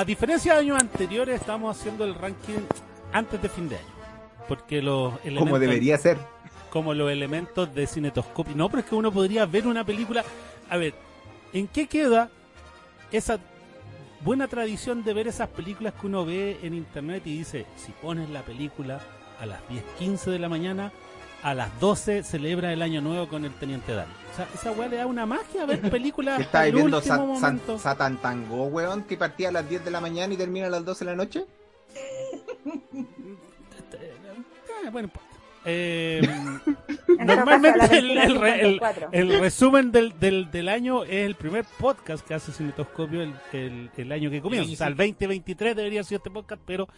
A diferencia de años anteriores, estamos haciendo el ranking antes de fin de año. Porque los elementos, Como debería ser. como los elementos de cinetoscopio. No, pero es que uno podría ver una película. A ver, ¿en qué queda esa buena tradición de ver esas películas que uno ve en internet y dice, si pones la película a las 10.15 de la mañana, a las 12 celebra el año nuevo con el Teniente Dan? O sea, esa weá le da una magia ver películas ¿Qué hasta estáis el viendo San-. Satan Tango, weón? Que partía a las 10 de la mañana y termina a las 12 de la noche. Eh, bueno, importa. Eh, normalmente a el, el re- el- 21:54. el resumen del, del, del año es el primer podcast que hace Cinetoscopio el, el, el año que comienza. Sí, O sea, el 2023 debería ser este podcast, pero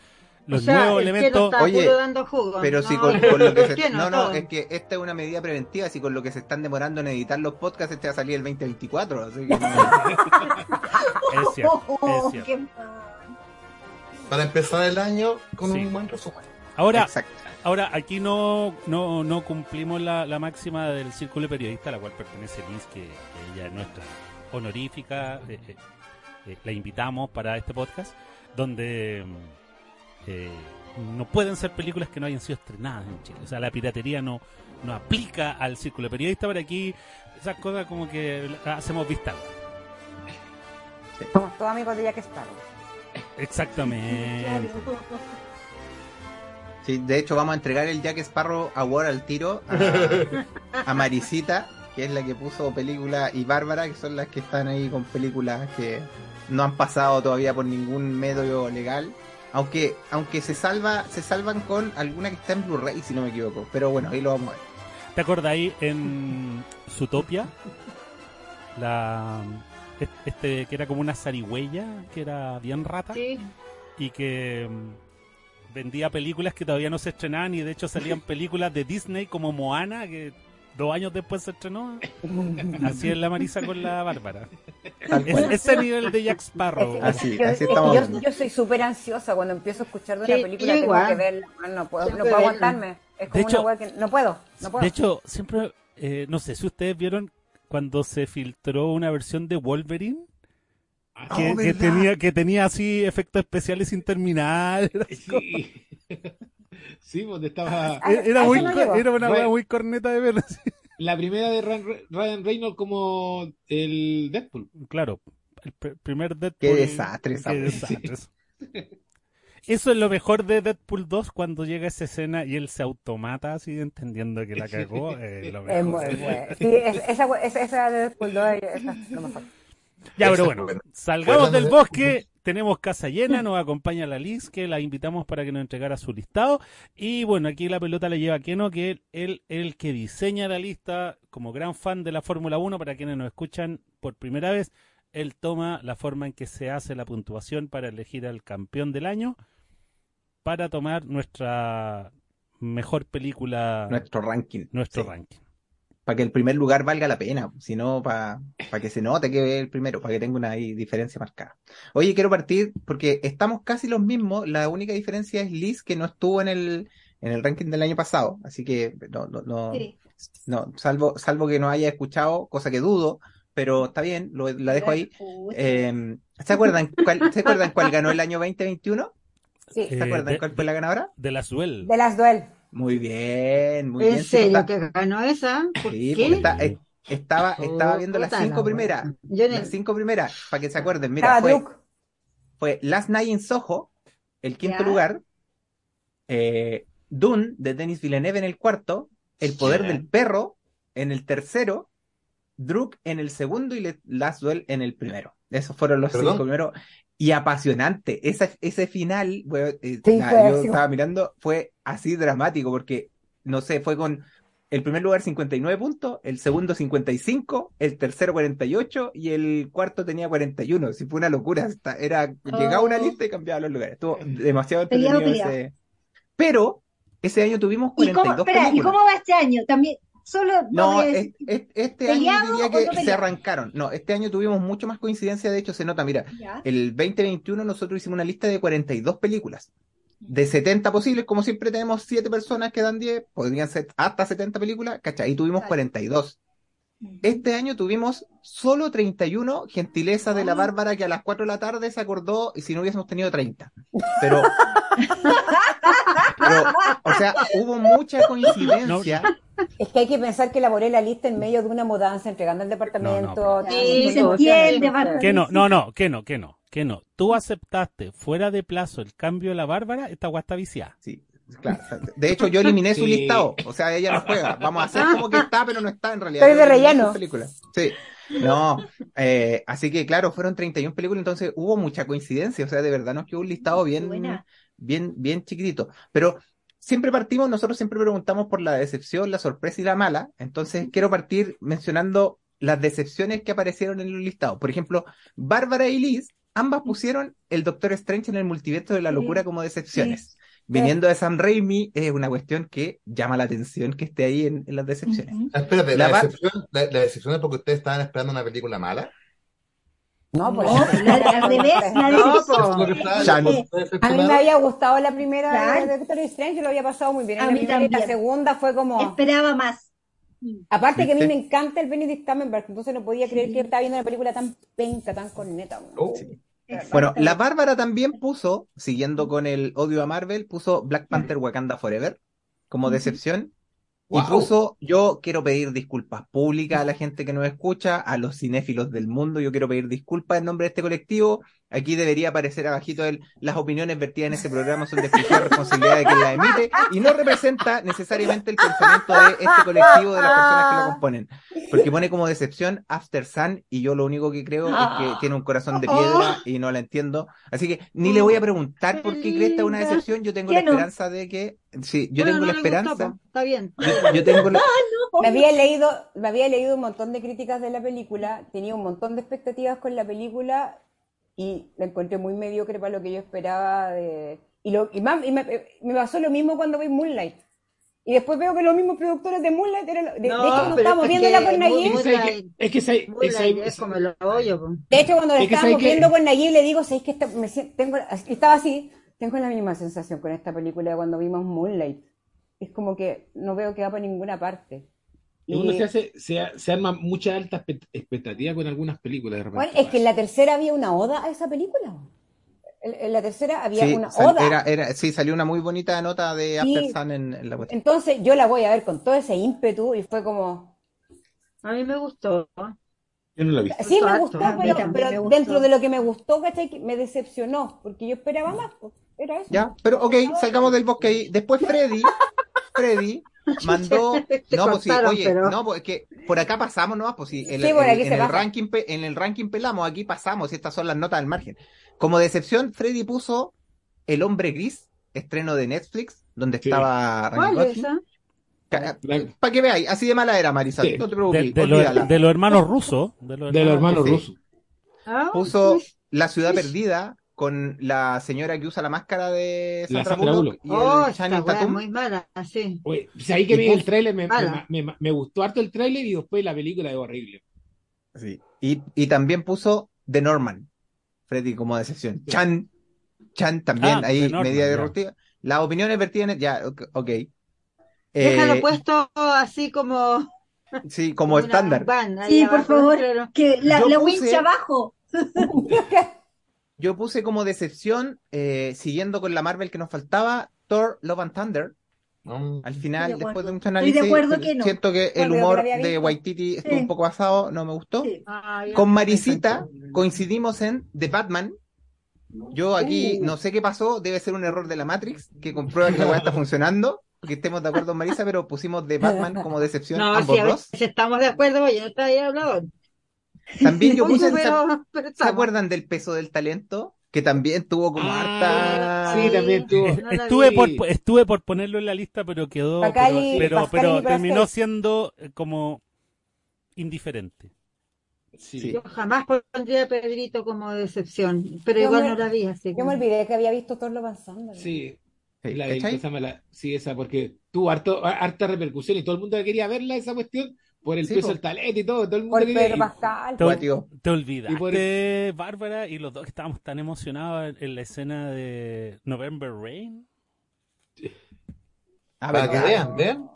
O los sea, nuevos el elementos... Está Oye, puro dando jugo. Pero si con, con lo que se... ¿qué No, no, es que esta es una medida preventiva. Si con lo que se están demorando en editar los podcasts, este va a salir el 2024. Así que no- Es cierto, Oh, es cierto. qué mal. Para empezar el año con Sí. un buen resumen. Ahora, Exacto. ahora aquí no, no, no cumplimos la, la máxima del círculo de periodistas, a la cual pertenece Liz, que, que ella es nuestra honorífica. eh, eh, eh, la invitamos para este podcast, donde mm, eh, no pueden ser películas que no hayan sido estrenadas en Chile. O sea, la piratería no, no aplica al círculo de periodistas, pero aquí esas cosas como que hacemos vista. Somos todos amigos de Jack Sparrow. Exactamente. Sí, de hecho, vamos a entregar el Jack Sparrow Award al tiro a, a Marisita, que es la que puso película, y Bárbara, que son las que están ahí con películas que no han pasado todavía por ningún medio legal. Aunque, aunque se salva, se salvan con alguna que está en Blu-ray, si no me equivoco. Pero bueno, ahí lo vamos a ver. ¿Te acordáis en Zootopia? La este que era como una zarigüeya, que era bien rata Sí. y que mm, vendía películas que todavía no se estrenaban y de hecho salían películas de Disney como Moana que dos años después se estrenó. Así es la Marisa con la Bárbara. Es- ese nivel de Jack Sparrow. Es- Así, yo, así es- estamos yo- soy súper ansiosa cuando empiezo a escuchar de Sí, una película, yo tengo igual. que verla. No puedo, no puedo aguantarme. Es como hecho- una que no puedo, no puedo. De hecho, siempre, eh, no sé si ustedes vieron cuando se filtró una versión de Wolverine Ah, que, Oh, tenía que tenía así efectos especiales sin terminar. Era, Sí. sí, pues estaba Ah, era a muy, no era una wea muy corneta de ver. la primera de Ryan, Ryan Reynolds como el Deadpool. Claro, el pr- primer Deadpool. Qué desastre esa Qué desastre. Eso es lo mejor de Deadpool 2 cuando llega esa escena y él se automata así entendiendo que la cagó. eh, lo Es mejor. muy buena. Sí, es- esa, esa, esa de Deadpool 2 esa es lo mejor. Ya, pero bueno, salgamos del de- bosque. Tenemos casa llena, nos acompaña la Liz, que la invitamos para que nos entregara su listado. Y bueno, aquí la pelota le lleva a Keno, que él el que diseña la lista como gran fan de la Fórmula 1. Para quienes nos escuchan por primera vez, él toma la forma en que se hace la puntuación para elegir al campeón del año, para tomar nuestra mejor película, Nuestro ranking. nuestro Sí. ranking. Para que el primer lugar valga la pena, si no, para que se note que es el primero, para que tenga una ahí diferencia marcada. Oye, quiero partir porque estamos casi los mismos, la única diferencia es Liz que no estuvo en el, en el ranking del año pasado, así que no, no, no, Sí. no, salvo, salvo que no haya escuchado, cosa que dudo, pero está bien, lo, la dejo ahí. Eh, ¿se acuerdan cuál, ¿se acuerdan cuál ganó el año 2021? Sí, ¿Se Eh, acuerdan de- cuál fue la ganadora? De las duel. de las duel. Muy bien, muy ¿En bien. serio está- que ganó esa? ¿Por sí, qué? porque está- eh, estaba, estaba Oh, viendo las cinco la primeras. Yo en Las cinco primeras, para que se acuerden. Mira, Estaba fue, Duke. fue Last Night in Soho, el quinto Ya. lugar. Eh, Dune, de Denis Villeneuve en el cuarto. El Poder Ya. del Perro en el tercero. Druk en el segundo y Last Duel en el primero. Esos fueron los ¿Perdón? cinco primeros. Y apasionante. Ese, ese final, weón, eh, Sí, yo estaba mirando, fue así dramático porque, no sé, fue con el primer lugar 59 puntos, el segundo 55, el tercero 48 y el cuarto tenía 41. Sí, fue una locura. Esta- Era, llegaba una Oh. lista y cambiaba los lugares. Estuvo demasiado entretenido ese. Pero ese año tuvimos ¿Y cómo, 42 espera, ¿y películas. cómo va este año? También, solo No, es- este año ¿Peleado diría que no se arrancaron. No, este año tuvimos mucho más coincidencia. De hecho, se nota, mira, Ya. el 2021 nosotros hicimos una lista de 42 películas. De 70 posibles, como siempre tenemos 7 personas que dan 10, podrían ser hasta 70 películas, ¿cachai? Y tuvimos Claro. 42. este año tuvimos solo 31, gentileza de la Bárbara que a las 4 de la tarde se acordó y si no hubiésemos tenido 30. Pero, pero, o sea, hubo mucha coincidencia. Es que hay que pensar que elaboré la lista en medio de una mudanza, entregando el departamento. No, Sí, se entiende, Bárbara. Que no, no, no, que no, que no, que no. Tú aceptaste fuera de plazo el cambio de la Bárbara, esta guasta viciada. Sí, claro. De hecho, yo eliminé su Sí. listado. O sea, ella no juega. Vamos a hacer como que está, pero no está en realidad. Estoy de relleno. Sí. No, eh, así que claro, fueron 31 películas, entonces hubo mucha coincidencia, o sea, de verdad nos quedó un listado bien, bien, bien chiquitito. Pero siempre partimos, nosotros siempre preguntamos por la decepción, la sorpresa y la mala. Entonces quiero partir mencionando las decepciones que aparecieron en los listados. Por ejemplo, Bárbara y Liz, ambas pusieron el Doctor Strange en el multiverso de la locura como decepciones. Viniendo de Sam Raimi es una cuestión que llama la atención que esté ahí en, en las decepciones. Ujú. Ah, Espérate, La decepción, la, la decepción es porque ustedes estaban esperando una película mala. No, por No, eso. la- al revés, la No, decepción. po. ¿Eso es lo que estaban- Ya, no. ustedes A mí me había gustado la primera Claro. de Doctor Strange, yo lo había pasado muy bien. En A la mí primera y la también. segunda fue como. Esperaba más. Aparte que a mí me encanta el Benedict Cumberbatch, entonces no podía creer que estaba viendo una película tan penca, tan corneta. Oh. Sí. Bueno, la Bárbara también puso, siguiendo con el odio a Marvel, puso Black Panther Wakanda Forever como decepción. Wow. yo quiero pedir disculpas públicas a la gente que nos escucha, a los cinéfilos del mundo, yo quiero pedir disculpas en nombre de este colectivo. Aquí debería aparecer abajito el, las opiniones vertidas en este programa son de exclusiva responsabilidad de quien las emite y no representa necesariamente el pensamiento de este colectivo de las personas que lo componen. Porque pone como decepción After Sun y yo lo único que creo es que tiene un corazón de piedra y no la entiendo. Así que ni le voy a preguntar por qué cree esta una decepción, yo tengo la esperanza de que, sí, yo Bueno, tengo la no gustó, esperanza. po. Está bien. Yo, yo tengo la- Me había leído, me había leído un montón de críticas de la película, tenía un montón de expectativas con la película y la encontré muy mediocre para lo que yo esperaba de y lo y, más, y me, me pasó lo mismo cuando vi Moonlight. Y después veo que los mismos productores de Moonlight eran de, de No, hecho cuando estábamos es viéndola que con Nayib, Es que, es que, ¿sabes- Moonlight ¿sabes- es como el hoyo, po. de hecho cuando la Es que estábamos ¿sabes qué? viendo con Nayib le digo, ¿sabes que esta- me tengo estaba así, tengo la misma sensación con esta película de cuando vimos Moonlight. Es como que no veo que va para ninguna parte. Y uno se hace, se, se arma mucha alta expectativa con algunas películas de repente. Bueno, es que en la tercera había una oda a esa película. En, en la tercera había Sí, una sal- oda. era, era, sí, salió una muy bonita nota de Sí. After Sun en, en la cuestión. Entonces yo la voy a ver con todo ese ímpetu y fue como, A mí me gustó. Yo no la he visto. sí me gustó, pero, también pero me gustó. dentro de lo que me gustó, ¿cachai? Me decepcionó, porque yo esperaba más, era eso. Ya, pero ok, salgamos del bosque ahí. Después Freddy, Freddy mandó, no, pues sí, oye, pero- no, pues es que por acá pasamos nomás, pues sí, en, Sí, en- aquí en el pasa. ranking, en el ranking pelamos, aquí pasamos, y estas son las notas al margen. Como decepción, Freddy puso El Hombre Gris, estreno de Netflix, donde Sí. estaba ¿Cuál es esa? Para que veáis, así de mala era Marisa, Sí. no te De, preocupes, de los- olvídala. de los hermanos rusos. De los de los hermanos Sí. rusos. Ah, Puso. La Ciudad Perdida con la señora que usa la máscara de La Sandra Sandra Bullock y Oh, esta muy mala, sí. Oye, pues ahí que vi el tráiler me, me, me- me gustó harto el tráiler y después la película es horrible. Sí. Y, y también puso The Norman, Freddy como decepción. Chan, Chan también, Ah, ahí The Norman, media ya. derrotiva. Las opiniones vertidas en... Ya, ok. Déjalo Eh, puesto así como Sí, como estándar. van Sí, por favor. claro. Que la, Yo la puse- wincha abajo. Yo puse como decepción, eh, siguiendo con la Marvel que nos faltaba, Thor Love and Thunder. No. Al final, de después de mucho de análisis, acuerdo que no. siento que el yo humor de. Waititi estuvo Sí. un poco basado, no me gustó. Sí. Ah. Con Marisita coincidimos en The Batman. Yo aquí Uh. no sé qué pasó, debe ser un error de la Matrix que comprueba que la weá está funcionando, que estemos de acuerdo con Marisa, pero pusimos The Batman como decepción No, ambos sí, a dos. veces estamos de acuerdo, oye, no está ahí hablado. También yo puse, ¿se, pero, pero se acuerdan del peso del talento? Que también tuvo como Ah, harta... sí, también tuvo. No Estuve vi. por, estuve por ponerlo en la lista, pero quedó. Pero y- pero, Pascal pero y terminó siendo eh, como indiferente. Sí. Sí. Yo jamás pondría a Pedrito como decepción, pero Yo igual me- no la vi, así Yo que- me olvidé que había visto and Thunder. Sí, Sí, la, esa mala- sí, esa, porque tuvo harto, harta repercusión y todo el mundo quería verla, esa cuestión, por el Sí, peso del talento y todo, todo el mundo Por quería Pedro ir. Pascal. Te, Cuático. te olvidaste, Y por- Bárbara, y los dos que estábamos tan emocionados en, la escena de November Rain. Ah, Para que vean, vean.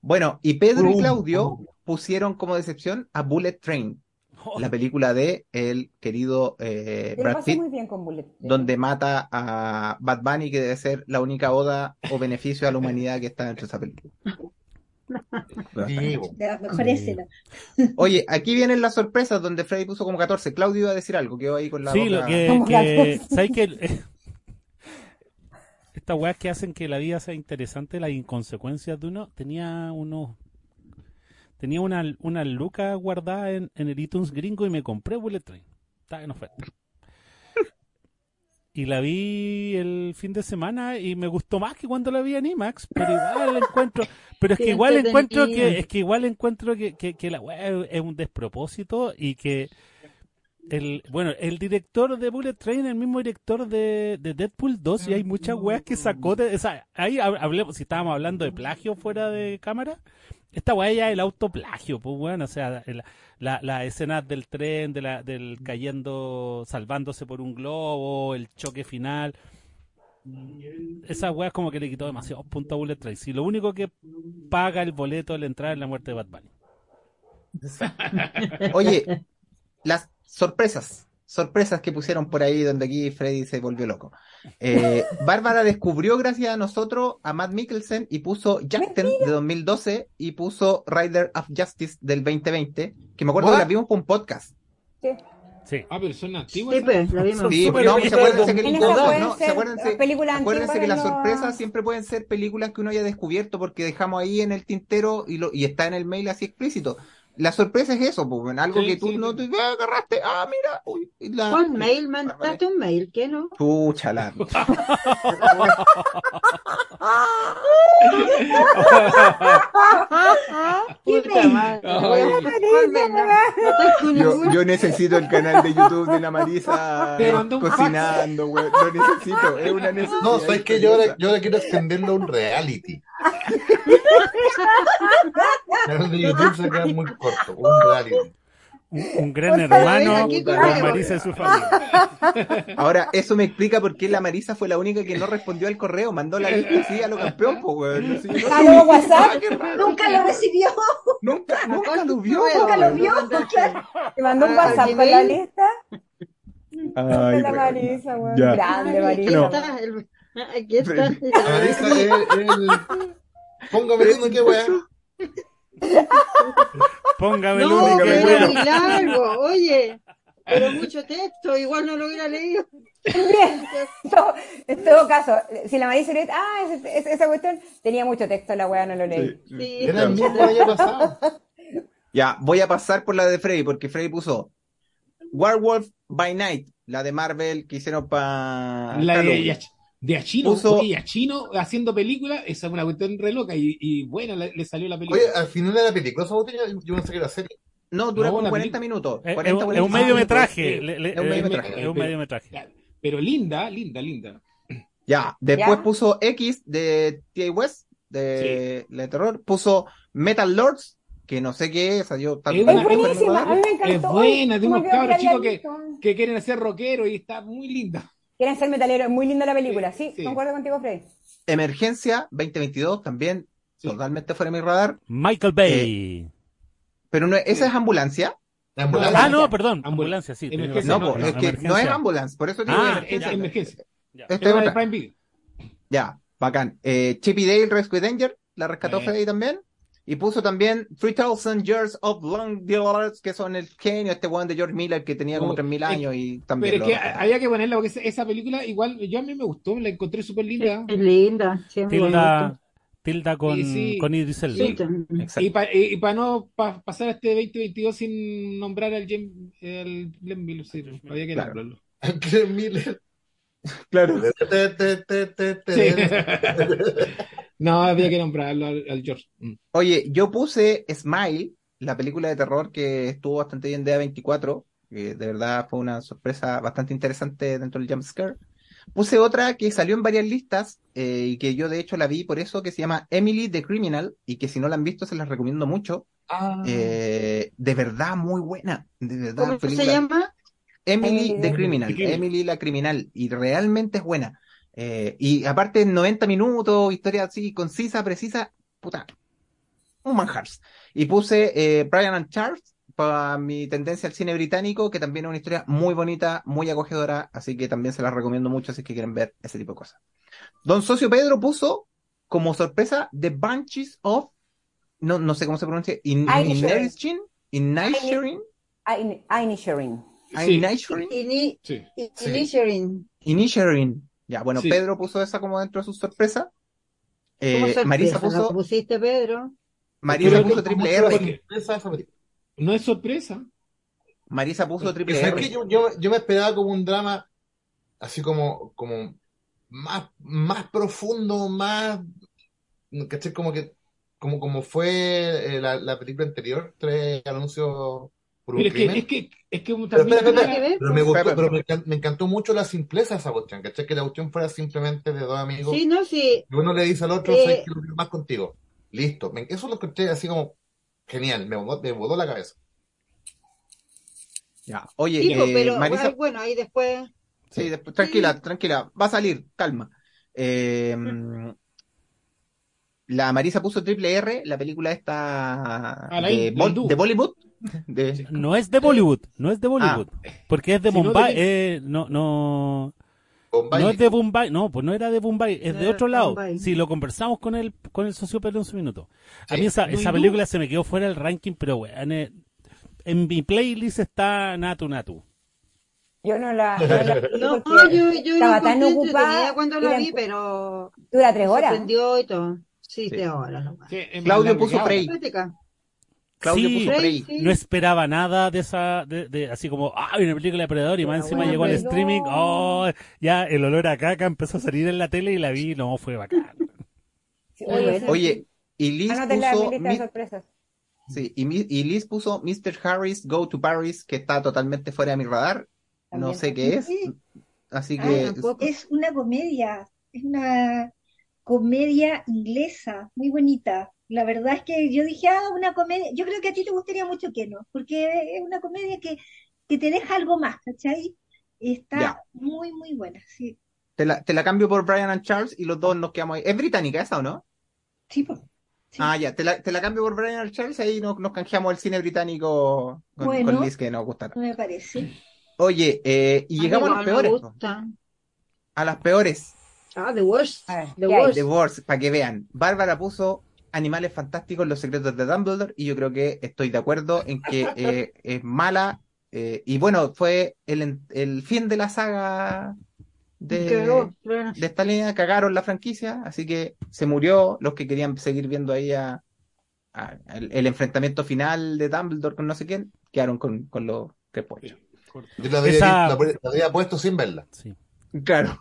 Bueno, y Pedro y Uh, Claudio uh. pusieron como decepción a Bullet Train, Oh, la película de el querido eh, Brad Pitt, muy bien con Bullet. Train. donde mata a Bad Bunny, que debe ser la única oda o beneficio a la humanidad que está dentro de esa película. Sí, bo. De las mejores Sí. escenas. Oye, aquí vienen las sorpresas donde Freddy puso como 14. Claudio iba a decir algo, quedó ahí con la Sí, boca- lo que, que. ¿sabes qué? Estas weas que hacen que la vida sea interesante, las inconsecuencias de uno, tenía unos tenía una, una luca guardada en, en el iTunes gringo y me compré Bullet Train. Estaba en oferta. Y la vi el fin de semana y me gustó más que cuando la vi en IMAX, pero igual encuentro, pero es que igual encuentro que, es que igual encuentro que, que, que la wea es un despropósito y que el, bueno, el director de Bullet Train, el mismo director de, de Deadpool 2, y hay muchas weas que sacó de, o sea, ahí hab- hablemos, si estábamos hablando de plagio fuera de cámara, esta wea ya es el autoplagio, pues bueno, o sea, la, la escena del tren, de la, del cayendo, salvándose por un globo, el choque final, esa wea es como que le quitó demasiados puntos a Bullet Train. Si lo único que paga el boleto de la entrada es la muerte de Bad Bunny. Oye, las sorpresas, sorpresas que pusieron por ahí donde aquí Freddy se volvió loco. Eh, Bárbara descubrió gracias a nosotros a Matt Mikkelsen y puso Jackten de 2012 y puso Rider of Justice del 2020, que me acuerdo What? que las vimos por un podcast. Sí. Sí. Ah, pero son antiguas. Sí, pues, lo vimos. Sí, no, bien. pues acuérdense que, no, ser acuérdense, que las sorpresas siempre pueden ser películas que uno haya descubierto porque dejamos ahí en el tintero y, lo, y está en el mail así explícito. La sorpresa es eso, pues, algo Sí, que tú sí. no te ah, agarraste, ah, mira, uy, la... Un mail, mandaste un mail, ¿qué no? Pucha la- Yo, yo necesito el canal de YouTube de la Marisa cocinando, güey. Lo necesito, es una necesidad. No, sabes que yo le, yo le quiero extenderlo a un reality. El de YouTube se queda muy corto. Un reality. Un, un gran hermano con. Marisa y su familia. Ahora, eso me explica por qué la Marisa fue la única que no respondió al correo. Mandó la lista así a lo campeón, pues, yo no Ah, WhatsApp. Ah. Nunca lo recibió. Nunca, nunca lo vio. Nunca lo vio. Te mandó un Ah, WhatsApp con la lista Ay, de la. Marisa, weón. Ya. Grande Marisa. No. Aquí está. Marisa es el. Póngame uno, qué weá. Póngame No, el pero que era muy largo, oye. Pero mucho texto, igual no lo hubiera leído. Bien. No, en todo caso, si la Marisa hubiera ah, ese- ese- esa cuestión tenía mucho texto, la weá no lo leí. Sí. Era el mismo año pasado. Ya, voy a pasar por la de Freddy, porque Freddy puso Werewolf by Night, la de Marvel que hicieron para La de, De Achino, Puso- oye, Achino haciendo película, esa es una cuestión re loca y, y bueno, le, le salió la película. Oye, al final de la película, yo pensé que era serie. No, dura No, como la 40 película. minutos. Es, 40, es un 45 mediometraje. minutos. le- le- Es un mediometraje. Es un mediometraje. Ya, Pero linda, linda, linda. Ya, después ¿Ya? puso X de T.A. West, de la de terror. Puso Metal Lords, que no sé qué es. Yo Es buenísima, a mí me encantó. Es buena, de unos cabros chicos que, que quieren hacer rockero y está muy linda. Quieren ser metaleros, es muy linda la película, sí, Sí. concuerdo contigo, Freddy. Emergencia 2022, también Sí. totalmente fuera de mi radar. Michael Bay. Pero no, esa es ambulancia. La ambulancia. ah, no, perdón. Ambulancia. Ambulancia, sí. Emergencia, tenés No, pues, es que no es ambulance, por eso digo Ah, emergencia. emergencia. Ya. Esta Es otra. Prime Video. Ya, bacán. Eh, Chippy Dale Rescue Danger, la rescató Eh. Freddy también. Y puso también 3000 Years of Long Dollars, que son el genio, este weón de George Miller que tenía como Oh, 3000 es- años y también. Pero es lo que rescató. había que ponerla porque esa- película igual yo a mí me gustó, la encontré súper linda. Es linda, sí, Tilda, tilda con, Sí, sí. con Idris Elba. Sí. Exacto. Y para no pa- pasar este 2022 sin nombrar al James, el Glenn Miller, sí, había que Claro. nombrarlo. Glenn Miller. Claro. Te, te, te, te, te. Sí. no, había que nombrarlo al, al George. Mm. Oye, yo puse Smile, la película de terror que estuvo bastante bien de A24, que de verdad fue una sorpresa bastante interesante dentro del jumpscare. Puse otra que salió en varias listas eh, y que yo de hecho la vi por eso, que se llama Emily the Criminal y que si no la han visto se las recomiendo mucho. Ah. Eh, de verdad muy buena, de verdad. ¿Cómo se llama? Emily the the- Criminal, The Criminal. Emily la Criminal, y realmente es buena. Eh, y aparte 90 minutos, historia así concisa, precisa, puta, Human Hearts. Y puse eh, Brian and Charles para mi tendencia al cine británico, que también es una historia muy bonita, muy acogedora, así que también se las recomiendo mucho si es que quieren ver ese tipo de cosas. Don Socio Pedro puso como sorpresa The Bunches of, no, no sé cómo se pronuncia, In- Inisherin. Inisherin. Inisherin, Ya, bueno, Sí. Pedro puso esa como dentro de sus sorpresas. Eh, ¿Cómo sorpresa? Marisa ¿La puso, pusiste, Pedro? Marisa puso triple R. No es sorpresa. Marisa puso triple ¿Sabes R. Yo, yo, yo me esperaba como un drama así como, como más, más profundo, más, ¿cachai? Como que, como, como fue eh, la, la película anterior, tres anuncios por un Pero es que, crimen. es que, es que Pero también espera, espera, Nada que ver, Pero me gustó, Espera, pero me, encan- me encantó mucho la simpleza de esa cuestión, ¿cachai? Que la cuestión fuera simplemente de dos amigos. Sí, no, sí. Y uno le dice al otro, Eh, soy que lo quiero más contigo. Listo. Eso lo escuché así como genial, me me voló la cabeza. Ya. Oye, Tipo, eh, pero Marisa, ay, bueno, ahí después. sí, después- tranquila, tranquila, va a salir, calma. Eh, la Marisa puso triple R, la película esta Ah, la Bol- de Bollywood. De- No es de Bollywood, no es de Bollywood. Porque es de Bombay. qué? eh, no, no, Bombay. no es de Bombay. No, pues no era de Bombay, es No de otro lado. Bombay. Sí, lo conversamos con el, con el socio Pedro en su minuto. A mí esa, ¿No esa película se me quedó fuera del ranking, pero weón, eh, en mi playlist está Natu Natu. Yo no la, no la vi No, porque yo, yo estaba tan ocupada cuando la vi, pero dura tres horas. sorprendió y todo. Sí, Sí. tres horas nomás. Sí, es más Claudio puso. Práctica. Claudio Sí. puso Prey. Sí. No esperaba nada de esa, de, de- así como, ah, una película de Predador y más Pero encima bueno, llegó al streaming. Oh, ya el olor a caca empezó a salir en la tele y la vi, no, fue bacán. Sí, oye, y Liz puso, mi- sí, y, mi- y Liz puso Mr. Harris Go to Paris, que está totalmente fuera de mi radar. No sé qué es. Sí. Así Ah, que. Es una comedia, es una comedia inglesa, muy bonita. La verdad es que yo dije, ah, una comedia, yo creo que a ti te gustaría mucho que no, porque es una comedia que, que te deja algo más, ¿cachai? Está Ya. muy, muy buena, sí. te la, te la cambio por Brian and Charles y los dos nos quedamos ahí. ¿Es británica esa o no? Sí. Sí. Ah, ya, te la, te la cambio por Brian and Charles y ahí nos, nos canjeamos el cine británico con, Bueno. con Liz, que nos gusta. me parece. Oye, eh, y llegamos a las peores. A las peores. Ah, The Worst. A ver, The. Worst. The Wars, para que vean. Bárbara puso Animales Fantásticos, Los Secretos de Dumbledore, y yo creo que estoy de acuerdo en que eh, es mala. eh, y bueno, fue el, el fin de la saga de, de esta línea, cagaron la franquicia, así que se murió los que querían seguir viendo ahí a, a- el, el enfrentamiento final de Dumbledore con no sé quién, quedaron con, con los tres pollos. Yo la había, Esa- la, la había puesto sin verla. Sí. Claro,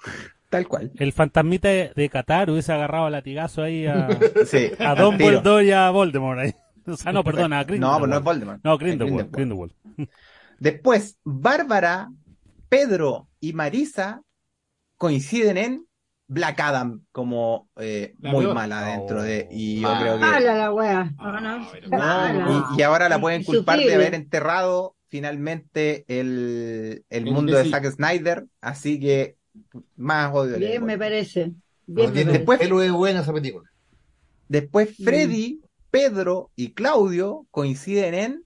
tal cual. El fantasmita de, de Qatar hubiese agarrado a latigazo ahí a, Sí, a al Don. Voldemort y a Voldemort ahí. O sea, no, perdona, a No, Grindelwald. pues no es Voldemort. No, Grindelwald, Grindelwald. Grindelwald. Después, Bárbara, Pedro y Marisa coinciden en Black Adam como eh, muy peor. mala dentro de. Y yo Ah. creo que. Mala la wea. No, no. Ah, Mala. Y, y ahora la pueden culpar de haber enterrado finalmente el, el mundo de. Zack Snyder. Así que más odio. Bien, me parece. Bien, me parece. Después- pelo de buena esa película. Después, Mm. Freddy, Pedro y Claudio coinciden en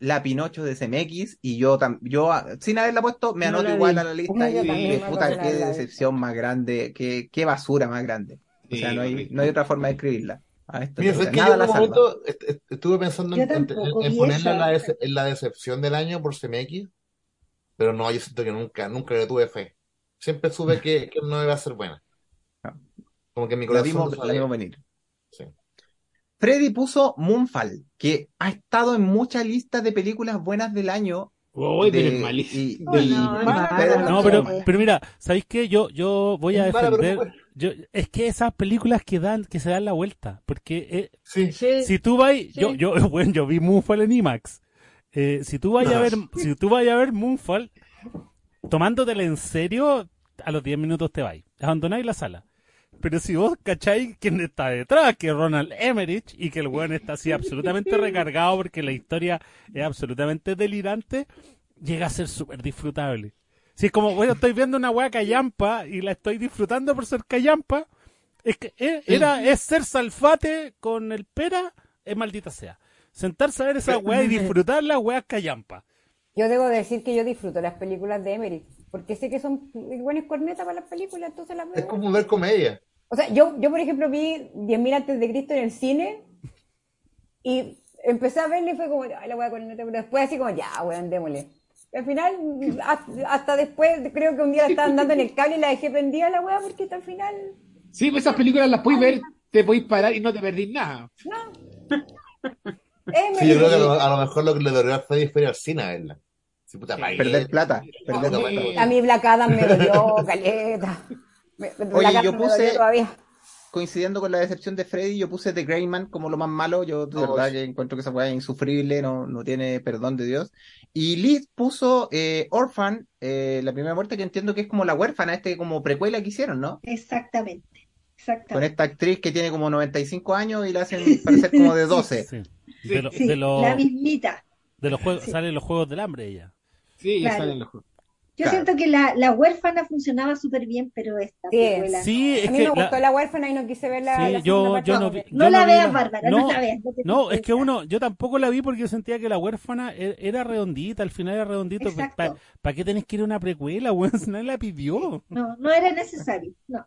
la Pinocho de CMX. Y yo, yo ah, sin haberla puesto, me No anoto la igual vi. a la lista. Yo Y puta, qué la- la- decepción más grande, qué, qué basura más grande. O sea, Sí, no hay, no hay otra forma de escribirla. A esta Mira, es que yo Nada en la un salva. momento est- est- estuve pensando en, tampoco ponerla en la, en la decepción del año por CMX, pero no, yo siento que nunca, nunca le tuve fe. Siempre supe que, que no iba a ser buena. Como que mi La corazón vimos, no la vimos venir. Sí. Freddy puso Moonfall, que ha estado en muchas listas de películas buenas del año. Uy, pero de- es malísimo. y- y- No, pero, pero mira, ¿sabéis qué? Yo, yo voy a mala, defender. Yo, es que esas películas que dan, que se dan la vuelta. Porque eh, Sí. Sí. si tú vas, yo, Sí. yo, bueno, yo vi Moonfall en IMAX. Eh, si tú vas a ver, si tú vas a ver Moonfall, tomándotela en serio, a los 10 minutos te vais. Abandonáis la sala. Pero si vos cacháis quién está detrás, que es Ronald Emmerich, y que el weón está así absolutamente recargado porque la historia es absolutamente delirante, llega a ser súper disfrutable. Si es como, bueno, estoy viendo una weá callampa y la estoy disfrutando por ser callampa, es que eh, era, es ser salfate con el pera es maldita sea. Sentarse a ver esa weá y disfrutar las weas callampa. Yo debo decir que yo disfruto las películas de Emmerich, porque sé que son buenas cornetas para las películas, entonces las veo. Es como ver comedia. O sea, yo, yo por ejemplo vi 10.000 antes de Cristo en el cine y empecé a verle y fue como, ay, la voy a corneta, pero después así como, ya, weón, démosle. Y al final, hasta, hasta después, creo que un día la estaban dando en el cable y la dejé prendida la weá porque hasta el final, Sí, pues esas películas las podéis ver, te podéis parar y no te perdís nada. no. Sí, yo creo que a lo, a lo mejor lo que le dolió fue ir al cine a verla. Sí, puta, Sí. pagué. Perder plata. Perder No, plata. a mí Black Adam me dolió, caleta. Me- Black yo Adam puse- todavía. Coincidiendo con la decepción de Freddy, yo puse The Greyman como lo más malo. Yo de No, verdad sí. que encuentro que esa weá es insufrible, no, no tiene perdón de Dios. Y Liz puso eh, Orphan, eh, la primera muerte, que entiendo que es como la huérfana, este como precuela que hicieron, ¿no? Exactamente. Con Exactamente. esta actriz que tiene como 95 años y la hacen parecer como de 12. Sí. De, lo- Sí, de, lo- la mismita. de los juegos, Sí. salen los juegos del hambre ella. Sí, ya Claro. salen los juegos. Yo Claro. siento que la, la huérfana funcionaba súper bien, pero esta Sí. precuela Sí, es A mí que me la- gustó la huérfana y no quise ver la, Sí, la yo- parte. yo no vi- no. yo la veas, la- Bárbara, no, no, la veas. No, es que uno, yo tampoco la vi porque sentía que la huérfana e- era redondita, al final era redondito. Exacto. ¿Para qué tenés que ir a una precuela, weón? Si Nadie la pidió. No, no era necesario. No.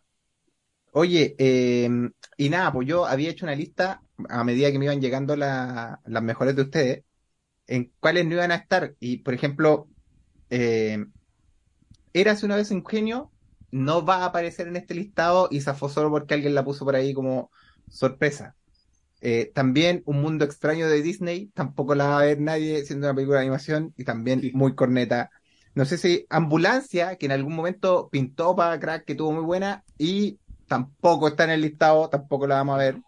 Oye, eh, y nada, pues yo había hecho una lista a medida que me iban llegando la- las mejores de ustedes, en cuáles no iban a estar. Y, por ejemplo, eh, Érase una vez un genio, no va a aparecer en este listado y zafó solo porque alguien la puso por ahí como sorpresa. Eh, también Un Mundo Extraño de Disney, tampoco la va a ver nadie siendo una película de animación y también Sí. muy corneta. No sé si Ambulancia, que en algún momento pintó para crack, que tuvo muy buena, y tampoco está en el listado, tampoco la vamos a ver.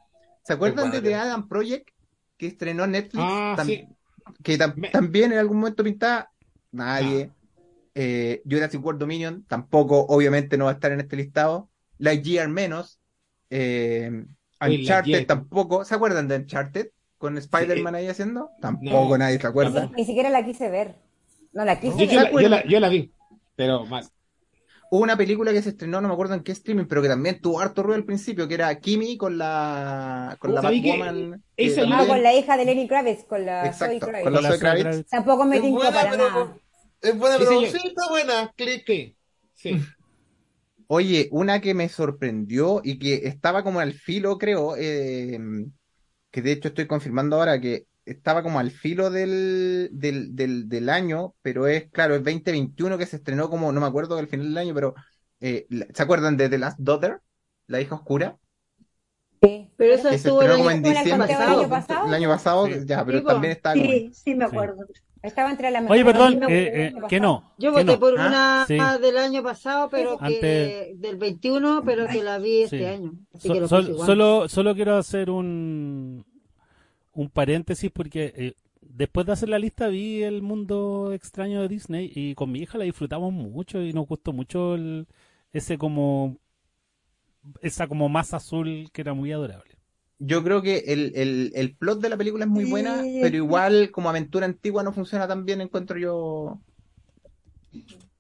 ¿Se acuerdan de. The Adam Project que estrenó Netflix? Ah, Tam- sí. Que tam- Me- también en algún momento pintaba, nadie. Eh, Jurassic World Dominion tampoco, obviamente no va a estar en este listado. Lightyear menos. Eh, Uncharted Lightyear. tampoco. ¿Se acuerdan de Uncharted? Con Spider-Man ahí haciendo. Tampoco No. nadie se acuerda. Ni siquiera la quise ver. No la quise Yo, yo ver. la, yo, la, yo la vi, pero mal. Hubo una película que se estrenó, no me acuerdo en qué streaming, pero que también tuvo harto ruido al principio, que era Kimi con la con la ¿Sabí que Batwoman. esa Ah, también- con la hija de Lenny Kravitz, con la Exacto, Zoe Kravitz. con la la Zoe Kravitz. Kravitz. Tampoco me Es tincó buena, para pero- nada. Es buena, Sí, pero sí, está buena. Click. Sí, sí. Oye, una que me sorprendió y que estaba como al filo, creo, eh, que de hecho estoy confirmando ahora que estaba como al filo del, del, del, del año, pero es, claro, es 2021 que se estrenó como, no me acuerdo al final del año, pero eh, la- ¿se acuerdan de The Last Daughter? La hija oscura, Sí. Pero eso estuvo el año en ¿Fue en el diciembre. del año pasado? El año pasado, Sí. ya, pero Sí, también está como... Sí, sí, me acuerdo. Estaba entre las Oye, perdón, eh, el eh, que no. Yo voté no. por Ah, una sí. del año pasado, pero que del 21, pero que la vi este Sí. año. Así So- que lo sol- solo, solo quiero hacer un, un paréntesis porque eh, después de hacer la lista vi el mundo extraño de Disney y con mi hija la disfrutamos mucho y nos gustó mucho el, ese como esa como masa azul que era muy adorable. Yo creo que el, el, el plot de la película es muy buena, Sí. pero igual como aventura antigua no funciona tan bien, encuentro yo.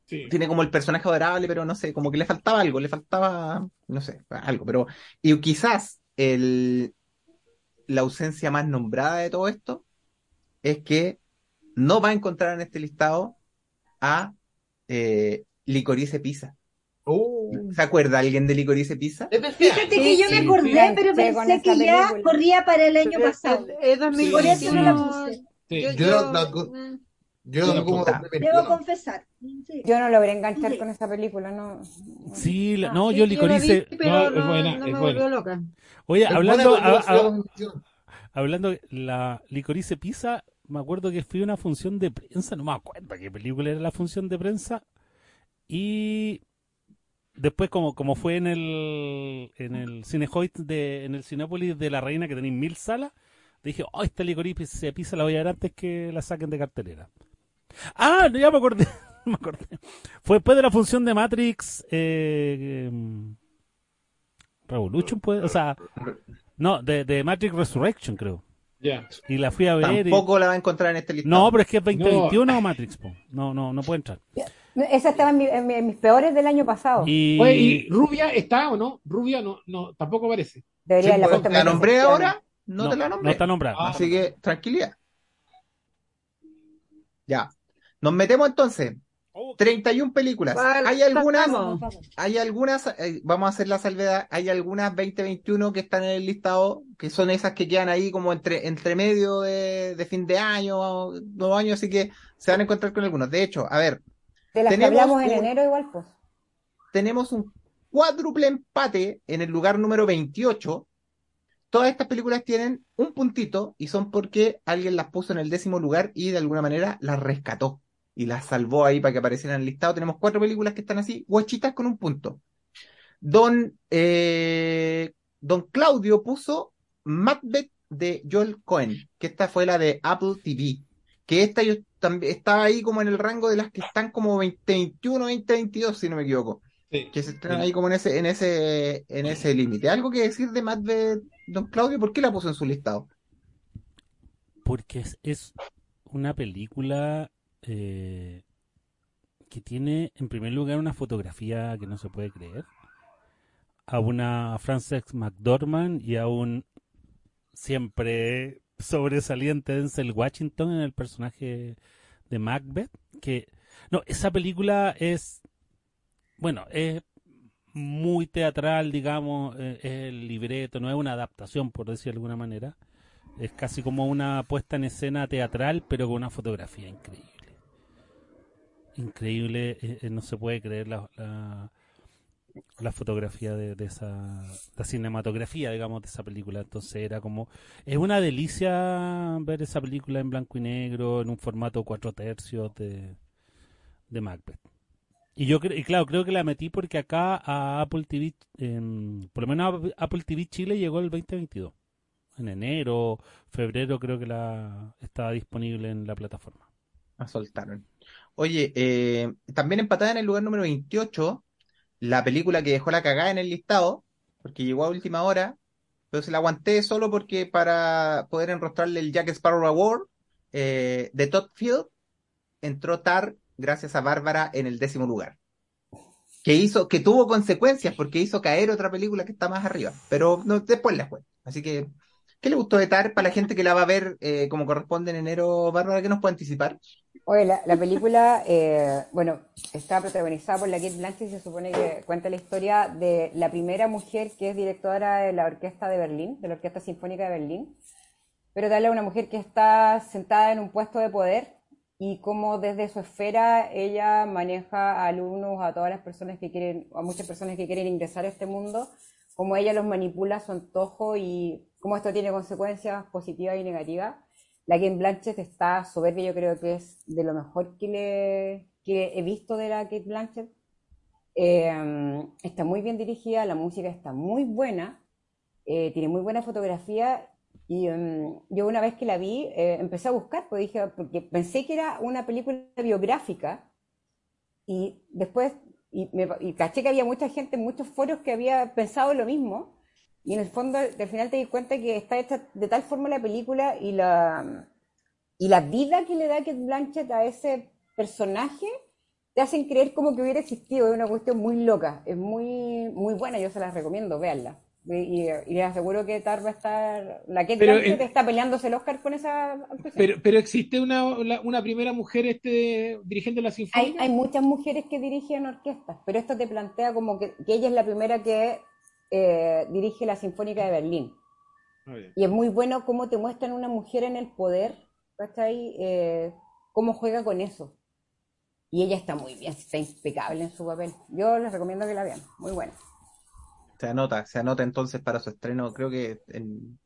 sí. tiene como el personaje adorable, pero no sé, como que le faltaba algo, le faltaba, no sé, algo, pero, y quizás el, la ausencia más nombrada de todo esto es que no va a encontrar en este listado a eh, Licorice Pizza. Uh, ¿Se acuerda alguien de Licorice Pizza? Fíjate que yo me acordé, Sí. pero pensé que ya película. corría para el año es- pasado. Es, Por 2021. eso no la puse. Sí. Yo, Yo yo- la- Yo lo Sí, vi como puta. 2021. Debo confesar. Sí. Yo no logré enganchar con esa película, no. Sí, la- ah, no, sí, yo la Licorice... vi, pero no, es buena, no es me buena. volvió loca. Oye, Es hablando, buena, a- a- hablando la Licorice Pizza, me acuerdo que fui a una función de prensa, no me acuerdo qué película era la función de prensa, y después como, como fue en el en el Cinehoid de, en el Cinépolis de la Reina que tenéis mil salas, dije, oh, esta Licorice Pizza la voy a ver antes que la saquen de cartelera. Ah, no, ya me acordé, me acordé. Fue después de la función de Matrix eh, em, Revolution, pues, o sea, no, de, de Matrix Resurrection, creo. Ya. Y la fui a ver. y- Tampoco la va a encontrar en este listado. No, pero es que es 2021 o Matrix, po. No, no, no puede entrar. Esa estaba en, mi- en mi- en mis peores del año pasado. Y, Oye, ¿y Rubia está o no? Rubia no, no, tampoco aparece. Debería Sí, haberla pues, ¿La nombré ahora? no, te la nombré. No está nombrada. Ah, Así que tranquilidad. Ya. Nos metemos entonces. Oh, 31 películas. ¿Cuál Hay algunas, sacamos? hay algunas, eh, vamos a hacer la salvedad, hay algunas 2021 que están en el listado, que son esas que quedan ahí como entre, entre medio de, de fin de año, nuevo año, así que se van a encontrar con algunos. De hecho, a ver, De las que Tenemos hablamos en un- enero igual, pues. tenemos un cuádruple empate en el lugar número 28. Todas estas películas tienen un puntito y son porque alguien las puso en el décimo lugar y de alguna manera las rescató y las salvó ahí para que aparecieran en el listado. Tenemos cuatro películas que están así, guachitas con un punto. Don, eh, Don Claudio puso Macbeth de Joel Cohen, que esta fue la de Apple TV, que esta yo también está ahí como en el rango de las que están como 2021, 2022, si no me equivoco Sí. que se estrenan ahí como en ese, en ese, en ese límite. ¿Algo que decir de Macbeth, don Claudio? ¿Por qué la puso en su listado? Porque es, es una película eh, que tiene, en primer lugar, una fotografía que no se puede creer. A una Frances McDormand y a un siempre sobresaliente Denzel Washington en el personaje de Macbeth. Que, no, esa película es, bueno, es muy teatral, digamos, eh, es el libreto, no es una adaptación, por decir de alguna manera. Es casi como una puesta en escena teatral, pero con una fotografía increíble. Increíble, eh, eh, no se puede creer la, la, la fotografía de, esa, la cinematografía, digamos, de esa película. Entonces era como, es una delicia ver esa película en blanco y negro, en un formato cuatro tercios de, de Macbeth. Y yo y claro, creo que la metí porque acá a Apple TV, por lo menos a Apple TV Chile llegó el 2022 en enero, febrero creo que la estaba disponible en la plataforma. La soltaron. Oye, eh, también empatada en el lugar número 28, la película que dejó la cagada en el listado, porque llegó a última hora, pero se la aguanté solo porque para poder enrostrarle el Jack Sparrow Award eh, de Todd Field, entró Tar gracias a Bárbara en el décimo lugar. Que hizo, que tuvo consecuencias porque hizo caer otra película que está más arriba, pero no, después la fue. Así que, ¿qué le gustó de Tar para la gente que la va a ver eh, como corresponde en enero, Bárbara? ¿Qué nos puede anticipar? Oye, la, la película, eh, bueno, está protagonizada por la Kate Blanchett y se supone que cuenta la historia de la primera mujer que es directora de la Orquesta de Berlín, de la Orquesta Sinfónica de Berlín, pero darle a una mujer que está sentada en un puesto de poder y cómo desde su esfera ella maneja a alumnos, a todas las personas que quieren, a muchas personas que quieren ingresar a este mundo, cómo ella los manipula a su antojo y cómo esto tiene consecuencias positivas y negativas. La Kate Blanchett está soberbia, yo creo que es de lo mejor que, he visto de la Kate Blanchett. Eh, está muy bien dirigida, la música está muy buena, eh, tiene muy buena fotografía y um, yo una vez que la vi eh, empecé a buscar, porque, dije, porque pensé que era una película biográfica y después y, me, caché que había mucha gente en muchos foros que había pensado lo mismo y en el fondo al final te di cuenta que está hecha de tal forma la película y la, y la vida que le da Kate Blanchett a ese personaje te hacen creer como que hubiera existido. Es una cuestión muy loca, es muy, muy buena, yo se las recomiendo, véanla. Y, y, les aseguro que Tar va a estar. La Kate Pero Blanchett en- está peleándose el Oscar con esa actuación. Pero, pero existe una, una primera mujer este dirigiendo la Hay, sinfónica. hay muchas mujeres que dirigen orquestas, pero esto te plantea como que, que ella es la primera que eh, dirige la Sinfónica de Berlín. Ah. Y es muy bueno cómo te muestran una mujer en el poder, ¿cachai? Eh, cómo juega con eso. Y ella está muy bien, está impecable en su papel. Yo les recomiendo que la vean, muy buena. Se anota, se anota entonces para su estreno, creo que en,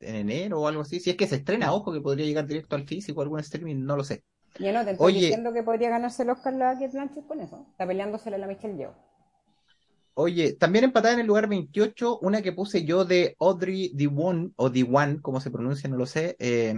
en enero o algo así. Si es que se estrena, ojo, que podría llegar directo al físico, algún streaming, no lo sé. Y anoten, estoy Oye. diciendo que podría ganarse el Oscar la Kate Blanchett con eso. Está peleándosela a la Michelle Yeoh. Oye, también empatada en el lugar 28, una que puse yo de Audrey Diwan, o Diwan, como se pronuncia, no lo sé, eh,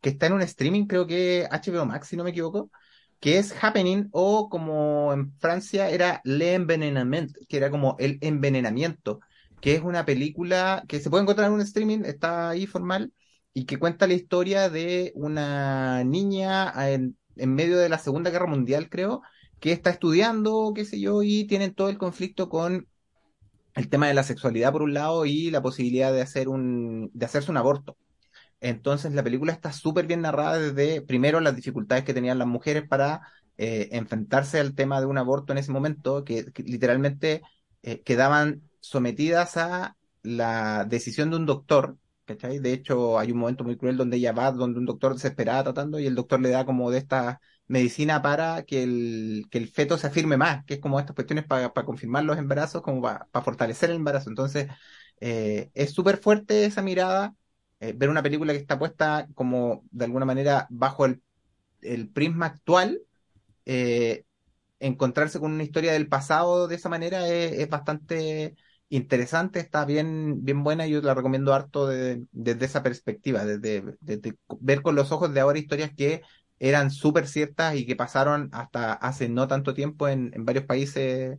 que está en un streaming, creo que HBO Max, si no me equivoco, que es Happening, o como en Francia era Le Envenenament, que era como el envenenamiento, que es una película que se puede encontrar en un streaming, está ahí formal, y que cuenta la historia de una niña en, en medio de la Segunda Guerra Mundial, creo, que está estudiando, qué sé yo, y tienen todo el conflicto con el tema de la sexualidad por un lado y la posibilidad de hacer un, de hacerse un aborto. Entonces la película está súper bien narrada desde, primero, las dificultades que tenían las mujeres para eh, enfrentarse al tema de un aborto en ese momento, que, literalmente eh, quedaban sometidas a la decisión de un doctor, ¿cachai? De hecho, hay un momento muy cruel donde ella va, donde un doctor desesperada tratando y el doctor le da como de esta medicina para que el, que el feto se afirme más, que es como estas cuestiones para confirmar los embarazos, como para fortalecer el embarazo. Entonces, eh, es súper fuerte esa mirada, eh, ver una película que está puesta como de alguna manera bajo el, el prisma actual, eh, encontrarse con una historia del pasado de esa manera es, es bastante interesante, está bien, bien buena y yo la recomiendo harto de- desde esa perspectiva, desde, desde ver con los ojos de ahora historias que eran súper ciertas y que pasaron hasta hace no tanto tiempo en, en varios países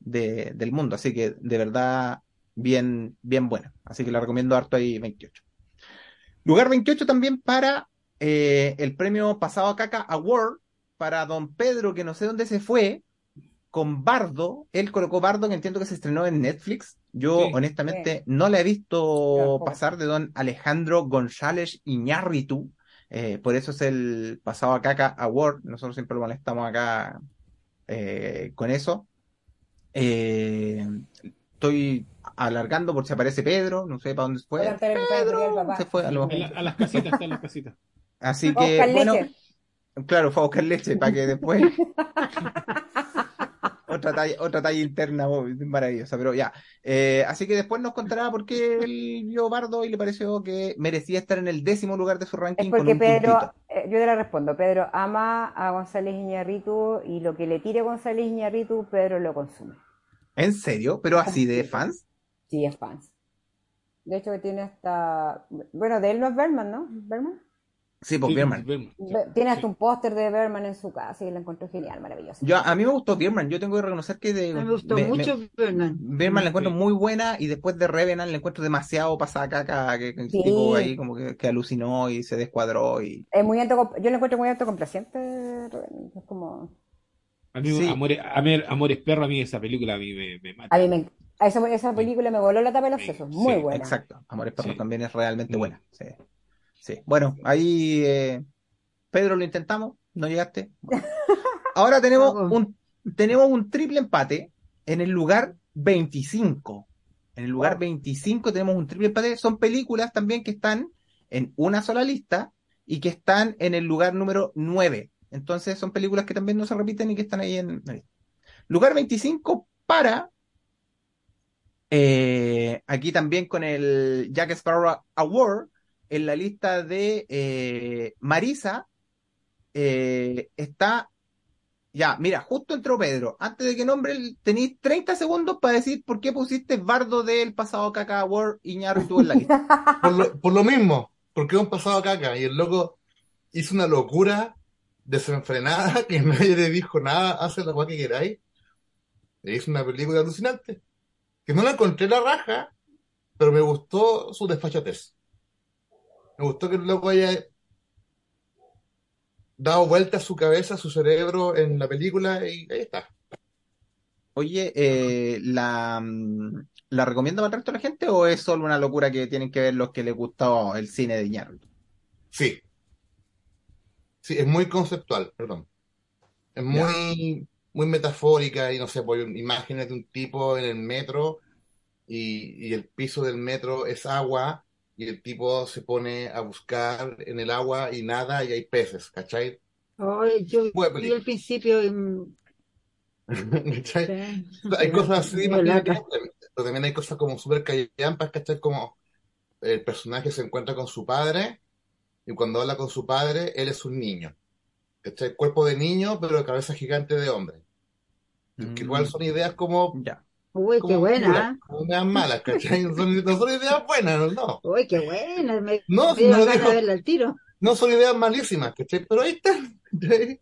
de- del mundo. Así que de verdad, bien, bien buena. Así que la recomiendo harto ahí 28. Lugar 28 también para eh, el premio Pasado a Caca Award para Don Pedro, que no sé dónde se fue, con Bardo. Él colocó Bardo, que entiendo que se estrenó en Netflix. Yo, Sí. honestamente, no la he visto pasar de Don Alejandro González Iñárritu. Eh, por eso es el Pasado a Caca Award. Nosotros siempre lo molestamos acá eh, con eso. Eh, estoy alargando por si aparece Pedro, no sé para dónde fue. Está en de Pedro, papá. se fue a lo A, la- a las casitas, están las casitas. Así que, bueno, Leche. claro, fue a buscar leche para que después. otra talla, otra talla interna oh, maravillosa, pero ya. Eh, así que después nos contará por qué él vio Bardo y le pareció que merecía estar en el décimo lugar de su Es ranking con porque un Pedro, eh, yo te la respondo, Pedro ama a González Iñárritu y lo que le tire González Iñárritu, Pedro lo consume. ¿En serio? ¿Pero así de fans? Sí, es fans. De hecho que tiene hasta, bueno, de él no es Berman, ¿no? ¿Berman? Sí, pues Sí, Bierman. Berman, Tiene hasta sí. un póster de Berman en su casa y lo encuentro genial, maravilloso. Yo, a mí me gustó Bierman, yo tengo que reconocer que de, A me gustó me- me- mucho Berman. Bierman la encuentro Sí. muy buena y después de Revenant la encuentro demasiado pasada caca, que, que el Sí. tipo ahí como que, que alucinó y se descuadró y... Es muy yo lo encuentro muy autocomplaciente, es como, A mí, Sí. Amores, Amer- Amores Perro, a mí esa película a mí me, me mata. a mí me, a esa, esa película me voló la tapa de los sesos, muy sí, buena. Exacto, Amores Perros Sí. también es realmente buena. Sí. Sí. Bueno, ahí eh, Pedro lo intentamos, no llegaste. Bueno. Ahora tenemos un tenemos un triple empate en el lugar 25. En el lugar Wow. 25 tenemos un triple empate. Son películas también que están en una sola lista y que están en el lugar número 9. Entonces son películas que también no se repiten y que están ahí en la lista. Lugar 25 para eh, aquí también con el Jack Sparrow Award en la lista de eh, Marisa eh, está ya, mira, justo entró Pedro. Antes de que nombre, tenéis 30 segundos para decir por qué pusiste Bardo del pasado Caca Award Iñárritu en la lista. Por lo, por lo mismo, porque es un pasado caca y el loco hizo una locura desenfrenada que nadie le dijo nada, hace la que queráis. E hizo una película alucinante. Que no la encontré la raja, pero me gustó su desfachatez. Me gustó que el loco haya dado vuelta a su cabeza, a su cerebro en la película y ahí está. Oye, eh, ¿la, mm, ¿la recomienda para el resto de la gente o es solo una locura que tienen que ver los que les gustó el cine de Iñárritu? Sí. Sí, es muy conceptual, perdón. Es muy, muy metafórica y no sé, pues imágenes de un tipo en el metro y, y el piso del metro es agua y el tipo se pone a buscar en el agua y nada y hay peces, ¿cachai? Ay, yo vi al principio mm, ¿Cachai? sí, Hay cosas así, imagínate, lata. pero también hay cosas como súper callampas, ¿cachai? Como el personaje se encuentra con su padre y cuando habla con su padre, él es un niño. ¿Cachai? Cuerpo de niño, pero cabeza gigante de hombre. Que igual son ideas como, Mm, Ya. Uy, qué buena. ideas malas, ¿cachai? No son, no son ideas buenas, no. Uy, qué buena. Me, No, me no lo ganas digo. de verla al tiro. No son ideas malísimas, ¿cachai? Pero ahí están. ¿cachai?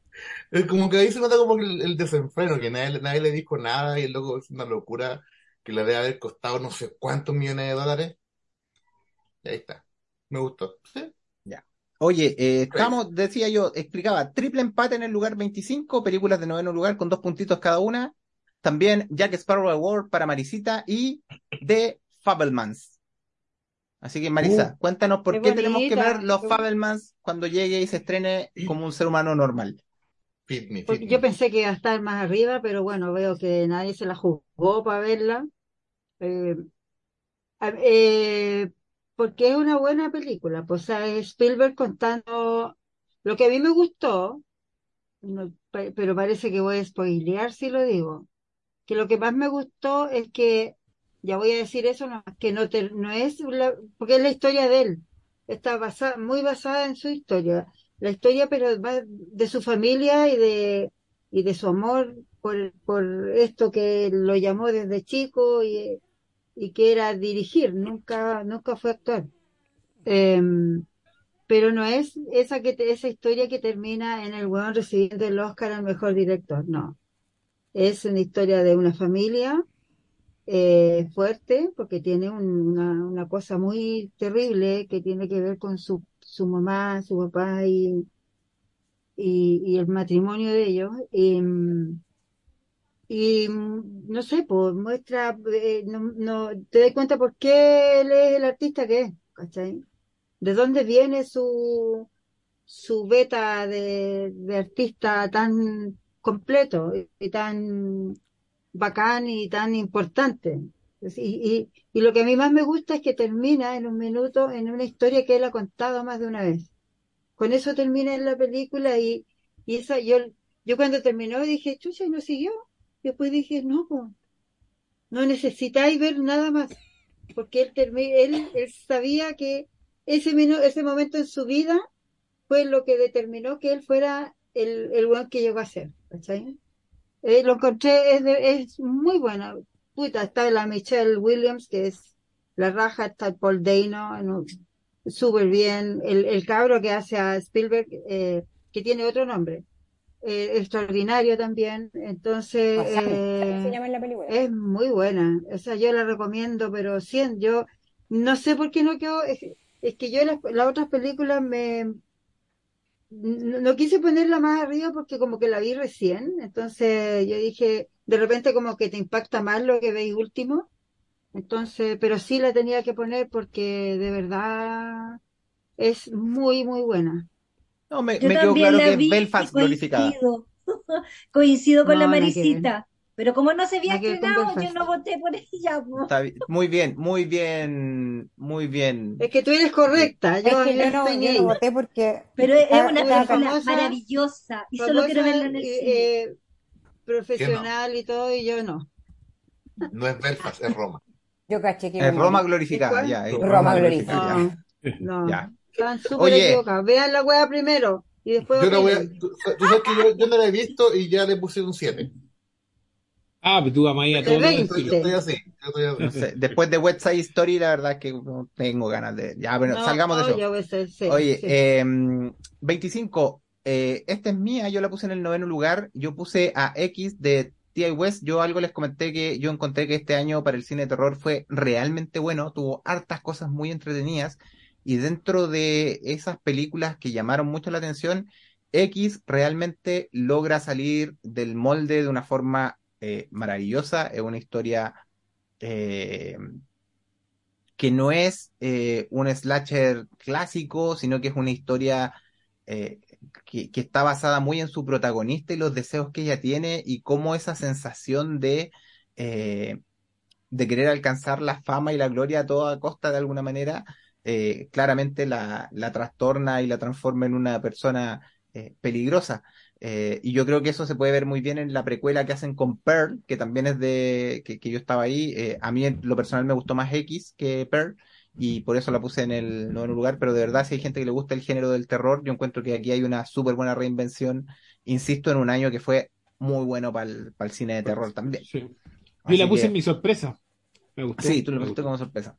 Es como que ahí se nota como el, el desenfreno, que nadie, nadie le dijo nada y el loco es una locura que le debe haber costado no sé cuántos millones de dólares. Y ahí está. Me gustó. ¿Sí? Oye, eh, estamos, decía yo, explicaba, triple empate en el lugar 25, películas de noveno lugar con dos puntitos cada una. También Jack Sparrow Award para Marisita y The Fabelmans. Así que Marisa, cuéntanos por Qué qué tenemos que ver los Fabelmans cuando llegue y se estrene como un ser humano normal. Fit me, fit Porque me. yo pensé que iba a estar más arriba, pero bueno, veo que nadie se la jugó para verla. Eh, eh, porque es una buena película. Pues, o sea, es Spielberg contando lo que a mí me gustó, pero parece que voy a spoilear si lo digo. Que lo que más me gustó es que, ya voy a decir eso, no, que no, no es, la- porque es la historia de él. Está muy basada en su historia. La historia, pero va de su familia y de, y de su amor por, por esto que lo llamó desde chico y, y que era dirigir, nunca, nunca fue actuar. Em, pero no es esa que te- esa historia que termina en el weón recibiendo el Oscar al mejor director, no. Es una historia de una familia eh, fuerte, porque tiene un- una, una cosa muy terrible que tiene que ver con su, su mamá, su papá y, y, el matrimonio de ellos. Y, mm, y no sé, pues muestra, eh, no, no, te das cuenta por qué él es el artista que es, ¿cachai? ¿De dónde viene su, su beta de artista tan completo y, tan bacán y tan importante? Y, y, y lo que a mí más me gusta es que termina en un minuto en una historia que él ha contado más de una vez. Con eso termina en la película y, y esa, yo, yo cuando terminó dije, chucha, y no siguió. Después dije, no, no necesitáis ver nada más, porque él, él, él sabía que ese, minu- ese momento en su vida fue lo que determinó que él fuera el, el buen que llegó a ser, ¿cachai? Eh, lo encontré, es, de- es muy bueno. Puta, está la Michelle Williams, que es la raja, está el Paul Dano, no, súper bien. El, el cabro que hace a Spielberg, eh, que tiene otro nombre, eh, extraordinario también. Entonces, eh, se llama en la película. es muy buena, o sea, yo la recomiendo, pero sí, yo no sé por qué no quedó, es, es que yo las, las otras películas me no, no quise ponerla más arriba porque como que la vi recién, entonces yo dije, de repente como que te impacta más lo que veis último, entonces, pero sí la tenía que poner porque de verdad es muy, muy buena. No, me, Yo me quedó también claro la que es vi Belfast glorificada. coincido. Coincido con la No. Marisita. Pero como no se había con estrenado, yo no voté por ella. po. Está bi- muy bien, muy bien, muy bien. Es que tú eres correcta, yo, Es que yo no, yo no voté porque Pero es una película famosa, maravillosa y solo quiero verla en el eh, cine. eh, profesional y todo, y yo no. No es Belfast, es Roma. yo caché que Es Roma glorificada, ya. es Roma No, no. Ya. Están súper Oye. equivocados. Vean la wea primero y después Yo no voy a, opinen. tú, tú sabes que yo, yo no la he visto y ya le puse un 7. Ah, pero tú amas a todo. Estoy, yo estoy así. Estoy así. No sé, después de West Side Story, la verdad es que no tengo ganas de. Ya, pero No, salgamos de eso. ser- sí, Oye, sí. eh, 25. eh, esta es mía, yo la puse en el noveno lugar. Yo puse a X de T.I. West. Yo algo les comenté que yo encontré que este año para el cine de terror fue realmente bueno. Tuvo hartas cosas muy entretenidas. Y dentro de esas películas que llamaron mucho la atención, X realmente logra salir del molde de una forma eh, maravillosa. Es una historia eh, que no es eh, un slasher clásico, sino que es una historia que, está basada muy en su protagonista y los deseos que ella tiene y cómo esa sensación de, de querer alcanzar la fama y la gloria a toda costa de alguna manera, claramente la, la trastorna y la transforma en una persona peligrosa. Eh, y yo creo que eso se puede ver muy bien en la precuela que hacen con Pearl, que también es de que, que yo estaba ahí. Eh, a mí en lo personal me gustó más X que Pearl y por eso la puse en el noveno lugar, pero de verdad si hay gente que le gusta el género del terror, yo encuentro que aquí hay una súper buena reinvención, insisto, en un año que fue muy bueno para el, para el cine de terror también. Sí. Yo Así la puse que- en mi sorpresa. Me gustó. Sí, tú me pusiste como sorpresa.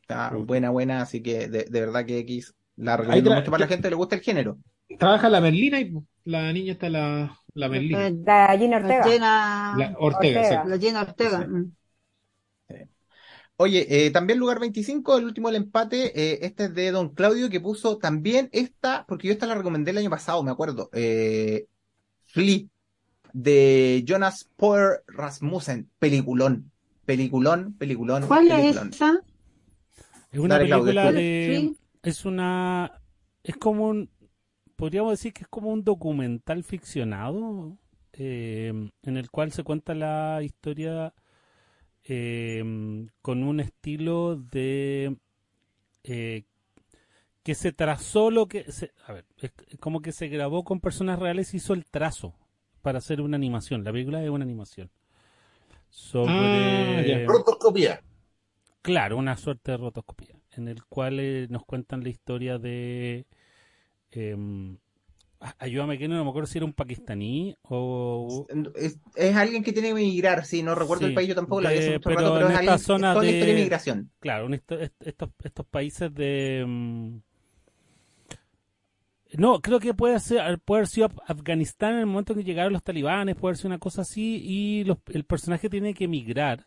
Está buena, buena, así que de, de verdad que X la recomiendo mucho para la gente que le gusta el género. Trabaja la Merlina y la niña está la, la Merlina. La Gina La Ortega. La Ortega, Ortega. la Jenna Ortega. Sí. Oye, eh, también lugar 25, el último del empate, eh, este es de Don Claudio que puso también esta, porque yo esta la recomendé el año pasado, me acuerdo, eh, Flea, de Jonas Poer Rasmussen. Peliculón. Peliculón, peliculón, ¿Cuál peliculón. es esa? Es una Dale, película de... Sí. Es una... Es como un... Podríamos decir que es como un documental ficcionado eh, en el cual se cuenta la historia eh, con un estilo de... eh, que se trazó lo que... Se, a ver, es como que se grabó con personas reales y hizo el trazo para hacer una animación. La película es una animación. Sobre... Ah. Rotoscopía. Claro, una suerte de rotoscopía, en el cual eh, nos cuentan la historia de... em, ayúdame que no, no me acuerdo si era un pakistaní o... Es, es alguien que tiene que emigrar, sí, no recuerdo Sí, el país, yo tampoco de- mucho pero rato, pero en es esta alguien, zona es la historia de de- inmigración. Claro, esto- estos, estos países de... em, no, creo que puede ser, puede haber sido Af- Afganistán en el momento en que llegaron los talibanes, puede ser una cosa así, y los- el personaje tiene que emigrar,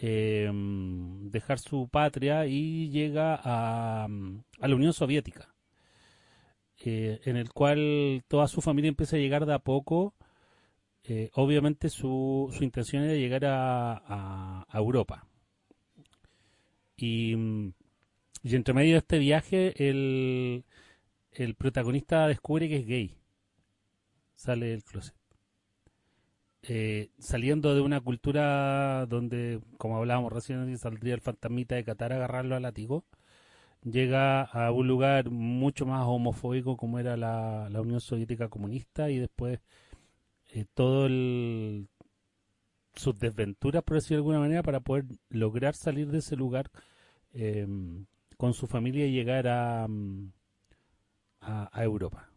em, dejar su patria y llega a, a la Unión Soviética, eh, en el cual toda su familia empieza a llegar de a poco. Eh, obviamente su, su intención era llegar a, a- Europa. Y, mm, y entre medio de este viaje, el, el protagonista descubre que es gay. Sale del closet. Eh, saliendo de una cultura donde, como hablábamos recién, saldría el fantasmita de Qatar a agarrarlo a látigo, llega a un lugar mucho más homofóbico como era la, la Unión Soviética comunista y después eh, todo el sus desventuras, por decirlo de alguna manera, para poder lograr salir de ese lugar eh, con su familia y llegar a, mm, a, a Europa.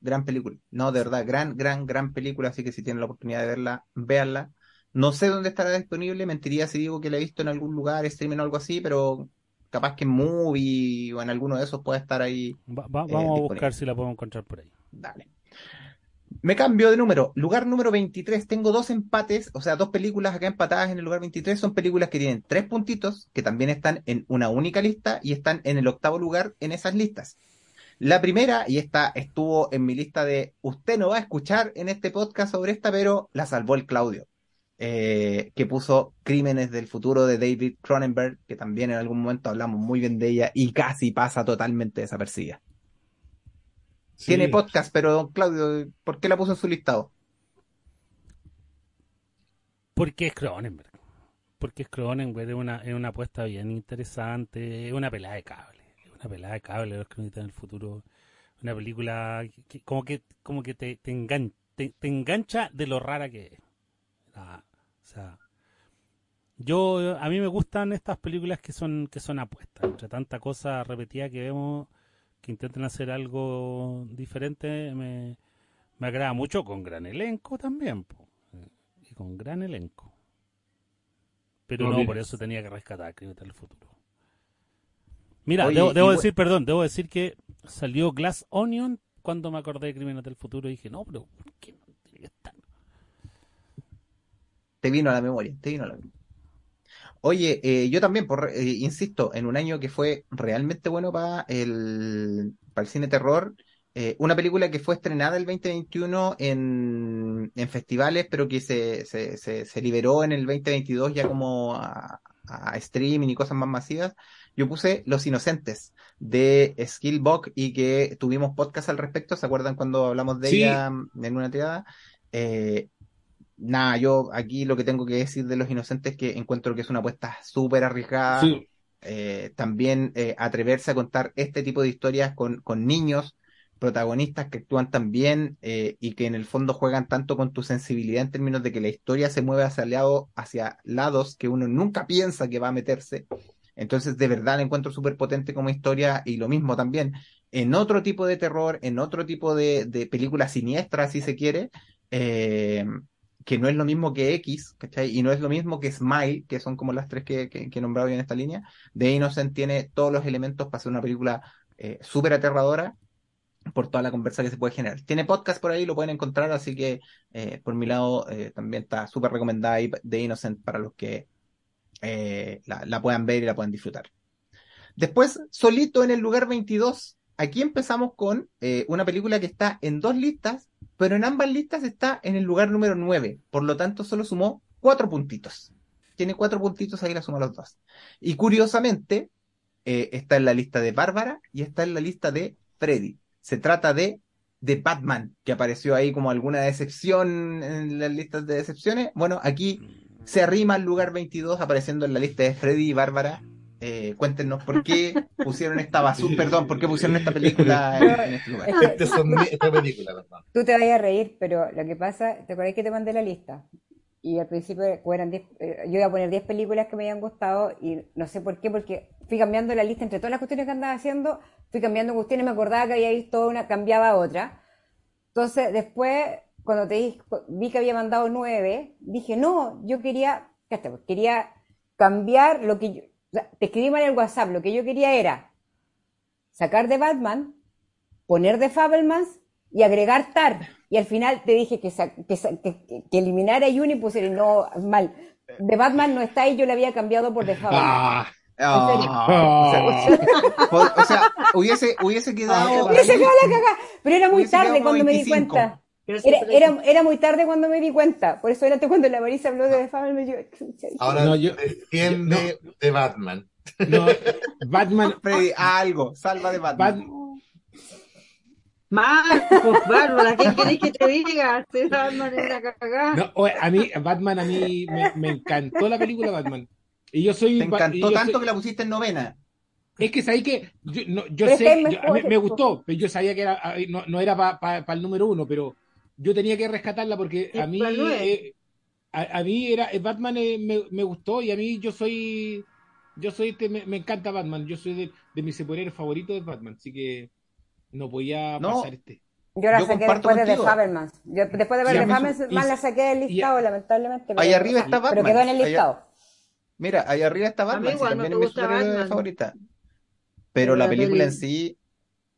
Gran película. No, de verdad, gran, gran, gran película, así que si tienen la oportunidad de verla, véanla. No sé dónde estará disponible, mentiría si digo que la he visto en algún lugar, streaming o algo así, pero capaz que en Movie o en alguno de esos puede estar ahí. Va- va- Eh, vamos a disponible. buscar si la podemos encontrar por ahí. Dale. Me cambio de número. Lugar número 23. Tengo dos empates, o sea, dos películas acá empatadas en el lugar 23. Son películas que tienen tres puntitos, que también están en una única lista y están en el octavo lugar en esas listas. La primera, y esta estuvo en mi lista de usted no va a escuchar en este podcast sobre esta, pero la salvó el Claudio, eh, que puso Crímenes del futuro de David Cronenberg, que también en algún momento hablamos muy bien de ella y casi pasa totalmente desapercibida. Sí. Tiene podcast, pero Claudio, ¿por qué la puso en su listado? Porque es Cronenberg. Porque es Cronenberg, es una, es una apuesta bien interesante, es una pelada de cable. Es una pelada de cable, los cronistas del futuro. Una película que, como que, como que te, te, engan- te, te engancha de lo rara que es. Ah, o sea, yo, a mí me gustan estas películas que son, que son apuestas. Entre tanta cosa repetida que vemos, que intentan hacer algo diferente, me, me agrada mucho, con gran elenco también. po. Y con gran elenco. Pero No, por eso tenía que rescatar Crímenes del Futuro. Mira, Oye, debo, decir, perdón, debo decir que salió Glass Onion cuando me acordé de Crímenes del Futuro y dije, no, pero ¿por qué no tiene que estar? Te vino a la memoria, te vino a la memoria. Oye, eh, yo también, por, eh, insisto, en un año que fue realmente bueno para el, para el cine terror, eh, una película que fue estrenada el 2021 en, en festivales, pero que se, se, se, se liberó en el 2022 ya como a, a streaming y cosas más masivas. Yo puse Los Inocentes de Skillbox y que tuvimos podcast al respecto. ¿Se acuerdan cuando hablamos de Sí. ella en una tirada? Eh, nada, yo aquí lo que tengo que decir de Los Inocentes es que encuentro que es una apuesta súper arriesgada. Sí. Eh, también eh, atreverse a contar este tipo de historias con, con niños, protagonistas que actúan tan bien eh, y que en el fondo juegan tanto con tu sensibilidad en términos de que la historia se mueve hacia, lado, hacia lados que uno nunca piensa que va a meterse. Entonces, de verdad, la encuentro súper potente como historia y lo mismo también en otro tipo de terror, en otro tipo de, de película siniestra, si se quiere, eh, que no es lo mismo que X, ¿cachai? Y no es lo mismo que Smile, que son como las tres que, que, que he nombrado yo en esta línea. The Innocent tiene todos los elementos para ser una película eh, súper aterradora por toda la conversa que se puede generar. Tiene podcast por ahí, lo pueden encontrar, así que eh, por mi lado eh, también está súper recomendada The Innocent para los que eh, la, la puedan ver y la puedan disfrutar. Después, solito en el lugar 22, aquí empezamos con eh, una película que está en dos listas, pero en ambas listas está en el lugar número 9. Por lo tanto, solo sumó cuatro puntitos. Tiene cuatro puntitos, ahí la suma los dos. Y curiosamente, eh, está en la lista de Bárbara y está en la lista de Freddy. Se trata de de Batman, que apareció ahí como alguna decepción en las listas de decepciones. Bueno, aquí se arrima al lugar 22 apareciendo en la lista de Freddy y Bárbara. Eh, cuéntenos por qué pusieron esta basura, perdón, por qué pusieron esta película en, en este lugar. Esta son- esta película, ¿verdad? Tú te vayas a reír, pero lo que pasa, ¿te acuerdas que te mandé la lista? Y al principio eran 10, eh, yo iba a poner 10 películas que me habían gustado y no sé por qué, porque fui cambiando la lista entre todas las cuestiones que andaba haciendo, fui cambiando cuestiones, me acordaba que había visto una, cambiaba a otra. Entonces, después, cuando te di- vi que había mandado 9, dije, no, yo quería, pues, quería cambiar lo que yo, sea, te escribí mal en el WhatsApp, lo que yo quería era sacar de Batman, poner de Fabelmans y agregar Tar. Y al final te dije que, que, que- eliminara Juni y pusiera, no, mal. De Batman no está ahí, yo le había cambiado por de Fabelmans. Ah, Ah, o sea, o sea, hubiese, hubiese quedado. Hubiese quedado la cagada, pero era muy tarde cuando me di 25. cuenta. Era, era, era muy tarde cuando me di cuenta. Por eso era cuando la Marisa habló de The Fabelmans, yo, Ahora No, yo- defiende de Batman. no, Batman, Freddy, algo, salva de Batman. Bat- Marcos, Bárbara, ¿qué querés que te diga? Te Batman es una cagada. no, oye, a mí, Batman, a mí me, me encantó la película Batman. Y yo soy. Te encantó tanto soy- que la pusiste en novena. Es que sabéis que yo, no, yo sé, que yo- me gustó, pero yo sabía que era, no, no era para el número uno, pero yo tenía que rescatarla porque a mí, eh, a, a mí era, eh, Batman eh, me, me gustó y a mí yo soy, yo soy, este, me, me encanta Batman, yo soy de, de mis superhéroes favoritos de Batman, así que no podía No. pasar este. Yo la Yo saqué después de The. Yo, después de ver a The mí y- la saqué del y- listado, lamentablemente. Ahí pero- arriba está Batman. Pero quedó en el Ahí- listado. Mira, ahí arriba está A mí Batman, si también me es mi superhéroe Batman. favorita. Pero la la película en sí,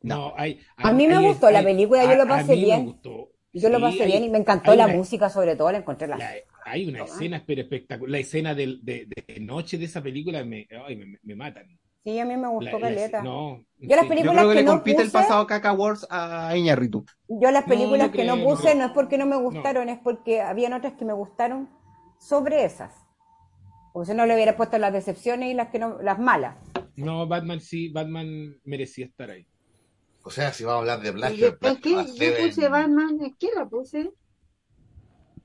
No. No, hay, A mí me hay- gustó la película, yo a- lo a pasé mí me bien. gustó. Yo lo pasé hay- bien y me encantó la una- música, sobre todo, la encontré la. La- hay una escena pero espectacular. La escena del- de, de noche de esa película me, ay, me, me matan. Sí, a mí me gustó la- caleta. no, Yo las sí. yo películas creo que, que le no compite el puse- pasado Caca Wars a Iñarritu. Yo las No, películas no que no puse no. no es porque no me gustaron, es porque habían otras que me gustaron sobre esas. Porque si no le hubiera puesto las decepciones y las que no, las malas. No, Batman sí, Batman merecía estar ahí. O sea, si vamos a hablar de ¿Y Black, yo, Black ¿en qué? Yo puse Batman, ¿en qué la puse?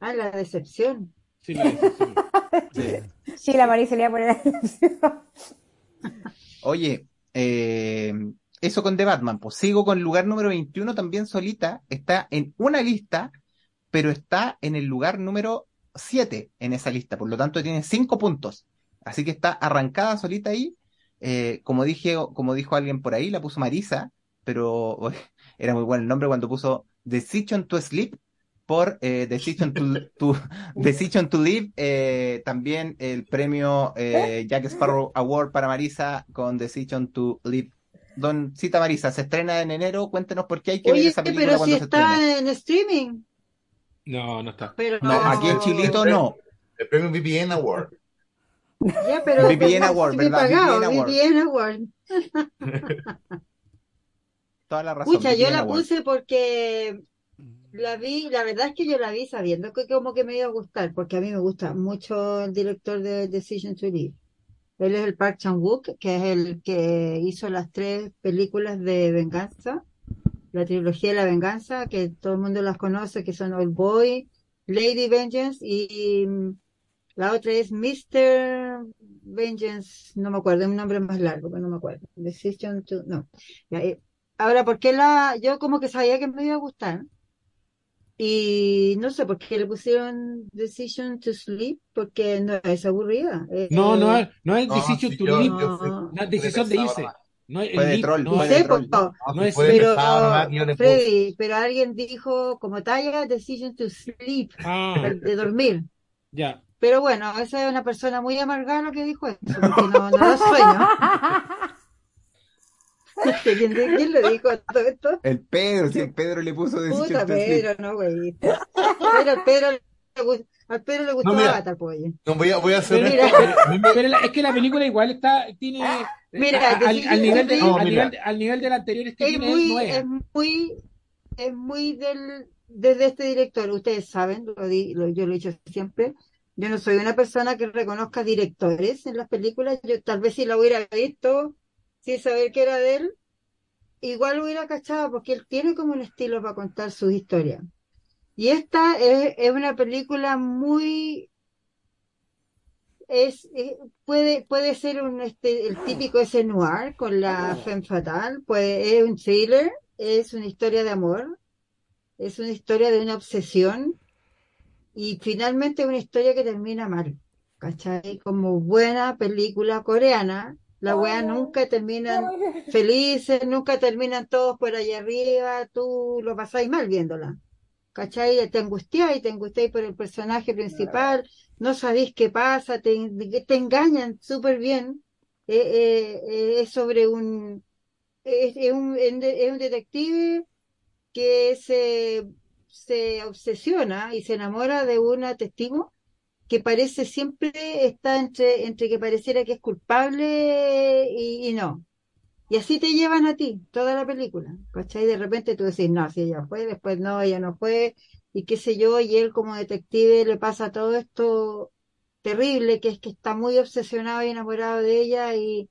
Ah, la decepción. Sí, la decepción. Sí, la Marisa le iba a poner la decepción. Oye, eh, eso con The Batman, pues sigo con el lugar número 21 también solita, está en una lista, pero está en el lugar número 7 en esa lista, por lo tanto tiene 5 puntos. Así que está arrancada solita ahí. Eh, como dije, como dijo alguien por ahí, la puso Marisa, pero uy, era muy bueno el nombre cuando puso Decision to Sleep por eh, Decision to, to- Decision to Live, eh, también el premio eh, Jack Sparrow Award para Marisa con Decision to Live. Don Cita Marisa, se estrena en enero, cuéntenos por qué hay que ver Oye, esa película pero si cuando se está estrene. en streaming. No, no está. Pero No, aquí en Chilito no. el premio VPN Award. Ya, pero VPN Award, ¿verdad? pagado, VPN Award. VPN Award. Toda la razón. Pucha, yo la puse porque la vi, la verdad es que yo la vi sabiendo que como que me iba a gustar, porque a mí me gusta mucho el director de Decision to Live. Él es el Park Chan-wook, que es el que hizo las tres películas de venganza, la trilogía de la venganza, que todo el mundo las conoce, que son Old Boy, Lady Vengeance y mm, la otra es Mr. Vengeance, no me acuerdo, es un nombre más largo, pero no me acuerdo. Decision to, no. Ya, eh, Ahora, ¿por qué la, yo como que sabía que me iba a gustar? Y no sé por qué le pusieron Decision to Sleep, porque no es aburrida. Eh, No, no, es- no es No, Decision si to fui- No. no es decisión de irse. pensaba No es leave, troll, no no fue es- de sé, troll. No, No es- pero puse. Freddy, pero alguien dijo como talla Decision to Sleep, Ah, de dormir. ya. Pero bueno, esa es una persona muy amargada lo que dijo eso, porque no, no da sueño. ¿Quién, quién lo dijo todo esto? El Pedro, si el Pedro le puso Decision Puta. Pedro, no, güey. Pero el Pedro al Pedro le gustó mira. Avatar, pues. No, voy a, voy a hacer Pero, esto. pero- A mí me- pero la- es que la película igual está, tiene, Mira, a- al, nivel de, No, al, mira. nivel, al nivel del anterior es que Es muy, no es. es muy, es muy del, desde este director. Ustedes saben, lo di- lo- yo lo he dicho siempre. Yo no soy una persona que reconozca directores en las películas. Yo tal vez si la hubiera visto sin saber que era de él, igual hubiera cachado porque él tiene como un estilo para contar sus historias. Y esta es, es una película muy es, eh, puede, puede ser un, este, el típico ese noir con la femme fatale, pues es un thriller, es una historia de amor, es una historia de una obsesión y finalmente una historia que termina mal, ¿cachai? Como buena película coreana, la weá nunca terminan felices, nunca terminan todos por allá arriba, tú lo pasáis mal viéndola. ¿Cachai? Te angustiáis, te angustiáis por el personaje principal, no sabéis qué pasa, te, te engañan súper bien. Eh, eh, eh, es sobre un es, es un, es un detective que se, se obsesiona y se enamora de una testigo que parece siempre está entre, entre que pareciera que es culpable y, y no. Y así te llevan a ti toda la película, ¿cachai? De repente tú decís, no, si ella fue, después no, ella no fue, y qué sé yo, y él como detective le pasa todo esto terrible, que es que está muy obsesionado y enamorado de ella y,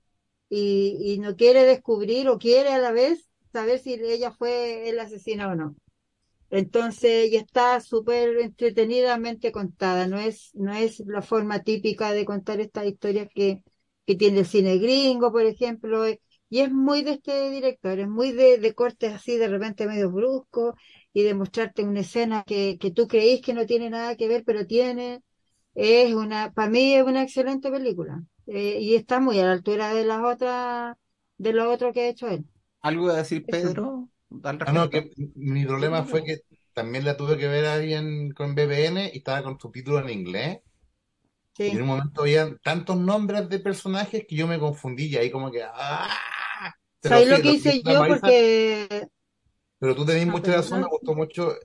y, y no quiere descubrir o quiere a la vez saber si ella fue el asesino o no. Entonces, y está súper entretenidamente contada, no es, no es la forma típica de contar estas historias que, que tiene el cine gringo, por ejemplo, y es muy de este director, es muy de, de cortes así de repente medio bruscos y de mostrarte una escena que, que tú creís que no tiene nada que ver, pero tiene. Es una, para mí es una excelente película. Eh, y está muy a la altura de las otras, de lo otro que ha hecho él. ¿Algo a decir Eso. Al Ah, no, que mi problema fue que también la tuve que ver ahí en, con VPN y estaba con subtítulos en inglés. Y en Sí. un momento habían tantos nombres de personajes que yo me confundí y ahí como que ¡ah! ¿Sabes sí, lo que lo hice yo? Marisa, Porque, pero tú tenés ah, mucha razón, me perdona. gustó mucho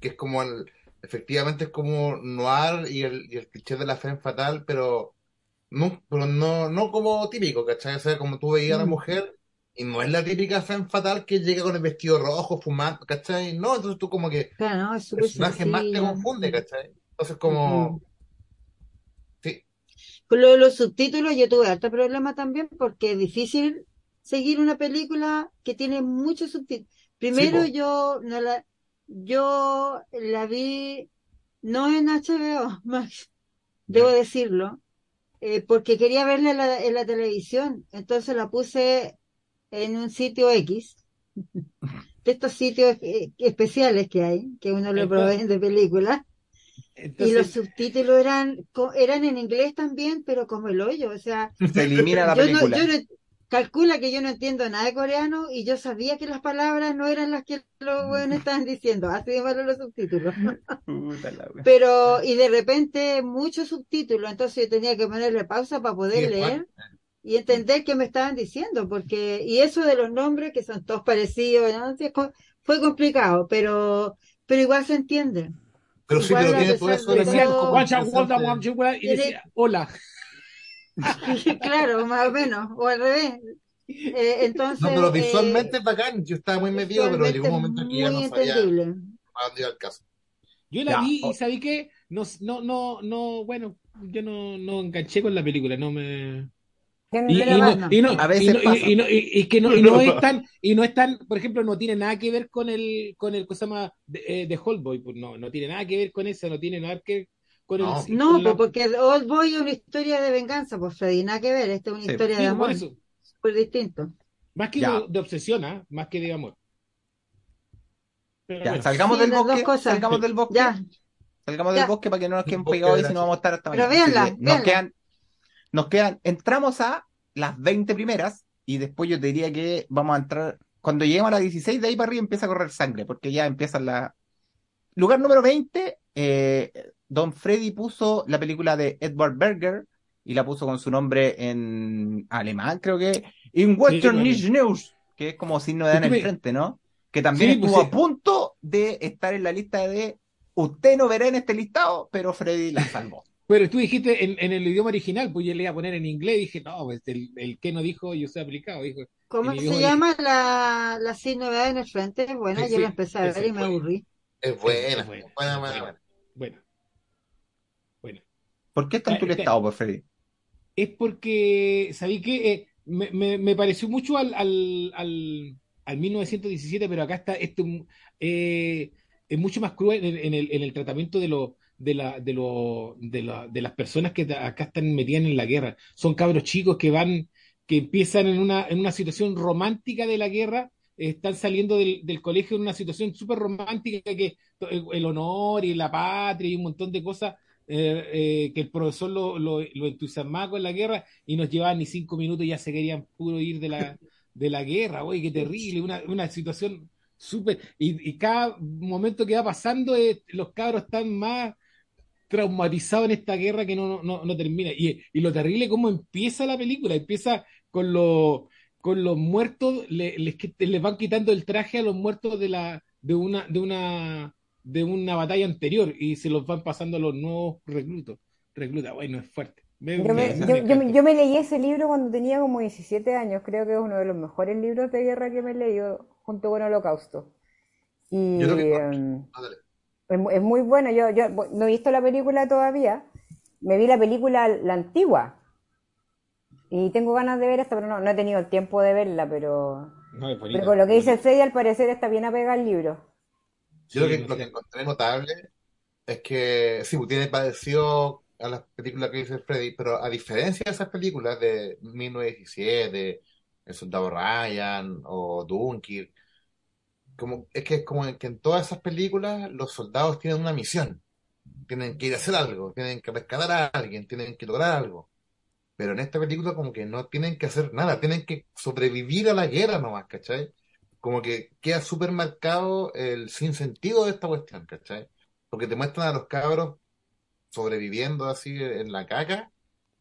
que es como el, efectivamente es como noir y el, y el cliché de la femme fatal, pero no, pero no, no como típico, ¿cachai? O sea, como tú veías a la Mm. mujer y no es la típica femme fatal que llega con el vestido rojo, fumando, ¿cachai? No, entonces tú como que Claro, no, es súper personaje más te confunde, ¿cachai? Entonces como, sí, Con lo de los subtítulos yo tuve harto problema también porque es difícil seguir una película que tiene muchos subtítulos. Primero yo no la, yo la vi no en HBO Max, debo decirlo, eh, porque quería verla en la, en la televisión, entonces la puse en un sitio X, de estos sitios eh, especiales que hay, que uno le proveen de películas. Y los subtítulos eran, co- eran en inglés también, pero como el hoyo. O sea, Se elimina la yo no, yo película. no, calcula que yo no entiendo nada de coreano y yo sabía que las palabras no eran las que los buenos estaban diciendo. Así de malos los subtítulos. Pero, y de repente muchos subtítulos, entonces yo tenía que ponerle pausa para poder leer. Y entender qué me estaban diciendo, porque, y eso de los nombres que son todos parecidos, ¿no? Fue complicado, pero, pero igual se entiende. Pero sí, pero tiene todo eso de de decía todo, Guacha, Guacha, presente. Guacha, Guacha, y decía hola. claro, más o menos, o al revés. Eh, No, entonces, pero eh, visualmente es bacán, yo estaba muy metido, pero llegó un momento en que ya no sabía entendible. a dónde iba el caso. Yo la Ya, vi y sabí que no, no, no, no, bueno, yo no, no enganché con la película, no me. Y, Pero no, y que no, no es tan, y no es tan, por ejemplo, no tiene nada que ver con el, con el, ¿cómo se llama? De, eh, de Boy, pues no, no tiene nada que ver con eso, no tiene nada que ver con el, No. con No, la, pues porque Old Boy es una historia de venganza, pues Freddy, nada que ver, esta es una Sí. historia sí, de amor, eso, súper distinto. más que de, de obsesión, ¿ah? más que de amor. Pero Ya, bueno, salgamos Sí, del bosque, cosas. salgamos del bosque, Ya, salgamos del bosque para que no nos queden Bosque pegados y si no vamos a estar hasta Pero mañana. Así véanla, que nos véanla. quedan, nos quedan, entramos a las 20 primeras y después yo te diría que vamos a entrar, cuando lleguemos a las 16 de ahí para arriba empieza a correr sangre, porque ya empieza la... Lugar número 20, eh, Don Freddy puso la película de Edward Berger y la puso con su nombre en alemán, creo que, In Western. Niche News, que es como signo de Dan en Estuve- el frente, ¿no? Que también Sí, pues estuvo sí. a punto de estar en la lista de usted no verá en este listado, pero Freddy la salvó. Pero tú dijiste en, en el idioma original, pues yo le iba a poner en inglés, dije, no, pues el, el que no dijo, yo soy aplicado, dijo. ¿Cómo se llama la, la sin novedad en el frente? Bueno, Sí, yo la empecé a ver y me aburrí. Es buena, Es buena, buena, buena, es buena. Bueno, bueno. ¿Por qué está en tu listado, por Freddy? Es porque, ¿sabí qué? Eh, me, me, me pareció mucho al, al, al, al 1917, pero acá está esto eh, es mucho más cruel en, en el, en el tratamiento de, lo, de, la, de, lo, de, de las personas que acá están metidas en la guerra. Son cabros chicos que van, que empiezan en una, en una situación romántica de la guerra, están saliendo del, del colegio en una situación súper romántica que el, honor y la patria y un montón de cosas eh, eh, que el profesor lo, lo, lo entusiasmaba con la guerra y nos llevaban ni cinco minutos y ya se querían puro ir de la, de la guerra, oye, qué terrible, una, una situación súper, y, y cada momento que va pasando eh, los cabros están más traumatizados en esta guerra que no, no, no termina. Y, y lo terrible cómo empieza la película, empieza con los con los muertos, le- les, les van quitando el traje a los muertos de la, de una, de una, de una batalla anterior, y se los van pasando a los nuevos reclutos. Recluta, bueno, es fuerte. Me- Yo me, yo, me yo me- encantó. yo me leí ese libro cuando tenía como 17 años. Creo que es uno de los mejores libros de guerra que me he leído junto con Holocausto. Y Yo creo que- Ah, dale. Es, mu- es muy bueno. Yo, yo no he visto la película todavía. Me vi la película, la antigua. Y tengo ganas de ver esta, pero no, no he tenido el tiempo de verla. Pero, No, es bonita. pero con lo que dice Freddy, al parecer está bien apegado al libro. Yo lo que encontré notable es que sí, pues, tiene parecido a las películas que dice Freddy, pero a diferencia de esas películas de 1917, El Soldado Ryan o Dunkirk, como, es que es como que en todas esas películas los soldados tienen una misión, tienen que ir a hacer algo, tienen que rescatar a alguien, tienen que lograr algo. Pero en esta película como que no tienen que hacer nada, tienen que sobrevivir a la guerra nomás, ¿cachai? Como que queda súper marcado el sinsentido de esta cuestión, ¿cachai? Porque te muestran a los cabros sobreviviendo así en la caca,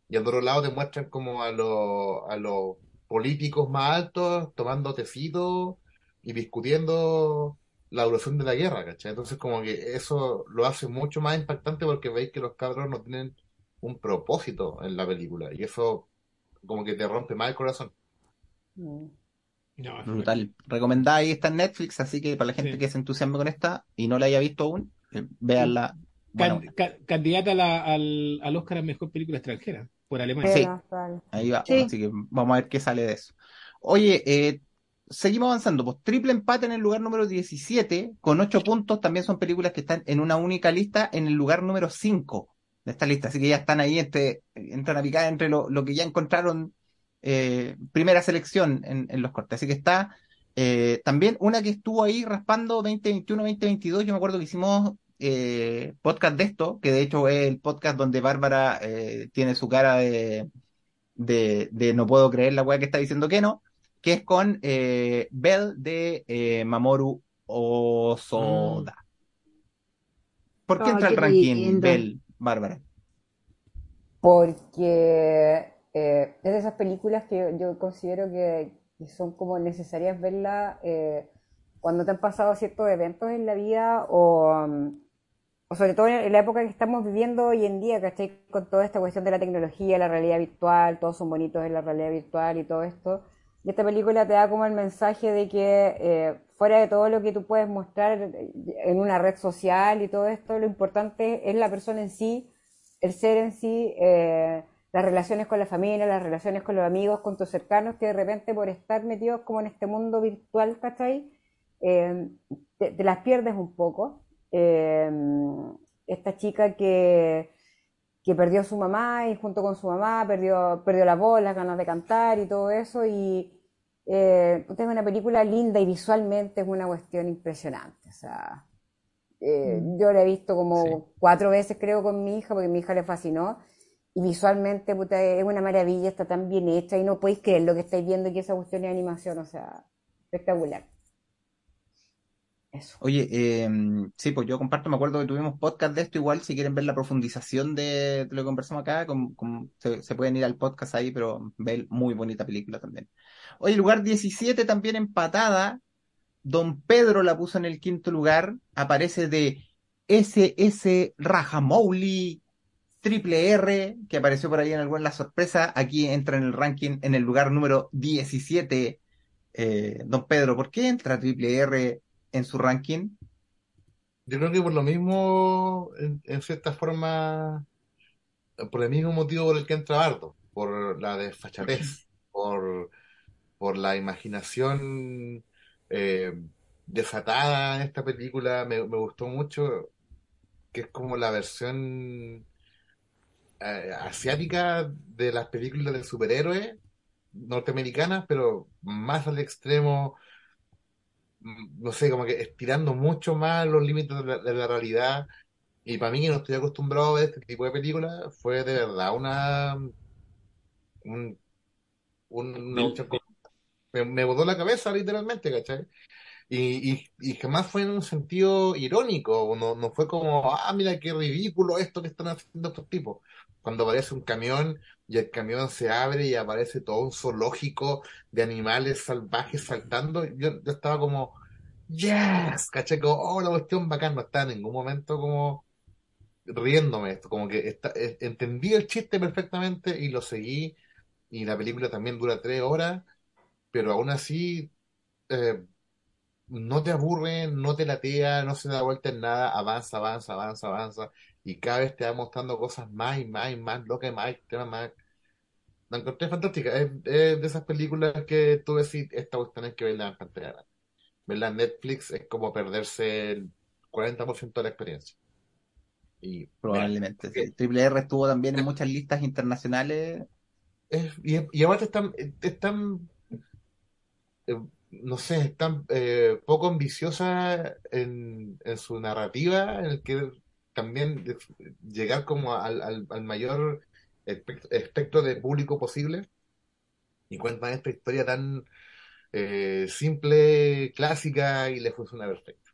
y al otro lado te muestran como a los, a políticos más altos tomando tecito y discutiendo la duración de la guerra, ¿cachai? Entonces como que eso lo hace mucho más impactante porque veis que los cabros no tienen un propósito en la película, y eso como que te rompe más el corazón. Mm. No. Brutal. Recomendada ahí está en Netflix, así que para la gente Sí. que se entusiasme con esta y no la haya visto aún, eh, véanla. Bueno, Can- ca- candidata a la- al, al Oscar a Mejor Película Extranjera por Alemania. Sí. Ahí va. Sí. Así que vamos a ver qué sale de eso. Oye, eh, seguimos avanzando. Pues triple empate en el lugar número 17, con 8 puntos. También son películas que están en una única lista en el lugar número 5 de esta lista. Así que ya están ahí, entre, entran a picar entre lo, que ya encontraron eh, primera selección en, en los cortes. Así que está eh, también una que estuvo ahí raspando 2021, 2022. Yo me acuerdo que hicimos eh, podcast de esto, que de hecho es el podcast donde Bárbara eh, tiene su cara de, de, de no puedo creer la weá que está diciendo que no, que es con eh, Bell de eh, Mamoru Osoda. ¿Por qué entra el ranking lindo. Bell, Bárbara? Porque eh, es de esas películas que yo, considero que, que son como necesarias verlas eh, cuando te han pasado ciertos eventos en la vida o, o sobre todo en la época que estamos viviendo hoy en día, ¿cachai? Con toda esta cuestión de la tecnología, la realidad virtual, todos son bonitos en la realidad virtual y todo esto. Y esta película te da como el mensaje de que eh, fuera de todo lo que tú puedes mostrar en una red social y todo esto, lo importante es la persona en sí, el ser en sí, eh, las relaciones con la familia, las relaciones con los amigos, con tus cercanos, que de repente por estar metidos como en este mundo virtual, ¿cachai? Eh, te, las pierdes un poco. Eh, esta chica que, que perdió a su mamá y junto con su mamá perdió, perdió la voz, las ganas de cantar y todo eso. Y eh, es una película linda y visualmente es una cuestión impresionante. O sea, eh, yo la he visto como Sí. cuatro veces creo con mi hija porque mi hija le fascinó. Y visualmente puta, es una maravilla, está tan bien hecha y no podéis creer lo que estáis viendo y que esa cuestión es animación, o sea, espectacular. Oye, eh, sí, pues yo comparto, me acuerdo que tuvimos podcast de esto, igual si quieren ver la profundización de, lo que conversamos acá, se pueden ir al podcast ahí, pero ver muy bonita película también. Oye, lugar 17 también empatada, Don Pedro la puso en el quinto lugar, aparece de SS Rajamouli Triple R, que apareció por ahí en alguna la sorpresa, aquí entra en el ranking en el lugar número 17. Eh, don Pedro, ¿por qué entra Triple R en su ranking? Yo creo que por lo mismo, en, en cierta forma, por el mismo motivo por el que entra Bardo, por la desfachatez, por, por la imaginación eh, desatada en esta película, me, me gustó mucho, que es como la versión eh, asiática de las películas de superhéroes norteamericanas, pero más al extremo, no sé, como que estirando mucho más los límites de la, de la realidad. Y para mí, que no estoy acostumbrado a ver este tipo de películas, fue de verdad una, un- un- una como- me, me botó la cabeza literalmente, ¿cachai? Y, y, y jamás fue en un sentido irónico, no, no fue como, ah, mira qué ridículo esto que están haciendo estos tipos. Cuando aparece un camión y el camión se abre y aparece todo un zoológico de animales salvajes saltando, yo, yo estaba como, yes, ¿cachai? Como, oh, la cuestión bacán, no estaba en ningún momento como riéndome esto, como que eh, entendí el chiste perfectamente y lo seguí, y la película también dura tres horas, pero aún así... eh, no te aburre, no te latea, no se da vuelta en nada, avanza, avanza, avanza, avanza, y cada vez te va mostrando cosas más y más y más locas más extremas, más... La encontré fantástica, es, es de esas películas que tú decís, esta cuestión hay que verla en pantalla grande. Verla en Netflix es como perderse el 40% de la experiencia. Y, Probablemente. mira, sí. Triple R estuvo también en muchas listas internacionales. es- y, y aparte están, están eh, no sé, es tan eh, poco ambiciosa en, en su narrativa, en el que también llegar como al, al, al mayor espect- espectro de público posible y cuentan esta historia tan eh, simple, clásica y le funciona perfecto.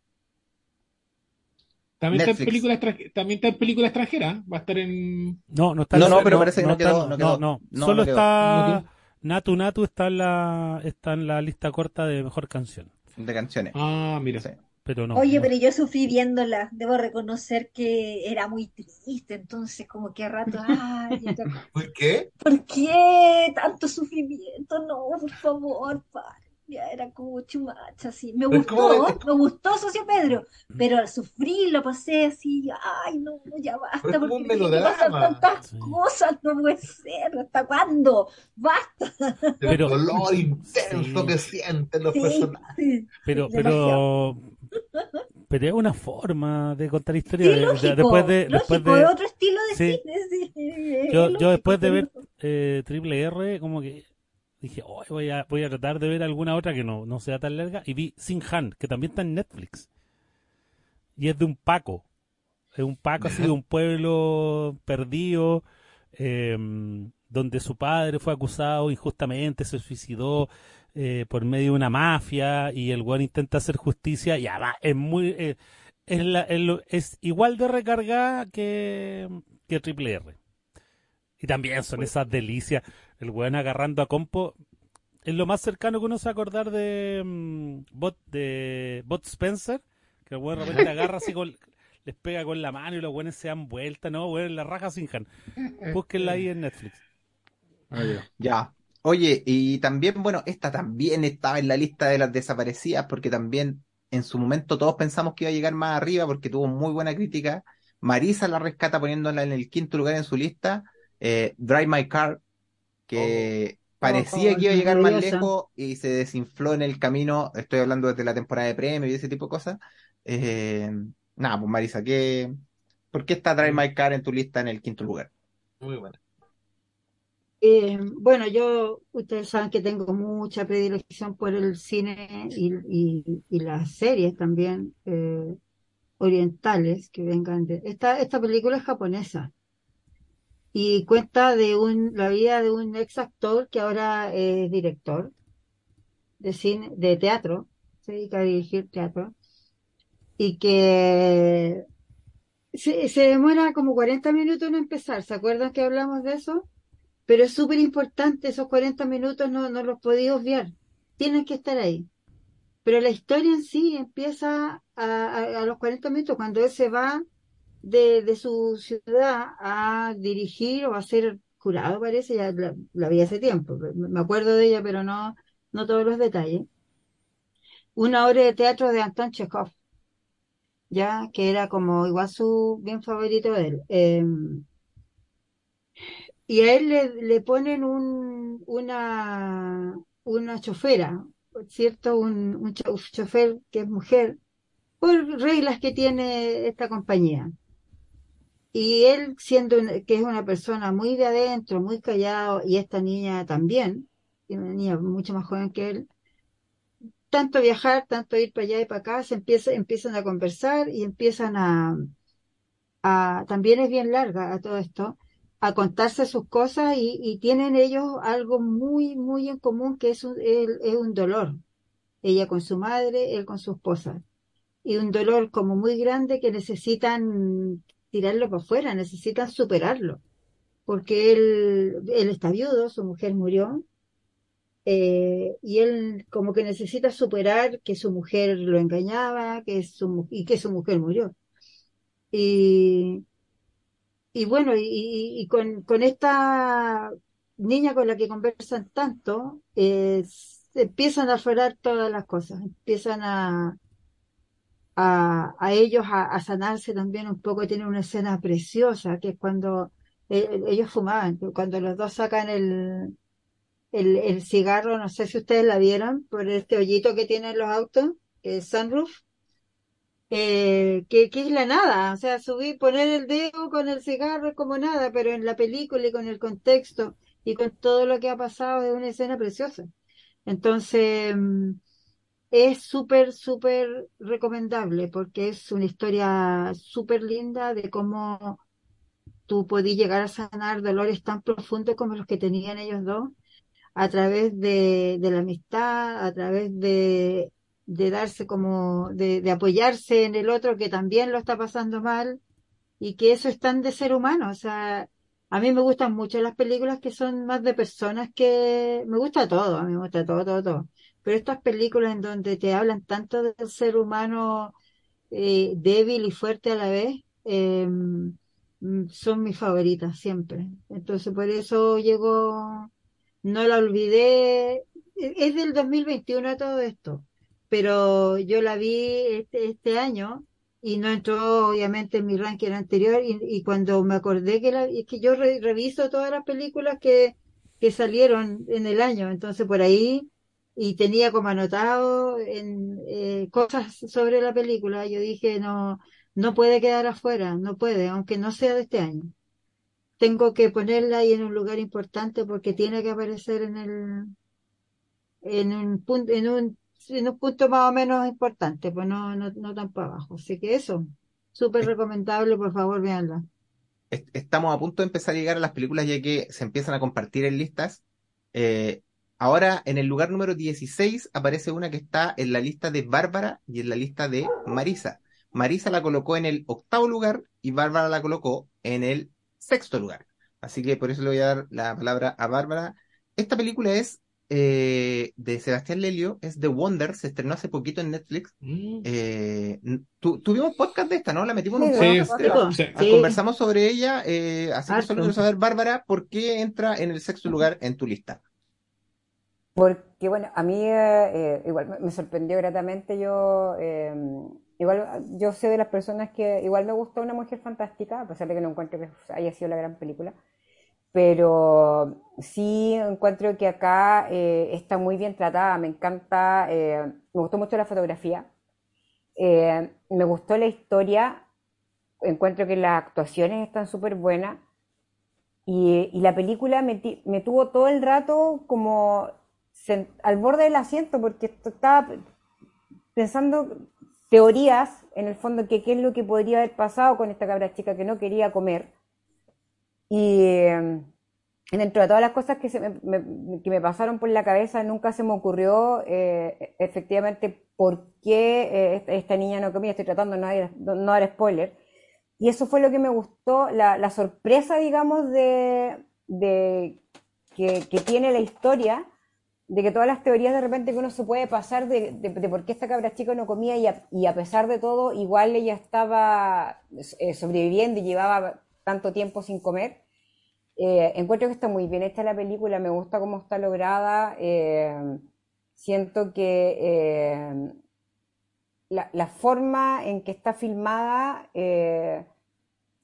También está en película extranjera, también está en película extranjera, va a estar en No, no está No, en- no, pero parece que no está- quedó, no quedó. no, No, Solo no quedó. está ¿No Natu Natu está en la está en la lista corta de mejor canción, de canciones. Ah, mira. Sí. Pero no. Oye, no. pero yo sufrí viéndola. Debo reconocer que era muy triste, entonces como que a rato, ay, ¿Por qué? ¿por qué tanto sufrimiento? No, por favor, para. Ya era como chumacha, así. Me Pero como- gustó, me gustó Socio Pedro, pero al sufrir lo pasé así, ay, no, ya basta, Pero porque pasar melodrama. tantas Sí. cosas, no puede ser, ¿hasta cuándo? Basta. El Pero- dolor intenso Sí. que sienten los Sí, personajes. sí. Pero, demasiado. Pero, es una forma de contar historia. Sí, de- lógico, después de, después otro estilo de Sí. cine, sí, yo, lógico, yo después de ver eh, Triple R, como que dije, "Ay, voy a, voy a tratar de ver alguna otra que no, no sea tan larga. Y vi Sin Han, que también está en Netflix. Y es de un Paco. Es un Paco así de un pueblo perdido, eh, donde su padre fue acusado injustamente, se suicidó eh, por medio de una mafia y el weón intenta hacer justicia. Y además es muy... eh, es, la- es lo- es igual de recargada que, que Triple R. Y también son esas delicias. El weón agarrando a compo. Es lo más cercano que uno se acordar de mm, Bot, de Bot Spencer. Que el weón de repente agarra así con. Les pega con la mano y los weones se dan vuelta, ¿no? Weón, la raja sin Han. Búsquenla ahí en Netflix. Ah, ya. Ya. Oye, y también, bueno, esta también estaba en la lista de las desaparecidas porque también en su momento todos pensamos que iba a llegar más arriba porque tuvo muy buena crítica. Marisa la rescata poniéndola en el quinto lugar en su lista. Eh, Drive My Car, que parecía Oh, que iba a llegar más lejos y se desinfló en el camino. Estoy hablando desde la temporada de premio y ese tipo de cosas. Eh, nada, pues Marisa, ¿qué, ¿por qué está Drive My Car en tu lista en el quinto lugar? Muy buena. Eh, bueno, yo, ustedes saben que tengo mucha predilección por el cine y, las series también eh, orientales que vengan de... Esta, esta película es japonesa y cuenta de un, la vida de un ex actor que ahora es director de cine, de teatro, se dedica a dirigir teatro y que se, se demora como 40 minutos en empezar. ¿Se acuerdan que hablamos de eso? Pero es súper importante, esos 40 minutos no, no los podéis obviar. Tienen que estar ahí. pero la historia en sí empieza a, a- los 40 minutos, cuando él se va de, de su ciudad a dirigir o a ser jurado, parece, ya la, la vi hace tiempo, me acuerdo de ella, pero no, no todos los detalles. Una obra de teatro de Anton Chekhov, ya que era como igual su bien favorito de él. Eh, y a él le, le ponen un, una, una chofera, ¿cierto? Un, un cho- un chofer que es mujer, por reglas que tiene esta compañía. Y él, siendo que es una persona muy de adentro, muy callado, y esta niña también, una niña mucho más joven que él, tanto viajar, tanto ir para allá y para acá, se empieza, empiezan a conversar y empiezan a, a- también es bien larga a todo esto, a contarse sus cosas y, tienen ellos algo muy, muy en común que es un, es un dolor. Ella con su madre, él con su esposa. Y un dolor como muy grande que necesitan tirarlo para afuera, necesitan superarlo. Porque él, él está viudo, su mujer murió, eh, y él como que necesita superar que su mujer lo engañaba, que su, y que su mujer murió. Y, y bueno, y, con, con esta niña con la que conversan tanto, eh, empiezan a aflorar todas las cosas, empiezan a, a, ellos a, sanarse también un poco. Tiene una escena preciosa, que es cuando eh, ellos fumaban, cuando los dos sacan el, el, el cigarro, no sé si ustedes la vieron, por este hoyito que tienen los autos, es sunroof eh, que, que es la nada, o sea, subir, poner el dedo con el cigarro es como nada, pero en la película y con el contexto y con todo lo que ha pasado es una escena preciosa. Entonces, mm, es súper, súper recomendable porque es una historia súper linda de cómo tú podías llegar a sanar dolores tan profundos como los que tenían ellos dos a través de, de la amistad, a través de, de darse como, de, de apoyarse en el otro que también lo está pasando mal y que eso es tan de ser humano. O sea, a mí me gustan mucho las películas que son más de personas que, me gusta todo, a mí me gusta todo, todo, todo. Pero estas películas en donde te hablan tanto del ser humano eh, débil y fuerte a la vez, eh, mm, son mis favoritas siempre. Entonces por eso llegó no la olvidé, e- es del 2021 todo esto, pero yo la vi este, este año y no entró obviamente en mi ranking anterior y, cuando me acordé que la, es que yo re- reviso todas las películas que, que salieron en el año, entonces por ahí y tenía como anotado en, eh, cosas sobre la película, yo dije no, no puede quedar afuera, no puede, aunque no sea de este año. Tengo que ponerla ahí en un lugar importante porque tiene que aparecer en el en un punto en un en un punto más o menos importante pues no no, no tan para abajo así que eso súper recomendable por favor véanla Est- Estamos a punto de empezar a llegar a las películas ya que se empiezan a compartir en listas. Eh, ahora, en el lugar número 16 aparece una que está en la lista de Bárbara y en la lista de Marisa. Marisa la colocó en el octavo lugar y Bárbara la colocó en el sexto lugar. Así que por eso le voy a dar la palabra a Bárbara. Esta película es eh, de Sebastián Lelio, es The Wonder, se estrenó hace poquito en Netflix. Mm. Eh, tu- tuvimos podcast de esta, ¿no? La metimos en un Sí, podcast. sí. Ah, Sí. Conversamos sobre ella, eh, así que solo quiero saber, Bárbara, ¿por qué entra en el sexto lugar en tu lista? Porque, bueno, a mí eh, igual me, me sorprendió gratamente. Yo, eh, igual, yo sé de las personas que igual me gustó Una Mujer Fantástica, a pesar de que no encuentro que haya sido la gran película. Pero sí encuentro que acá eh, está muy bien tratada. Me encanta, eh, me gustó mucho la fotografía. Eh, me gustó la historia. Encuentro que las actuaciones están súper buenas. Y, la película me, tuvo todo el rato como al borde del asiento porque estaba pensando teorías en el fondo qué es lo que podría haber pasado con esta cabra chica que no quería comer y eh, dentro de todas las cosas que, se me, me- que me pasaron por la cabeza nunca se me ocurrió eh, efectivamente por qué eh, esta, niña no comía. Estoy tratando de no dar, no dar spoiler. Y eso fue lo que me gustó, la, la sorpresa, digamos, de, de que, que tiene la historia, de que todas las teorías de repente que uno se puede pasar de, de, de por qué esta cabra chica no comía y a, y a, pesar de todo igual ella estaba eh, sobreviviendo y llevaba tanto tiempo sin comer. Eh, encuentro que está muy bien hecha la película, me gusta cómo está lograda. Eh, siento que eh, la, forma en que está filmada,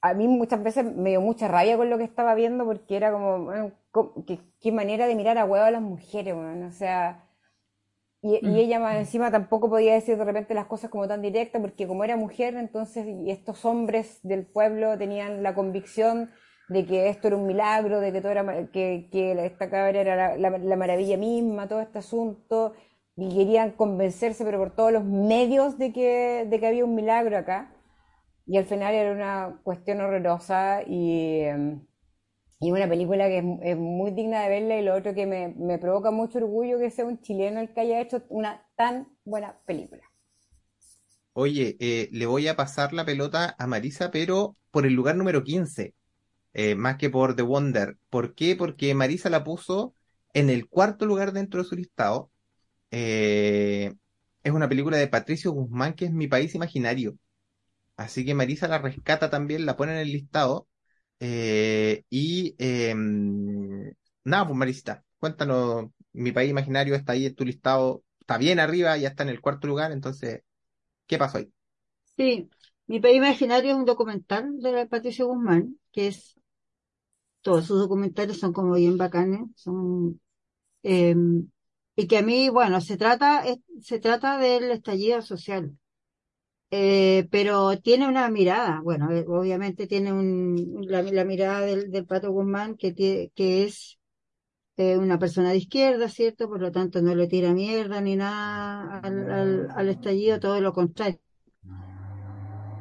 a mí muchas veces me dio mucha rabia con lo que estaba viendo porque era como, qué manera de mirar a huevo a las mujeres, bueno, o sea, y, y, ella más encima tampoco podía decir de repente las cosas como tan directas porque como era mujer, entonces y estos hombres del pueblo tenían la convicción de que esto era un milagro, de que todo era que, que esta cabra era la, la, la, maravilla misma, todo este asunto, y querían convencerse, pero por todos los medios de que, de que había un milagro acá. Y al final era una cuestión horrorosa y, y una película que es, muy digna de verla y lo otro que me, me provoca mucho orgullo que sea un chileno el que haya hecho una tan buena película. Oye, eh, le voy a pasar la pelota a Marisa, pero por el lugar número 15 eh, más que por The Wonder. ¿Por qué? Porque Marisa la puso en el cuarto lugar dentro de su listado. Eh, es una película de Patricio Guzmán, que es Mi País Imaginario. Así que Marisa la rescata también, la pone en el listado. Eh, y nada, pues Marisa, cuéntanos, Mi País Imaginario está ahí en tu listado, está bien arriba, ya está en el cuarto lugar, entonces, ¿qué pasó ahí? Sí, Mi País Imaginario es un documental de Patricio Guzmán, que es todos sus documentales son como bien bacanes, son, eh, y que a mí, bueno, se trata, se trata del estallido social, eh, pero tiene una mirada, bueno, eh, obviamente tiene un, la, la mirada del, del, Pato Guzmán, que, es eh, una persona de izquierda, ¿cierto? Por lo tanto, no le tira mierda ni nada al, al, al estallido, todo lo contrario.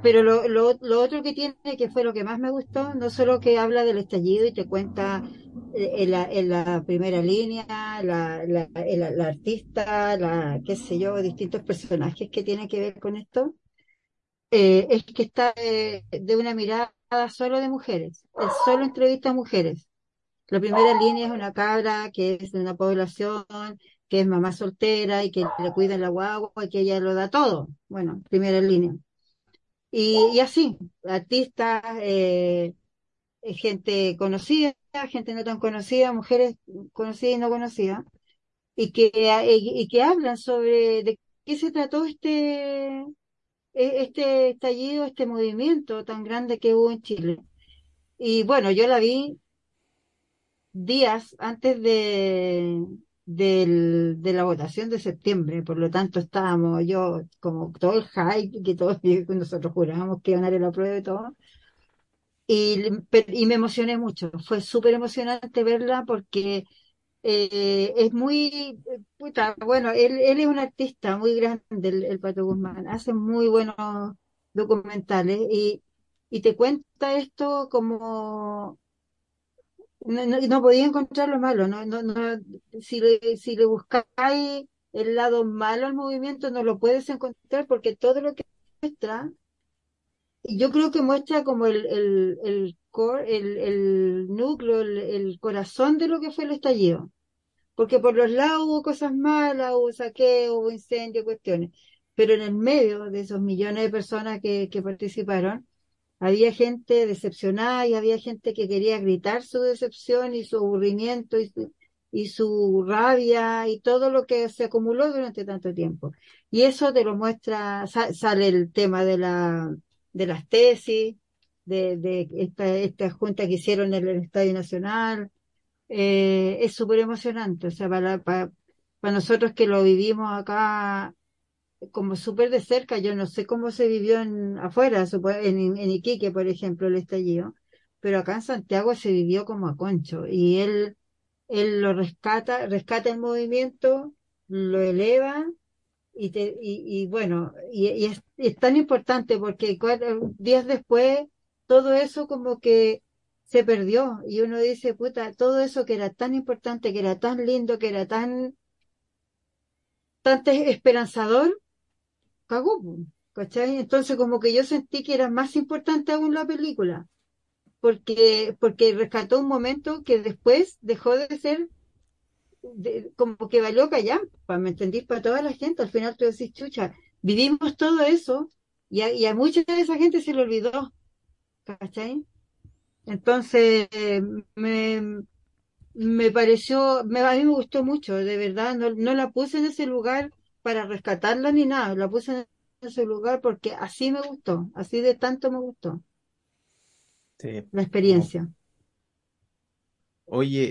Pero lo, lo, lo, otro que tiene, que fue lo que más me gustó, no solo que habla del estallido y te cuenta en la, en la primera línea, la, la, la, la artista, la, qué sé yo, distintos personajes que tienen que ver con esto, eh, es que está de, una mirada solo de mujeres, es solo entrevista a mujeres. La primera línea es una cabra que es de una población que es mamá soltera y que le cuida la guagua y que ella lo da todo. Bueno, primera línea. Y, así, artistas, eh, gente conocida, gente no tan conocida, mujeres conocidas y no conocidas, y que, y que hablan sobre de qué se trató este, este estallido, este movimiento tan grande que hubo en Chile. Y bueno, yo la vi días antes de, del, de la votación de septiembre, por lo tanto estábamos yo como todo el hype que todos nosotros jurábamos que iban a dar prueba y todo. Y, y me emocioné mucho, fue súper emocionante verla porque eh, es muy, puta, bueno, él, él es un artista muy grande, el, el Pato Guzmán, hace muy buenos documentales y, y te cuenta esto como no, no, no, podía encontrar lo malo, no, no, no, si le, si le buscáis el lado malo al movimiento no lo puedes encontrar porque todo lo que muestra, yo creo que muestra como el, el, el el, el núcleo, el, el corazón de lo que fue el estallido. Porque por los lados hubo cosas malas, hubo saqueo, hubo incendio, cuestiones. Pero en el medio de esos millones de personas que, que participaron, había gente decepcionada y había gente que quería gritar su decepción y su aburrimiento y su, y su rabia y todo lo que se acumuló durante tanto tiempo. Y eso te lo muestra, sale el tema de la, de las tesis, de, esta, esta junta que hicieron en el Estadio Nacional. Eh, es súper emocionante, o sea, para, para, nosotros que lo vivimos acá como súper de cerca, yo no sé cómo se vivió en, afuera, en, Iquique, por ejemplo, el estallido, pero acá en Santiago se vivió como a concho y él, él lo rescata, rescata el movimiento, lo eleva y, te, y, bueno, y, es, es, tan importante porque días después todo eso como que se perdió y uno dice, puta, todo eso que era tan importante, que era tan lindo, que era tan, tan esperanzador, cagó, ¿cachai? Entonces como que yo sentí que era más importante aún la película, porque, porque rescató un momento que después dejó de ser como que valió callar, ¿me entendís? Para toda la gente, al final tú decís, chucha, vivimos todo eso y a, y a mucha de esa gente se le olvidó, ¿cachai? Entonces, eh, me, me pareció, me, a mí me gustó mucho, de verdad, no, no la puse en ese lugar para rescatarla ni nada, la puse en ese lugar porque así me gustó, así de tanto me gustó Sí. la experiencia. Oye,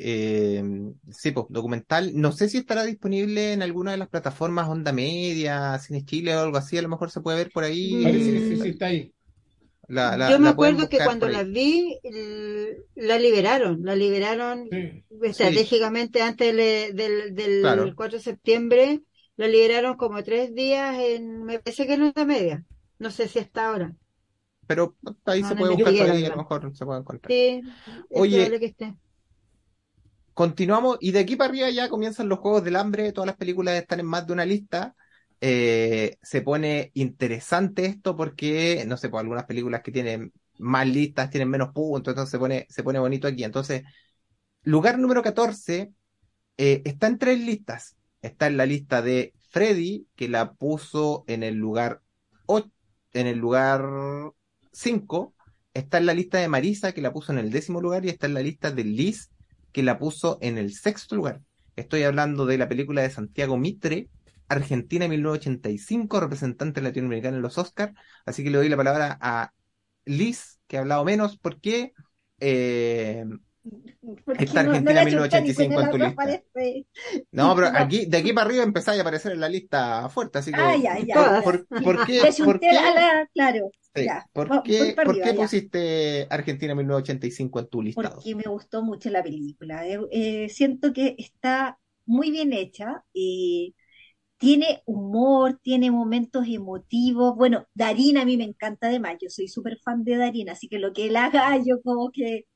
eh, sí, pues, documental. No sé si estará disponible en alguna de las plataformas Onda Media, Cine Chile o algo así. A lo mejor se puede ver por ahí. Parece que sí, sí, está ahí. La, la- Yo me acuerdo que cuando por la ahí. vi, la liberaron, la liberaron Sí. estratégicamente antes del, del, del Claro. 4 de septiembre, la liberaron como tres días en, me parece que en una media, no sé si hasta ahora. Pero ahí No, se no puede buscar la A lo mejor se puede encontrar. Sí, es Oye, probable que esté. Continuamos y de aquí para arriba ya comienzan los Juegos del Hambre, todas las películas están en más de una lista. Eh, se pone interesante esto porque, no sé, pues algunas películas que tienen más listas tienen menos puntos, entonces se pone, se pone bonito aquí. Entonces, lugar número 14 eh, está en tres listas. Está en la lista de Freddy, que la puso en el lugar o- en el lugar 5. Está en la lista de Marisa, que la puso en el décimo lugar, y está en la lista de Liz, que la puso en el sexto lugar. Estoy hablando de la película de Santiago Mitre, Argentina 1985, representante latinoamericano en los Oscars. Así que le doy la palabra a Liz, que ha hablado menos, porque eh, Porque Está no, no Argentina ni 1985 en tu lista. aparece. no, pero No. aquí, de aquí para arriba empezáis a aparecer en la lista fuerte, así que Ah, ya, ya. ¿por, por qué, por qué- la, claro, sí, ya. por qué- por arriba, qué ya. pusiste Argentina 1985 en tu listado? porque me gustó mucho la película. Eh, eh, siento que está muy bien hecha y tiene humor, tiene momentos emotivos. Bueno, Darín a mí me encanta además, yo soy súper fan de Darín, así que lo que él haga yo como que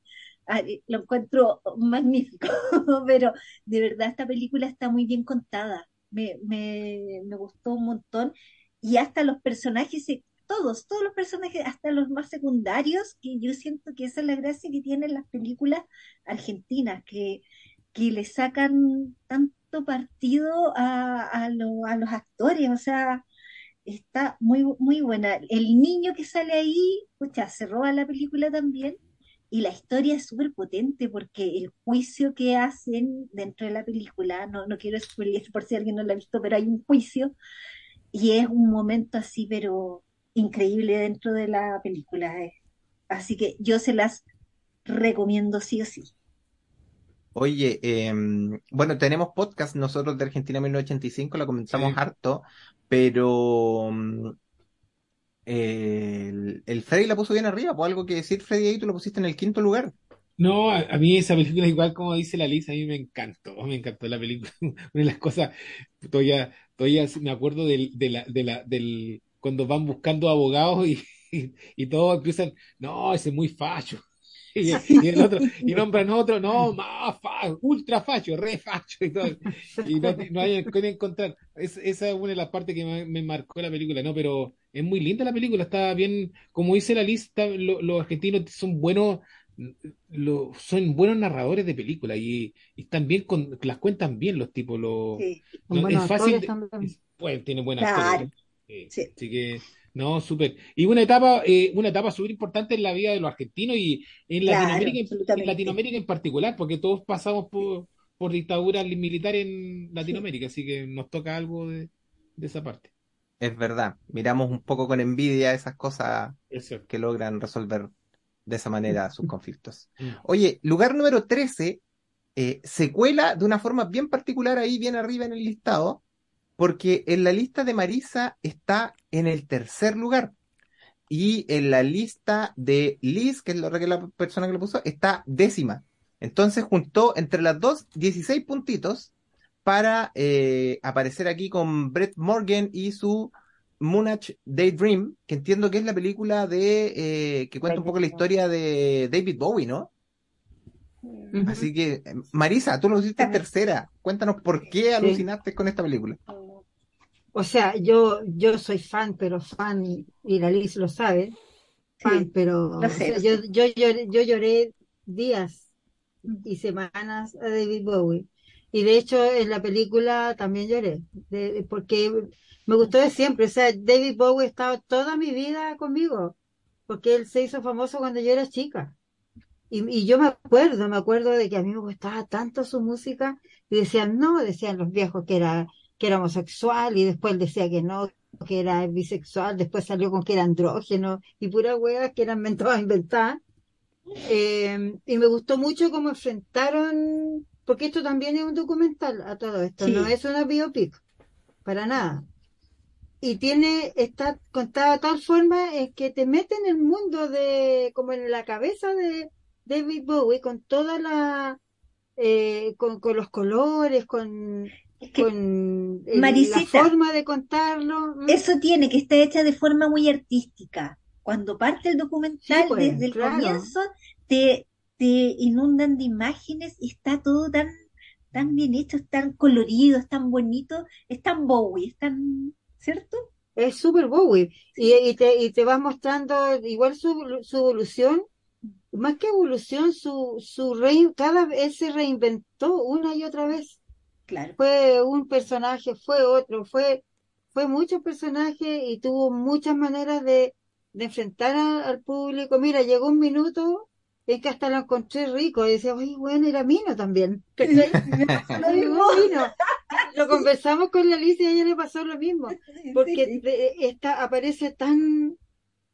ah, eh, lo encuentro magnífico, pero de verdad esta película está muy bien contada, me, me, me gustó un montón y hasta los personajes, todos, todos los personajes, hasta los más secundarios, que yo siento que esa es la gracia que tienen las películas argentinas, que, que le sacan tanto partido a, a, lo- a los actores, o sea, está muy, muy buena. El niño que sale ahí, pucha, se roba la película también. Y la historia es súper potente porque el juicio que hacen dentro de la película, no, no quiero spoiler por si alguien no lo ha visto, pero hay un juicio y es un momento así, pero increíble dentro de la película. eh. Así que yo se las recomiendo sí o sí. Oye, em, bueno, tenemos podcast nosotros de Argentina 1985, la comentamos Sí. harto, pero mm, el, el Freddy la puso bien arriba, pues algo que decir, Freddy, ahí tú lo pusiste en el quinto lugar. No, a, a mí esa película, igual como dice la Lisa, a mí me encantó, me encantó la película. Una de las cosas, todavía, todavía me acuerdo del, de la, de la, del, cuando van buscando abogados y, y, y todos empiezan, no, ese es muy facho. Y, y el otro, y nombran otro, no, más ultra facho, re facho y todo. Y no, no hay que encontrar. Es- esa es una de las partes que me, me marcó la película, ¿no? Pero es muy linda la película, está bien, como dice la lista, lo- los argentinos son buenos, lo- son buenos narradores de películas y, y están bien con, las cuentan bien los tipos, los, Sí, no, es fácil, actores también. es- bueno, tienen buenos Claro. ¿eh? Sí. Así que, no, súper. Y una etapa, eh, una etapa súper importante en la vida de los argentinos y en Claro, Latinoamérica, en-. Latinoamérica en particular, porque todos pasamos por, por dictaduras militares en Latinoamérica, así que nos toca algo de, de esa parte. Es verdad, miramos un poco con envidia esas cosas que logran resolver de esa manera sus conflictos. Mm. Oye, lugar número 13 eh, se cuela de una forma bien particular ahí, bien arriba en el listado, porque en la lista de Marisa está en el tercer lugar. Y en la lista de Liz, que es la, que la persona que lo puso, está décima. Entonces juntó entre las dos 16 puntitos para eh, aparecer aquí con Brett Morgan y su Moonage Daydream, que entiendo que es la película de eh, que cuenta un poco la historia de David Bowie, ¿no? Así que, Marisa, tú lo hiciste tercera. Cuéntanos por qué alucinaste con esta película. O sea, yo, yo soy fan, pero fan, y la Liz lo sabe, fan, Sí, pero o sea, yo, yo lloré, yo lloré días y semanas a David Bowie. y de hecho en la película también lloré, de- porque me gustó de siempre, o sea, David Bowie ha estado toda mi vida conmigo, porque él se hizo famoso cuando yo era chica. Y, y yo me acuerdo, me acuerdo de que a mí me gustaba tanto su música y decían no, decían los viejos que era, que era homosexual y después decía que no, que era bisexual, después salió con que era andrógeno y puras weas que eran todas inventadas. Eh, y me gustó mucho cómo enfrentaron, porque esto también es un documental a todo esto, Sí. no es una biopic, para nada. Y tiene, está contada de tal forma es que te mete en el mundo de, como en la cabeza de David Bowie, con toda la, eh, con, con los colores, con, Es que con el- la forma de contarlo. eso tiene que estar hecha de forma muy artística. Cuando parte el documental, Sí, pues, desde el claro. comienzo, te, te inundan de imágenes y está todo tan, tan bien hecho, es tan colorido, es tan bonito, es tan Bowie, es tan, ¿cierto? Es súper Bowie. Y, y te, y te va mostrando igual su, su evolución, más que evolución, su, su rein- cada vez se reinventó una y otra vez. Claro. Fue un personaje, fue otro, fue, fue muchos personajes y tuvo muchas maneras de, de enfrentar a- al público. Mira, llegó un minuto en que hasta lo encontré rico y decía, oye, bueno, era Mino también. Lo. Mino. Conversamos con la Alicia y a ella le pasó lo mismo porque está, aparece tan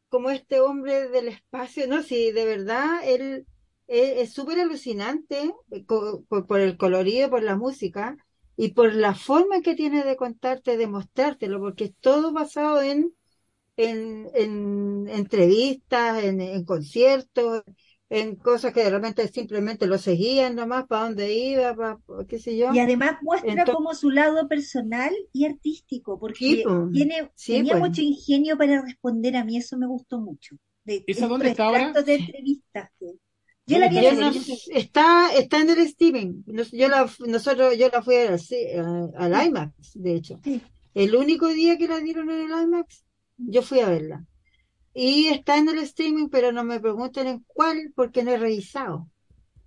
como este hombre del espacio, no, sí, de verdad, él es súper alucinante eh, por, por el colorido, por la música y por la forma que tiene de contarte, de mostrártelo, porque es todo basado en, en, en entrevistas, en, en conciertos, en cosas que de repente simplemente lo seguían nomás, para dónde iba, para, qué sé yo. Y además muestra Entonces- como su lado personal y artístico, porque Sí, tiene, Sí, tenía pues. mucho ingenio para responder a mí, eso me gustó mucho. De ¿Esa dónde está ahora? de entrevistas. que- Yo la vi en el está, está en el streaming. Nos- Yo la, nosotros, yo la fui al, IMAX, de hecho. Sí. El único día que la dieron en el IMAX, yo fui a verla. Y está en el streaming, pero no me pregunten en cuál, porque no he revisado.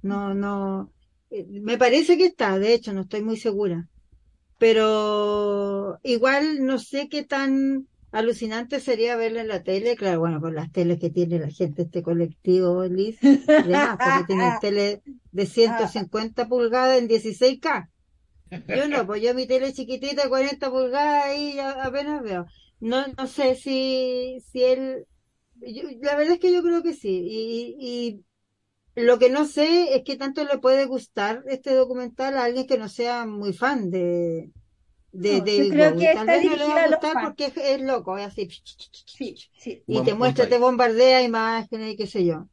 No, no. eh, Me parece que está, de hecho, no estoy muy segura. Pero igual no sé qué tan alucinante sería verla en la tele. Claro, bueno, con las teles que tiene la gente, este colectivo, Liz, y demás, porque tienen tele de 150 pulgadas en 16K. Yo no, pues yo mi tele chiquitita, 40 pulgadas, ahí apenas veo. No, no sé si, si él, yo- la verdad es que yo creo que sí. Y, y lo que no sé es qué tanto le puede gustar este documental a alguien que no sea muy fan de, de No, yo creo que Tal está vez no le dirigida va a a los gustar porque es, es loco, es así. Sí, sí. Y Buen te muestra, te bombardea imágenes y qué sé yo.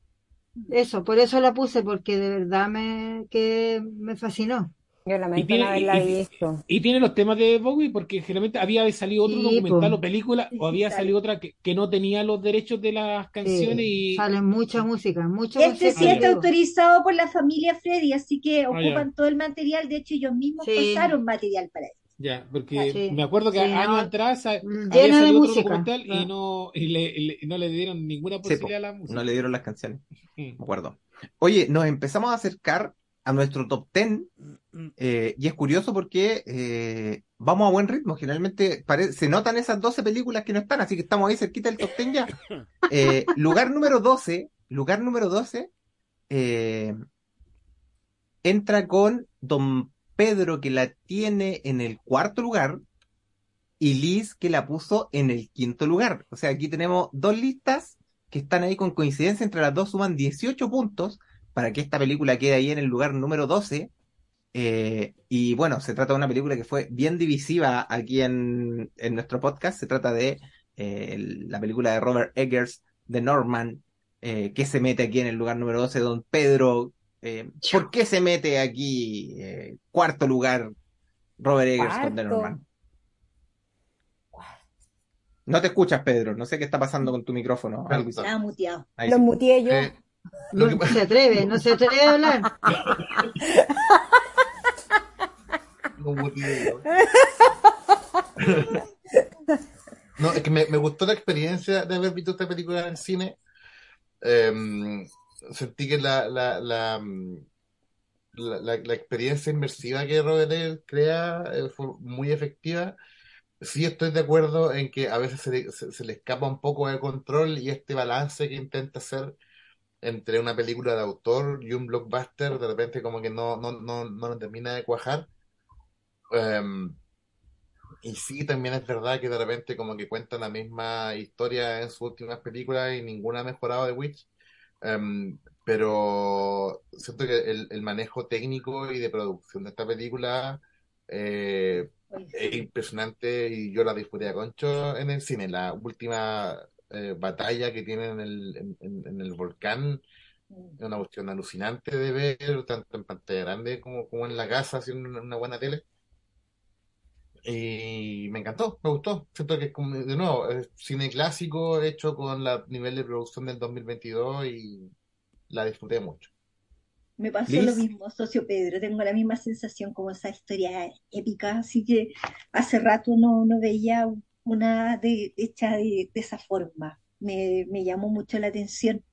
Eso, por eso la puse, porque de verdad me, que me fascinó. Yo lamento tiene- haberla y- y- visto. Y tiene los temas de Bowie porque generalmente había salido otro Sí, documental po. o película Sí, o había sale. salido otra que, que no tenía los derechos de las canciones Sí, y sale mucha música, mucho Este sí está autorizado por la familia Freddy, así que Ah, ocupan ya. todo el material. De hecho, ellos mismos Sí. pasaron material para eso. Ya, porque Sí, me acuerdo que sí, años no, atrás llena había de salido otro música, documental y ah. no y le, le- no le dieron ninguna Sí, posibilidad a la música. no le dieron las canciones, Mm. me acuerdo. Oye, nos empezamos a acercar a nuestro top 10 eh, y es curioso porque eh, vamos a buen ritmo. Generalmente pare- se notan esas 12 películas que no están, así que estamos ahí cerquita del top 10 ya. Eh, lugar número 12, lugar número 12, eh, entra con Don Pedro que la tiene en el cuarto lugar y Liz que la puso en el quinto lugar. O sea, aquí tenemos dos listas que están ahí con coincidencia entre las dos, suman 18 puntos para que esta película quede ahí en el lugar número 12. Eh, y bueno, se trata de una película que fue bien divisiva aquí en, en nuestro podcast. Se trata de eh, la película de Robert Eggers, The Norman, eh, que se mete aquí en el lugar número 12, Don Pedro. Eh, ¿Por qué se mete aquí? eh, cuarto lugar, Robert Eggers con The Cuarto. Norman. No te escuchas, Pedro. No sé qué está pasando con tu micrófono. Algo. Estaba muteado. Ahí Los sí. muteé yo. Eh, lo No que se atreve, no se atreve a hablar. No, motivo. No, es que me, me gustó la experiencia de haber visto esta película en el cine. Eh, sentí que la, la, la, mm, la, la- la experiencia inmersiva que Robert crea eh, fue muy efectiva. Sí estoy de acuerdo en que a veces se le, se- le escapa un poco de control y este balance que intenta hacer entre una película de autor y un blockbuster, de repente como que no, no, no, no termina de cuajar. Em, y sí, también es verdad que de repente como que cuentan la misma historia en sus últimas películas y ninguna ha mejorado de Witch. Em, pero siento que el, el manejo técnico y de producción de esta película eh, Oye, es impresionante y yo la disfruté a concho en el cine. La última eh, batalla que tienen en el, en, en- el volcán es una cuestión alucinante de ver, tanto en pantalla grande como, como en la casa, haciendo una buena tele. Y me encantó, me gustó. Siento que es como, de nuevo, es cine clásico hecho con la nivel de producción del 2022 y la disfruté mucho. Me pasó Liz. lo mismo, socio Pedro, tengo la misma sensación como esa historia épica, así que hace rato no, no veía una de, hecha de, de esa forma. Me, me llamó mucho la atención.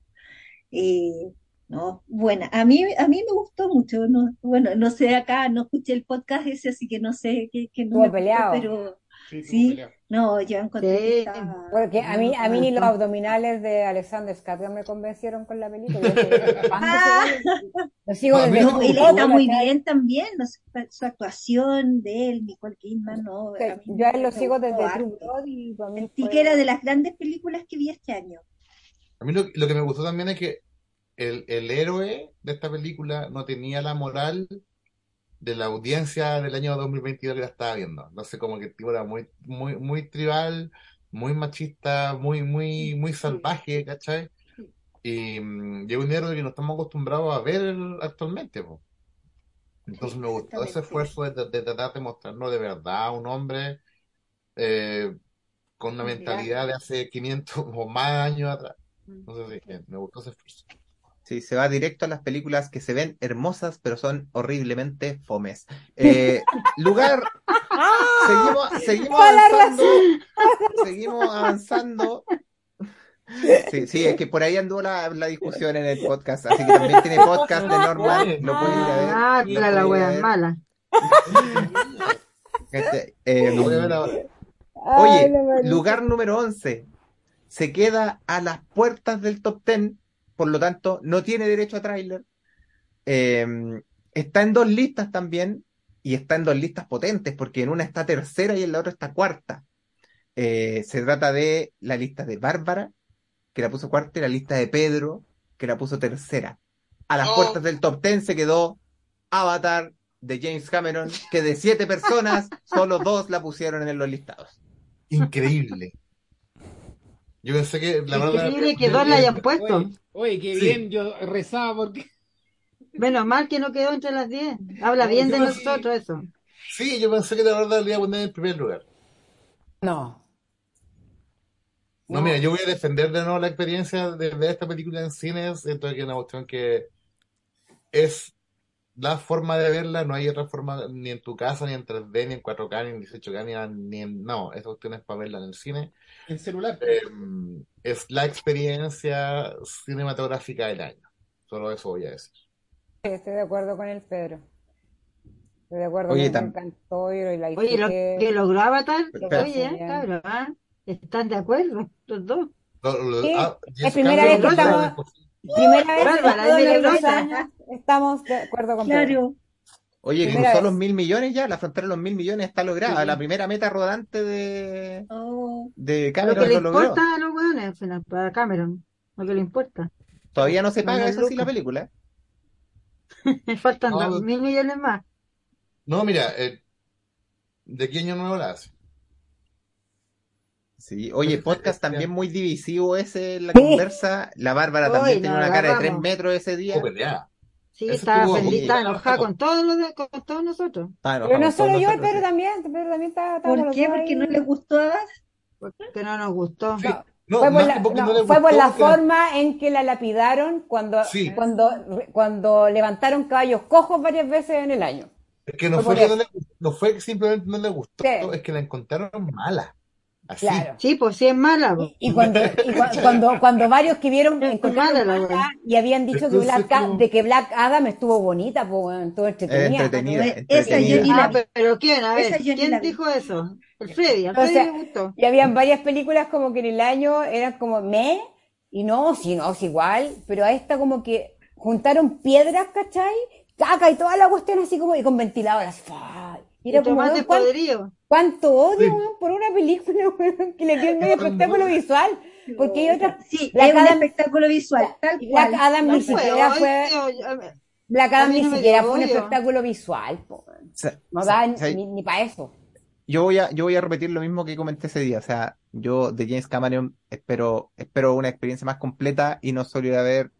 Eh, no, bueno, a mí, a mí me gustó mucho. No, bueno, no sé acá, no escuché el podcast ese, así que no sé qué, qué no gustó, peleado. pero Sí, no, yo encontré que Sí. estaba Porque a mí, a mí ni los abdominales de Alexander Skarsgård me convencieron con la película. Yo dije, ¿cuándo se va a- Lo sigo desde no, él está muy bien también, no sé, su actuación de él, Nicole Kidman, no, a mí Yo a él lo sigo desde True y Sentí fue- que era de las grandes películas que vi este año. A mí lo, lo que me gustó también es que el, el héroe de esta película no tenía la moral de la audiencia del año 2022 que la estaba viendo. Sé, como que el tipo era muy, muy, muy tribal, muy machista, muy, muy, muy salvaje, ¿cachai? Y, mm, es un héroe que no estamos acostumbrados a ver actualmente, po. Entonces me gustó ese esfuerzo de, de tratar de mostrarnos de verdad a un hombre eh, con una mentalidad de hace 500 o más años atrás. Entonces sí, me gustó ese esfuerzo. Sí, se va directo a las películas que se ven hermosas, pero son horriblemente fomes. Eh, lugar, seguimos, seguimos la avanzando, seguimos avanzando. Sí, sí, es que por ahí anduvo la, la discusión en el podcast, así que también tiene podcast de normal, lo pueden ir a ver. Ah, la pueden ir a wea ver. mala. Este, eh, Oye, la lugar número 11. Se queda a las puertas del top 10, por lo tanto, no tiene derecho a tráiler. Eh, está en dos listas también, y está en dos listas potentes, porque en una está tercera y en la otra está cuarta. Eh, se trata de la lista de Bárbara, que la puso cuarta, y la lista de Pedro, que la puso tercera. A las Oh. puertas del top 10 se quedó Avatar de James Cameron, que de siete personas, solo dos la pusieron en los listados. Increíble. Yo pensé que la verdad. Increíble que dos la hayan puesto. Oye, oye, qué Sí. bien, yo rezaba porque Menos mal que no quedó entre las 10. Habla bien de nosotros eso. Sí, yo pensé que la verdad le iba a poner en primer lugar. No. No, No. mira, yo voy a defender de nuevo la experiencia de ver esta película en cines. Siento que es una cuestión que es la forma de verla, no hay otra forma ni en tu casa, ni en 3D, ni en 4K, ni en 18K, ni en, ni en- No, esta cuestión es para verla en el cine. En celular. Eh, es la experiencia cinematográfica del año. Solo eso voy a decir. Sí, estoy de acuerdo con el Pedro. Estoy de acuerdo Oye, con tam- me encantó y la Oye, lo que logró Avatar, oye, eh, cabrón, ¿ah? están de acuerdo los dos. Sí, ah, es primera vez que estamos-. Primera vez Bárbara, en todos los dos años estamos de acuerdo con Pedro. Claro, Oye, Primera cruzó vez. los mil millones ya, la frontera de los mil millones está lograda. Sí. La primera meta rodante de, oh, de Lo Cameron que le lo logró. importa a los weones, al final, para Cameron. Lo que le importa. Todavía no se paga eso sí la película. Me faltan No, dos pues- mil millones más. No, mira, eh, ¿de qué año nuevo la hace? Sí, oye, podcast también muy divisivo ese, la Sí. conversa. La Bárbara Uy, también tiene nos una cara de tres metros ese día. Estuvo peleada. Sí, Eso estaba enojada con todos los de- con todos nosotros. Pero no solo yo, nosotros, Pedro sí. también. Pedro también está, ¿por qué? Porque ahí. no le gustó a Porque no nos gustó. Sí. No, fue por la, no, fue por la forma en que la lapidaron cuando, Sí. cuando, cuando levantaron caballos cojos varias veces en el año. Es que no Fue que no le, no fue que simplemente no le gustó, Sí. es que la encontraron mala. Así. Claro. Sí, pues sí es mala. pues. Y, y cuando, y cuando, cuando varios que vieron encontraron Mala y habían dicho que Black, como- de que Black Adam estuvo bonita, pues bueno, todo entretenida. Es entretenida, Esa entretenida. la Ah, pero, pero ¿quién? A Esa ver, ¿quién la dijo eso? El Freddy, O Freddy sea, le gustó. Y habían varias películas como que en el año eran como me, y no, si no, es igual, pero a esta como que juntaron piedras, ¿cachai? Caca y toda la cuestión así como, y con ventiladoras. ¡fa! Y Y era como, tomate weón, ¿cuán- podrido. ¿cuánto odio, Sí. por una película, que le dio el medio espectáculo visual? Porque hay otras, Sí, Black es un Adam- espectáculo visual, tal Black cual. Adam No ni fue, siquiera fue, ver, Black Adam ni siquiera fue un espectáculo visual, po, no da ni, ni para eso. Yo voy a, yo voy a repetir lo mismo que comenté ese día. O sea, yo de James Cameron espero, espero una experiencia más completa y no solo ir a ver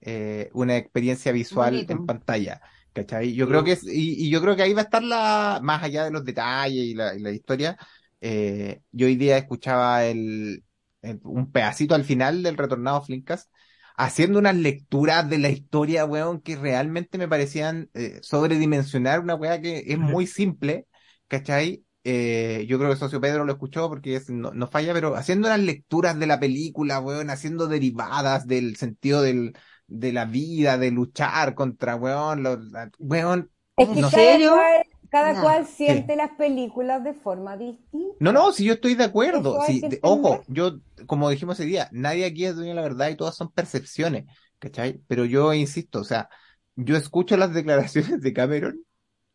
eh, una experiencia visual Bonito. en pantalla. ¿Cachai? Yo creo que es, y, y yo creo que ahí va a estar la, más allá de los detalles y la, y la historia. eh, yo hoy día escuchaba el, el- un pedacito al final del retornado Flinkas haciendo unas lecturas de la historia, weón, que realmente me parecían eh, sobredimensionar una weá que es muy simple, ¿cachai? Eh, yo creo que Socio Pedro lo escuchó porque es- no, no falla, pero haciendo unas lecturas de la película, weón, haciendo derivadas del sentido del, de la vida, de luchar contra, weón, los, la- weón, Es que No cada, serio? cual, cada No. cual siente las películas de forma distinta. No, no, si yo estoy de acuerdo. De- entender. ojo, yo, como dijimos ese día, nadie aquí es dueño de la verdad y todas son percepciones, ¿cachai? Pero yo insisto, o sea, yo escucho las declaraciones de Cameron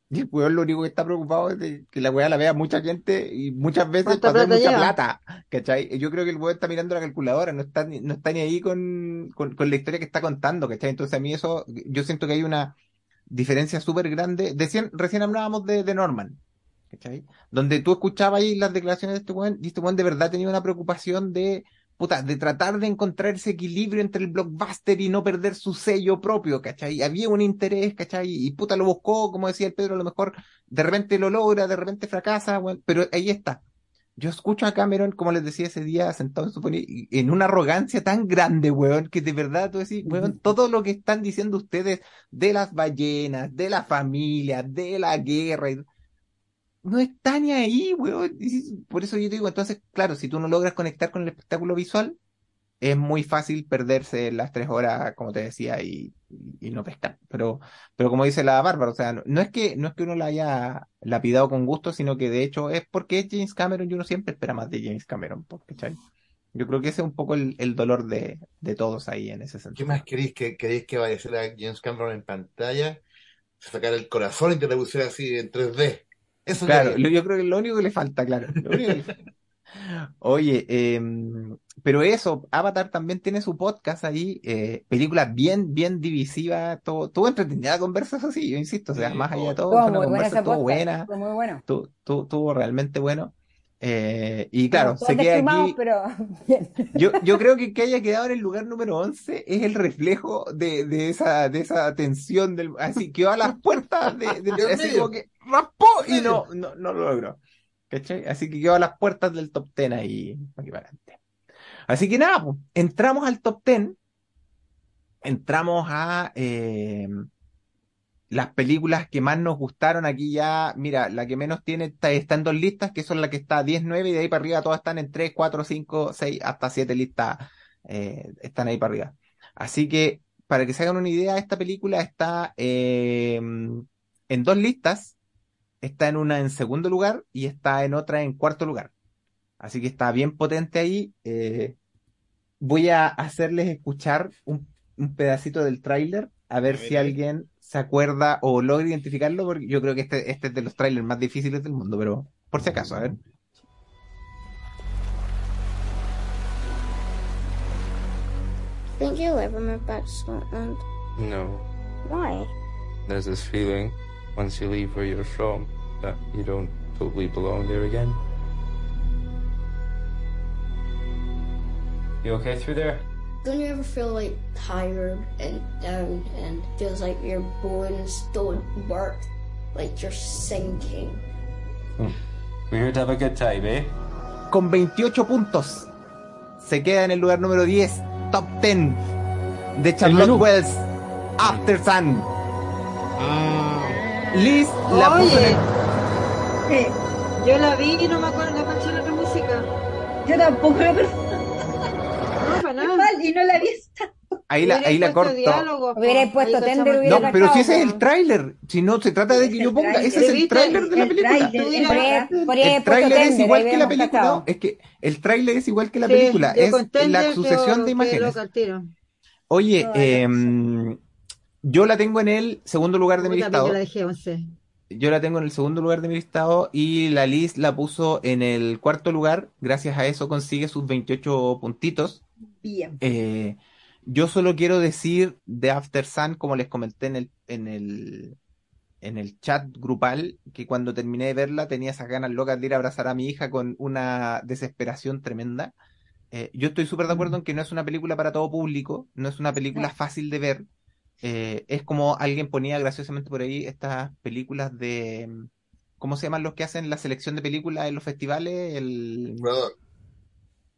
y el weón lo único que está preocupado es de que la weá la vea mucha gente y muchas veces ¿Cuánta para hacer plata mucha lleva? plata, ¿cachai? Yo creo que el weón está mirando la calculadora, no está ni, no está ni ahí con, con, con la historia que está contando, ¿cachai? Entonces a mí eso, yo siento que hay una diferencia súper grande. Decían, recién hablábamos de, de Norman. ¿cachai? Donde tú escuchabas ahí las declaraciones de este weón, y este weón de verdad tenía una preocupación de, puta, de tratar de encontrar ese equilibrio entre el blockbuster y no perder su sello propio, ¿cachai? Había un interés, ¿cachai? Y puta lo buscó, como decía el Pedro, a lo mejor de repente lo logra, de repente fracasa, pero ahí está. Yo escucho a Cameron, como les decía ese día, sentado en su poni- en una arrogancia tan grande, weón, que de verdad tú decís, weón, todo lo que están diciendo ustedes de las ballenas, de la familia, de la guerra, y- no está ni ahí, weón. Por eso yo te digo, entonces, claro, si tú no logras conectar con el espectáculo visual, es muy fácil perderse las tres horas, como te decía, y, y no pescar. Pero, pero como dice la Bárbara, o sea, no, no es que, no es que uno la haya lapidado con gusto, sino que de hecho es porque es James Cameron y uno siempre espera más de James Cameron, ¿cachai? Yo creo que ese es un poco el, el dolor de, de todos ahí en ese ¿Qué sentido. más queréis que queréis que vaya a hacer a James Cameron en pantalla? Sacar el corazón y le pusiera así en 3D. Eso Claro, yo creo que lo único que le falta, claro. lo único que le falta. Oye, em, pero eso, Avatar también tiene su podcast ahí, eh, películas bien, bien divisivas, todo, todo entretenida conversa, eso sí, yo insisto, o sea, Sí, más allá de todo. todo, fue una conversa, podcast, buena, muy bueno. estuvo realmente bueno. Eh, y claro, se queda aquí. pero. Yo, yo creo que que haya quedado en el lugar número 11 es el reflejo de, de esa, de esa tensión del, así quedó a las puertas de, de- Dios así como que raspó y no, no, no lo logró. ¿Cachai? Así que quedó a las puertas del top 10 ahí, aquí para adelante. Así que nada, pues, entramos al top 10, entramos a eh, las películas que más nos gustaron aquí ya, mira, la que menos tiene está, está en dos listas, que son la que está 10, 9 y de ahí para arriba todas están en 3, 4, 5, 6, hasta 7 listas eh, están ahí para arriba. Así que para que se hagan una idea, esta película está eh, en dos listas, está en una en segundo lugar y está en otra en cuarto lugar. Así que está bien potente ahí. eh, voy a hacerles escuchar un, un pedacito del tráiler a ver A ver, si alguien se acuerda o logra identificarlo, porque yo creo que este, este es de los trailers más difíciles del mundo, pero por si acaso, a ver. Think you'll ever move back to Scotland? No. Why? There's this feeling once you leave where you're from that you don't totally belong there again. You okay through there? Don't you ever feel like tired and down and feels like your bones don't work? Like you're sinking? We're here to have a good time, eh? Con 28 puntos, se queda en el lugar número 10, top 10 de Charlotte. Wells, After Sun. Ah, Liz la puso en Oye, el- yo la vi y no me acuerdo, no caché la otra música. Yo tampoco lo y no la vi. Ahí la, ahí la corto. Hubierais puesto Tender, hubiera No, pero si ese es el tráiler. Si no se trata de que yo ponga, ese es el tráiler de la El película. el tráiler. Es igual que la película. es que el tráiler es igual que la película. Es la sucesión de imágenes. Oye, em, yo la tengo en el segundo lugar de mi listado. yo la dejé 11. Yo la tengo en el segundo lugar de mi listado y la Liz la puso en el cuarto lugar. Gracias a eso consigue sus 28 puntitos. Bien. Eh, yo solo quiero decir de After Sun, como les comenté en el, en el, en el chat grupal, que cuando terminé de verla tenía esas ganas locas de ir a abrazar a mi hija con una desesperación tremenda. Eh, yo estoy súper de acuerdo en que no es una película para todo público, no es una película fácil de ver. Eh, es como alguien ponía graciosamente por ahí estas películas de, ¿cómo se llaman los que hacen la selección de películas en los festivales? El, Curador.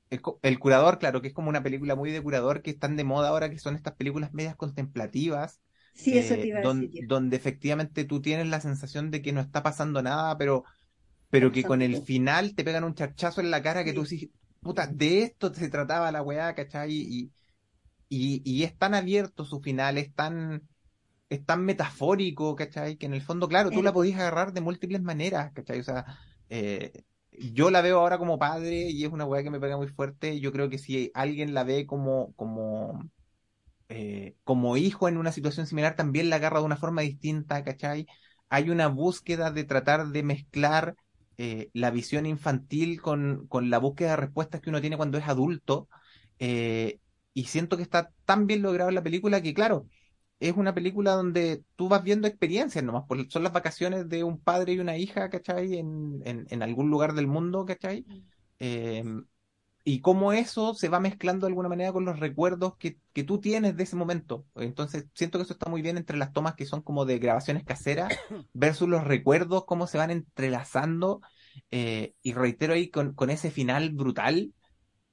El, curador, claro, que es como una película muy de curador que están de moda ahora, que son estas películas medias contemplativas, Sí, eso eh, te iba a don- decir yo. donde efectivamente tú tienes la sensación de que no está pasando nada, pero, pero que con el final te pegan un charchazo en la cara que tú dices, puta, de esto se trataba la weá, ¿cachai? Y, y, y es tan abierto su final, es tan, es tan metafórico, ¿cachai? Que en el fondo, claro, tú El- la podías agarrar de múltiples maneras, ¿cachai? O sea, eh, yo la veo ahora como padre y es una weá que me pega muy fuerte. Yo creo que si alguien la ve como, como, eh, como hijo en una situación similar, también la agarra de una forma distinta, ¿cachai? Hay una búsqueda de tratar de mezclar eh, la visión infantil con, con la búsqueda de respuestas que uno tiene cuando es adulto. eh, y siento que está tan bien logrado en la película que, claro, es una película donde tú vas viendo experiencias nomás, pues son las vacaciones de un padre y una hija, ¿cachai? En, en, en algún lugar del mundo, ¿cachai? Eh, y cómo eso se va mezclando de alguna manera con los recuerdos que, que tú tienes de ese momento. Entonces, siento que eso está muy bien entre las tomas que son como de grabaciones caseras versus los recuerdos, cómo se van entrelazando. Eh, y reitero ahí con, con ese final brutal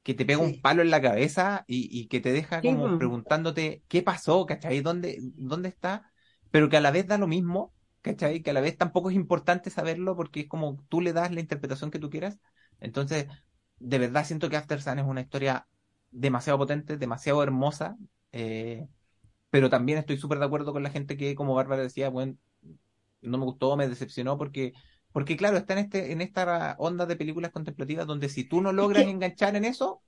que te pega un palo en la cabeza y, y que te deja como preguntándote qué pasó, ¿cachai? ¿Dónde, dónde está? Pero que a la vez da lo mismo, ¿cachai? Que a la vez tampoco es importante saberlo porque es como tú le das la interpretación que tú quieras. Entonces, de verdad siento que After Sun es una historia demasiado potente, demasiado hermosa, eh, pero también estoy súper de acuerdo con la gente que, como Bárbara decía, bueno, no me gustó, me decepcionó porque, porque claro, está en este, en esta onda de películas contemplativas donde si tú no logras que- enganchar en eso,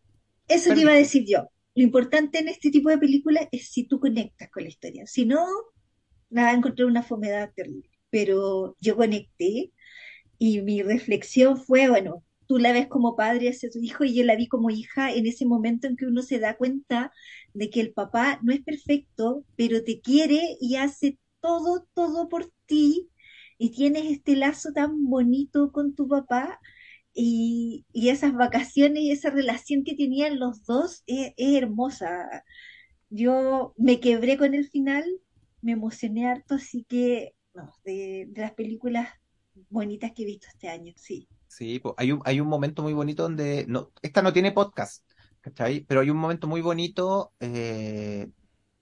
Eso te iba a decir yo. Lo importante en este tipo de películas es si tú conectas con la historia. Si no, nada, encontré una fomedad terrible. Pero yo conecté y mi reflexión fue, bueno, tú la ves como padre hacia tu hijo y yo la vi como hija en ese momento en que uno se da cuenta de que el papá no es perfecto, pero te quiere y hace todo, todo por ti y tienes este lazo tan bonito con tu papá y, y esas vacaciones y esa relación que tenían los dos es, hermosa. Yo me quebré con el final, me emocioné harto, así que no, de, las películas bonitas que he visto este año, sí. Sí, hay un, hay un momento muy bonito donde, no, esta no tiene podcast, ¿cachai? Pero hay un momento muy bonito eh,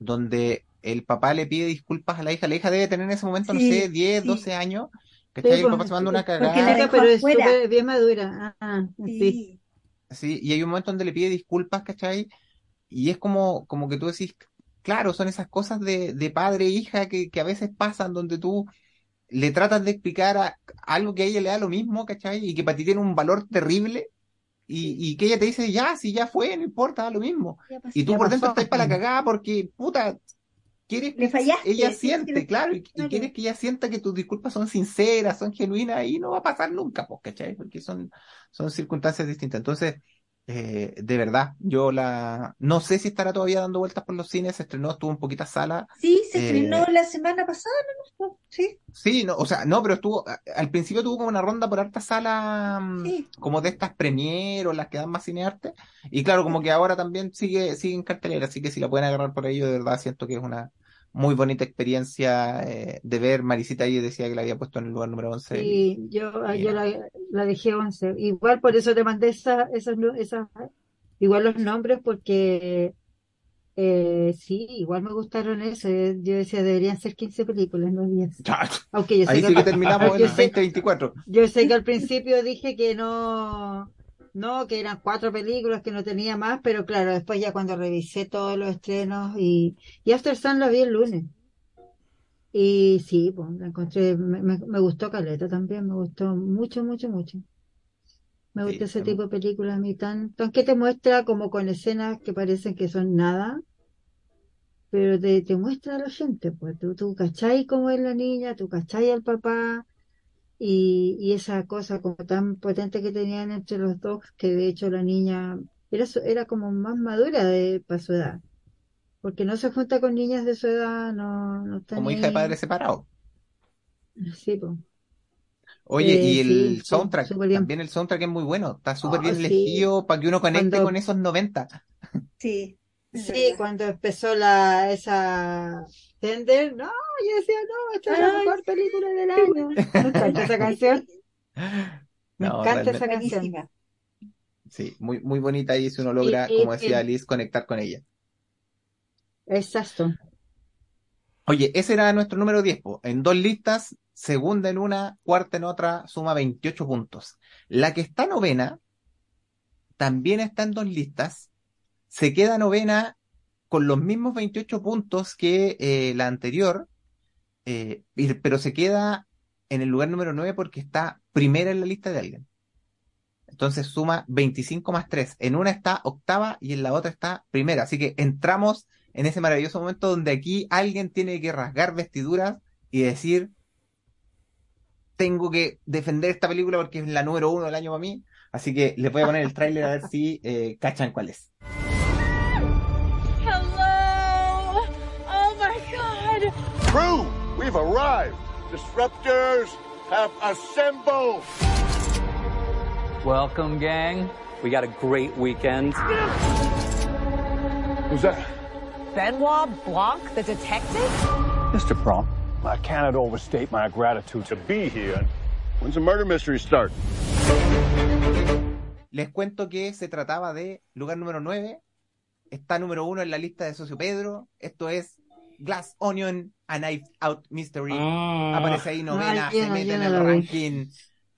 donde el papá le pide disculpas a la hija. La hija debe tener en ese momento, no sé, 10, sí. 12 años, ¿cachai? Sí, el pues, papá se manda una porque la cagada. dejó pero es bien madura. Ah, sí. Sí, Sí, y hay un momento donde le pide disculpas, ¿cachai? Y es como, como que tú decís, claro, son esas cosas de, de padre e hija que, que a veces pasan donde tú le tratas de explicar a- algo que a ella le da lo mismo, ¿cachai? Y que para ti tiene un valor terrible y, y que ella te dice, ya, si ya fue, no importa, da lo mismo. pasó. Y tú por dentro pasó. estás para la cagada porque, puta, quieres Le que fallaste, ella siente, claro, y, y claro. quieres que ella sienta que tus disculpas son sinceras, son genuinas y no va a pasar nunca, pues, ¿cachai? Porque son, son circunstancias distintas. Entonces, eh, de verdad, yo la, no sé si estará todavía dando vueltas por los cines, se estrenó, estuvo en poquitas salas. Sí, se Eh, estrenó la semana pasada, ¿no? Sí, Sí, no, o sea, no, pero estuvo, al principio tuvo como una ronda por hartas salas, mm, sí. como de estas premier o las que dan más cinearte, y claro, como que ahora también sigue, sigue en cartelera, así que si la pueden agarrar por yo de verdad siento que es una muy bonita experiencia eh, de ver, Marisita ahí decía que la había puesto en el lugar número 11, y, Sí, yo, y yo la, la dejé 11. Igual por eso te mandé esa, esas, esas, igual los nombres, porque eh, sí, igual me gustaron eso. eh, Yo decía, deberían ser 15 películas, no 10. Aunque yo sé ahí que, sí que terminamos sé, 2024. yo sé que al principio dije que no, No, que eran cuatro películas que no tenía más, pero claro, después ya cuando revisé todos los estrenos y, y After Sun la vi el lunes. Y sí, pues la encontré, me, me, me gustó Caleta también, me gustó mucho, mucho, mucho. Me Sí, gusta ese tipo de películas a mí tan, tan que te muestra como con escenas que parecen que son nada, pero te, te muestra a la gente, pues tú, tú cachai cómo es la niña, tú cachai al papá, y, y esa cosa como tan potente que tenían entre los dos, que de hecho la niña era, su- era como más madura de, para su edad, porque no se junta con niñas de su edad, no, no está Como ni hija de ahí. padres separados. Sí, pues. Oye, Eh, y el sí, soundtrack, también el soundtrack es muy bueno, está súper Oh, bien sí. elegido para que uno conecte Cuando- con esos 90. Sí, Sí, cuando empezó la, esa Tender, no, yo decía, no, esta es la mejor película del año. Me encanta esa canción, me No, encanta realmente- esa canción. Sí, muy, muy bonita y si uno logra, Y- y- como decía y- Liz, conectar con ella. Exacto. Oye, ese era nuestro número 10, po. En dos listas, segunda en una, cuarta en otra, suma 28 puntos. La que está novena, también está en dos listas, se queda novena con los mismos 28 puntos que eh, la anterior, eh, pero se queda en el lugar número 9 porque está primera en la lista de alguien. Entonces suma 25 más 3. En una está octava y en la otra está primera. Así que entramos en ese maravilloso momento donde aquí alguien tiene que rasgar vestiduras y decir, tengo que defender esta película porque es la número uno del año para mí. Así que les voy a poner el tráiler a ver si eh, cachan cuál es. Crew, we've arrived. Disruptors have assembled. Welcome, gang. We got a great weekend. Who's that? Benoit Blanc, the detective? Mr. Prompt, I cannot overstate my gratitude to be here. When's the murder mystery start? Les cuento que se trataba de lugar número 9. Está número uno en la lista de Socio Pedro. Esto es Glass Onion, A Knife Out Mystery. Ah, Aparece ahí novena, Ay, se mete en el ranking.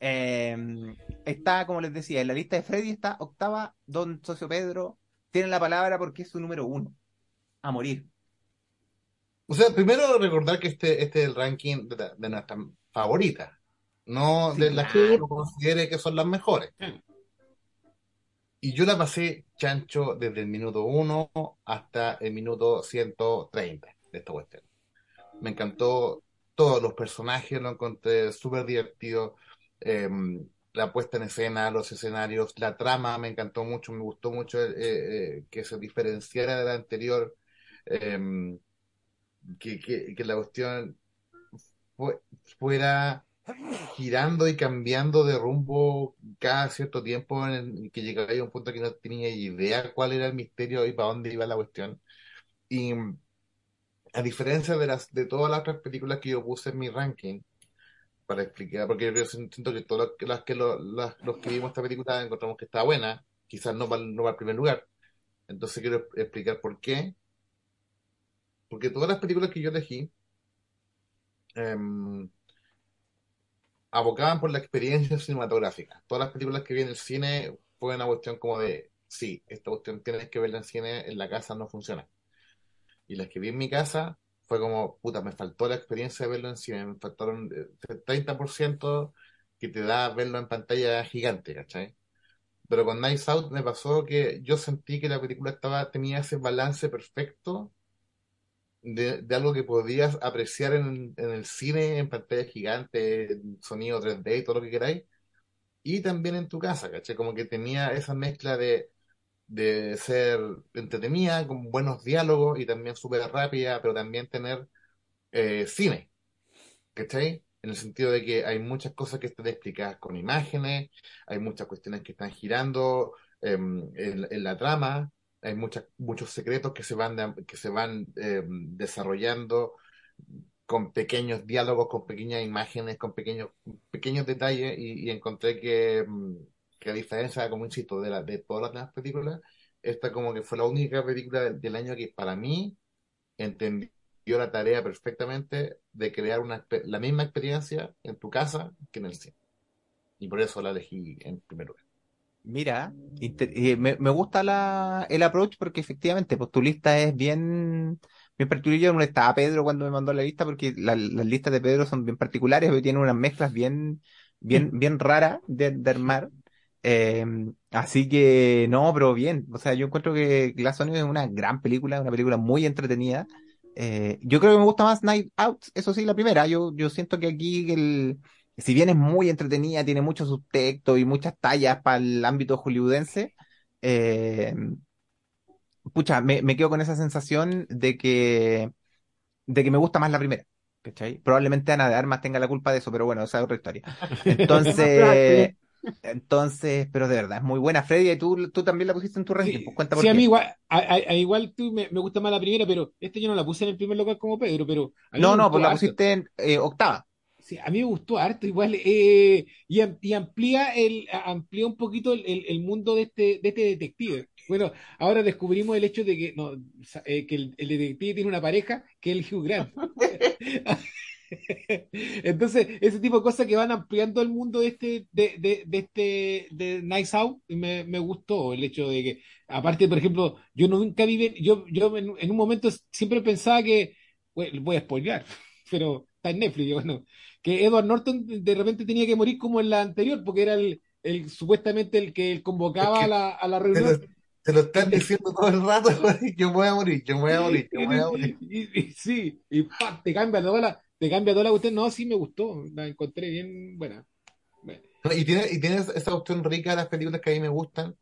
Eh, está, como les decía, en la lista de Freddy está octava. Don Socio Pedro tiene la palabra porque es su número uno. A morir. O sea, primero recordar que este, este es el ranking de, la- de nuestras favoritas, no Sí, de las claro. que uno considere que son las mejores. Y yo la pasé chancho desde el minuto 1 hasta el minuto 130 de esta cuestión. Me encantó todos los personajes, lo encontré súper divertido. eh, la puesta en escena, los escenarios, la trama me encantó mucho, me gustó mucho eh, eh, que se diferenciara de la anterior. eh, que, la cuestión fue- fuera girando y cambiando de rumbo cada cierto tiempo en que llegaba a un punto que no tenía idea cuál era el misterio y para dónde iba la cuestión. Y a diferencia de las de todas las otras películas que yo puse en mi ranking, para explicar, porque yo siento que todas las que, lo- las- los que vimos esta película encontramos que está buena, quizás no para, no para el primer lugar. Entonces quiero explicar por qué. Porque todas las películas que yo elegí em, abocaban por la experiencia cinematográfica. Todas las películas que vi en el cine fue una cuestión como de, sí, esta cuestión tienes que verla en cine, en la casa no funciona. Y las que vi en mi casa fue como, puta, me faltó la experiencia de verlo en cine, me faltaron eh, el 30% que te da verlo en pantalla gigante, ¿cachai? Pero con Nice Out me pasó que yo sentí que la película estaba, tenía ese balance perfecto de, de algo que podías apreciar en, en el cine, en pantalla gigante, sonido 3D y todo lo que queráis, y también en tu casa, ¿cachai? Como que tenía esa mezcla de, de ser entretenida, con buenos diálogos y también súper rápida, pero también tener eh, cine, ¿cachai? En el sentido de que hay muchas cosas que están explicadas con imágenes, hay muchas cuestiones que están girando em, en, la trama, hay muchas, muchos secretos que se van, de- que se van em, desarrollando con pequeños diálogos, con pequeñas imágenes, con pequeños, pequeños detalles, y, y encontré que, mm, que a diferencia, como insisto, de, la, de todas las demás películas, esta como que fue la única película del, del año que para mí entendió la tarea perfectamente de crear una, la misma experiencia en tu casa que en el cine. Y por eso la elegí en primer lugar. Mira, me, me gusta la, el approach porque efectivamente, pues tu lista es bien, bien particular. Yo no molestaba a Pedro cuando me mandó la lista porque la- las listas de Pedro son bien particulares, porque tienen unas mezclas bien, bien, bien raras de, de armar. Eh, así que no, pero bien. O sea, yo encuentro que Glass Onion es una gran película, una película muy entretenida. Eh, yo creo que me gusta más Night Out, eso sí, la primera. Yo, yo siento que aquí el, si bien es muy entretenida, tiene mucho subtexto y muchas tallas para el ámbito hollywoodense, eh, pucha, me, me quedo con esa sensación de que, de que me gusta más la primera. ¿Cachai? Probablemente Ana de Armas tenga la culpa de eso, pero bueno, esa es otra historia. Entonces, entonces, pero de verdad, es muy buena. Freddy, y tú, tú también la pusiste en tu ranking, pues cuenta por Sí, a qué. mí igual, a, a- a igual tú me, me gusta más la primera, pero este yo no la puse en el primer lugar como Pedro, pero a No, no, pues la pusiste en eh, octava. Sí, a mí me gustó harto igual eh, y, y amplía el amplía un poquito el, el- el mundo de este de este detective. Bueno, ahora descubrimos el hecho de que no eh, que el, el detective tiene una pareja que es el Hugh Grant. Entonces, ese tipo de cosas que van ampliando el mundo de este de, de, de este de Nice Out y me, me gustó el hecho de que aparte, por ejemplo, yo nunca vi yo yo en, en un momento siempre pensaba que bueno, voy a spoilear, pero está en Netflix, y bueno, que Edward Norton de repente tenía que morir como en la anterior, porque era el, el supuestamente el que convocaba a la, a la Te lo, reunión. te lo están diciendo todo el rato. Yo voy a morir, yo voy a morir, yo voy a morir. Y, y- sí, y ¡pam! te cambia la, te cambia toda la cuestión. No, sí me gustó, la encontré bien buena. Y tiene, y tiene esa opción rica de las películas que a mí me gustan,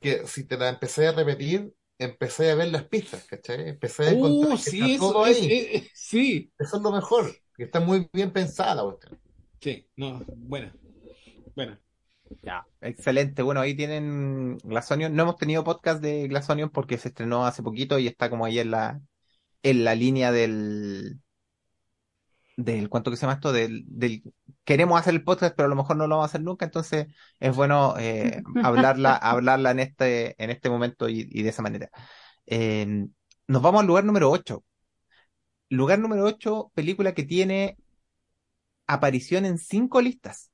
que si te la empecé a repetir, empecé a ver las pistas, ¿cachai? Empecé a encontrar que sí, está eso todo es, ahí. es- es- sí. Eso es lo mejor, que está muy bien pensada la cuestión. Sí, no, buena, buena. Ya, excelente. Bueno, ahí tienen Glass Onion. No hemos tenido podcast de Glass Onion porque se estrenó hace poquito y está como ahí en la, en la línea del, del, ¿cuánto que se llama esto? Del, del, queremos hacer el podcast, pero a lo mejor no lo vamos a hacer nunca, entonces es bueno eh, hablarla, hablarla en este, en este momento y, y de esa manera. Eh, nos vamos al lugar número 8. Lugar número 8, película que tiene aparición en cinco listas.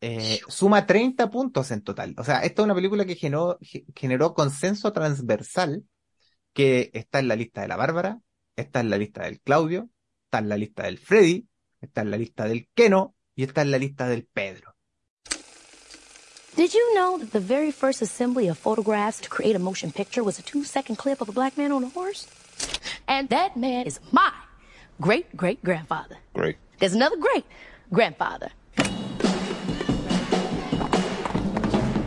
Eh, suma 30 puntos en total. O sea, esta es una película que generó, ge- generó consenso transversal que está en la lista de la Bárbara, está en la lista del Claudio, está en la lista del Freddy, está en la lista del Keno y está en la lista del Pedro. Did you know that the very first assembly of photographs to create a motion picture was a two second clip of a black man on a horse? And that man is my great great grandfather. Great. There's another great grandfather.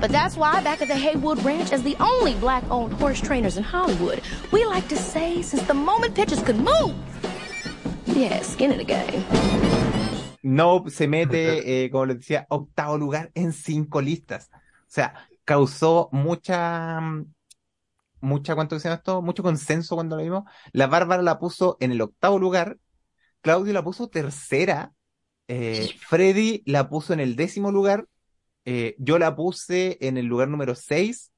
But that's why, back at the Haywood Ranch, as the only black owned horse trainers in Hollywood, we like to say since the moment pictures could move, yeah, skin in the game. No se mete, eh, como les decía, octavo lugar en cinco listas. O sea, causó mucha, mucha, ¿cuánto se llama esto? Mucho consenso cuando lo vimos. La Bárbara la puso en el octavo lugar, Claudio la puso tercera, eh, Freddy la puso en el décimo lugar, eh, yo la puse en el lugar número seis,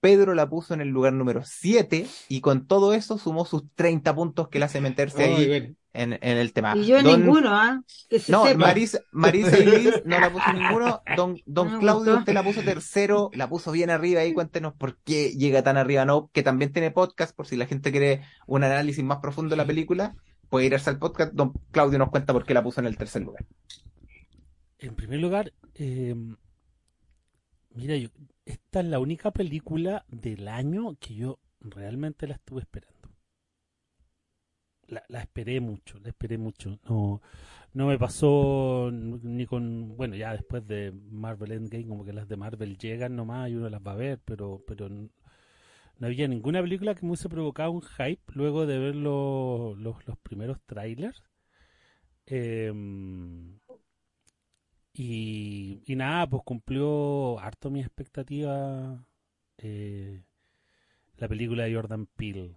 Pedro la puso en el lugar número siete, y con todo eso sumó sus 30 puntos que le hace meterse Ay, ahí bueno. En, en el tema. Y yo Don- ninguno, ¿ah? Se no, sepa. Marisa, Marisa y Luis no la puso ninguno. Don, don No Claudio, gustó. usted la puso tercero, la puso bien arriba y cuéntenos por qué llega tan arriba, ¿no? Que también tiene podcast, por si la gente quiere un análisis más profundo de la película, puede irse al podcast. Don Claudio nos cuenta por qué la puso en el tercer lugar. En primer lugar, eh, mira, yo, esta es la única película del año que yo realmente la estuve esperando. La, la esperé mucho, la esperé mucho. No, no me pasó ni con, bueno, ya después de Marvel Endgame, como que las de Marvel llegan nomás y uno las va a ver, pero, pero no había ninguna película que me hubiese provocado un hype luego de ver lo- los, los primeros trailers. Em, y, y nada, pues cumplió harto mi expectativa eh, la película de Jordan Peele.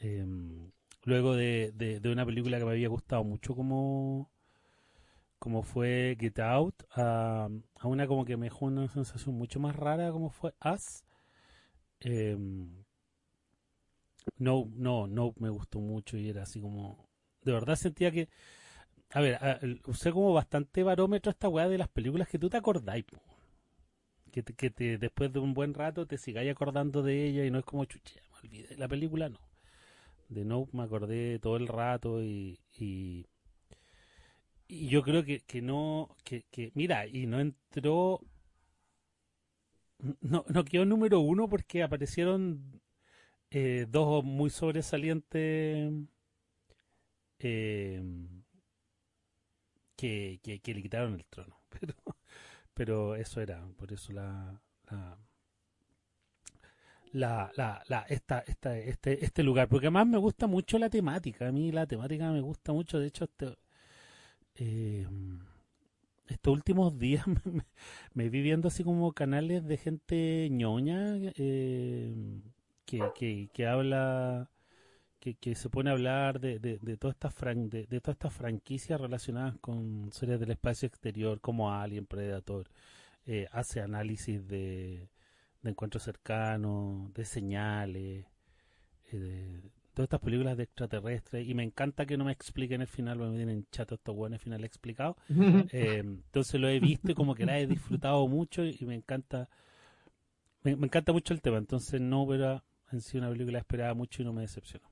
Em, luego de, de- una película que me había gustado mucho como, como fue Get Out, a, a una como que me dejó una sensación mucho más rara como fue Us. Em, no, no, no me gustó mucho y era así como... De verdad sentía que... A ver, a- el- usé como bastante barómetro esta weá de las películas que tú te acordáis. que, te- que después de un buen rato te sigáis acordando de ella y no es como chucha, ya me olvidé. La película no. De Nope me acordé todo el rato y, y, yo creo que, que no, que, que, mira, y no entró, no, no quedó número uno porque aparecieron eh, dos muy sobresalientes eh, que, que, que le quitaron el trono. Pero, pero eso era, por eso la, la, la, la- esta, esta, este, este lugar, porque además me gusta mucho la temática, a mí la temática me gusta mucho, de hecho, este, eh, estos últimos días me, me- vi viendo así como canales de gente ñoña eh, que, que, que habla, que, que se pone a hablar de, de, de todas estas de, de todas estas franquicias relacionadas con series del espacio exterior como Alien, Predator, eh, hace análisis de, de encuentros cercanos, de señales, eh, de todas estas películas de extraterrestres y me encanta que no me expliquen el final, me vienen chatos estos buenos final explicados. Eh, entonces lo he visto y como que la he disfrutado mucho y me encanta me, me encanta mucho el tema, entonces no pero en sí una película que esperaba mucho y no me decepcionó.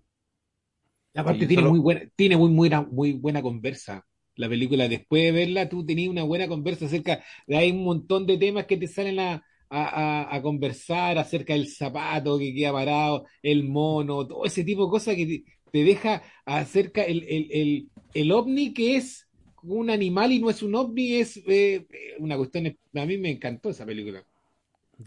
Aparte Oye, tiene solo- muy buena, tiene muy buena, muy buena conversa. La película, después de verla, tú tenías una buena conversa acerca de hay un montón de temas que te salen a, a, a- a conversar acerca del zapato que queda parado, el mono, todo ese tipo de cosas que te, te deja acerca el, el, el, el ovni que es un animal y no es un ovni, es eh, una cuestión, a mí me encantó esa película.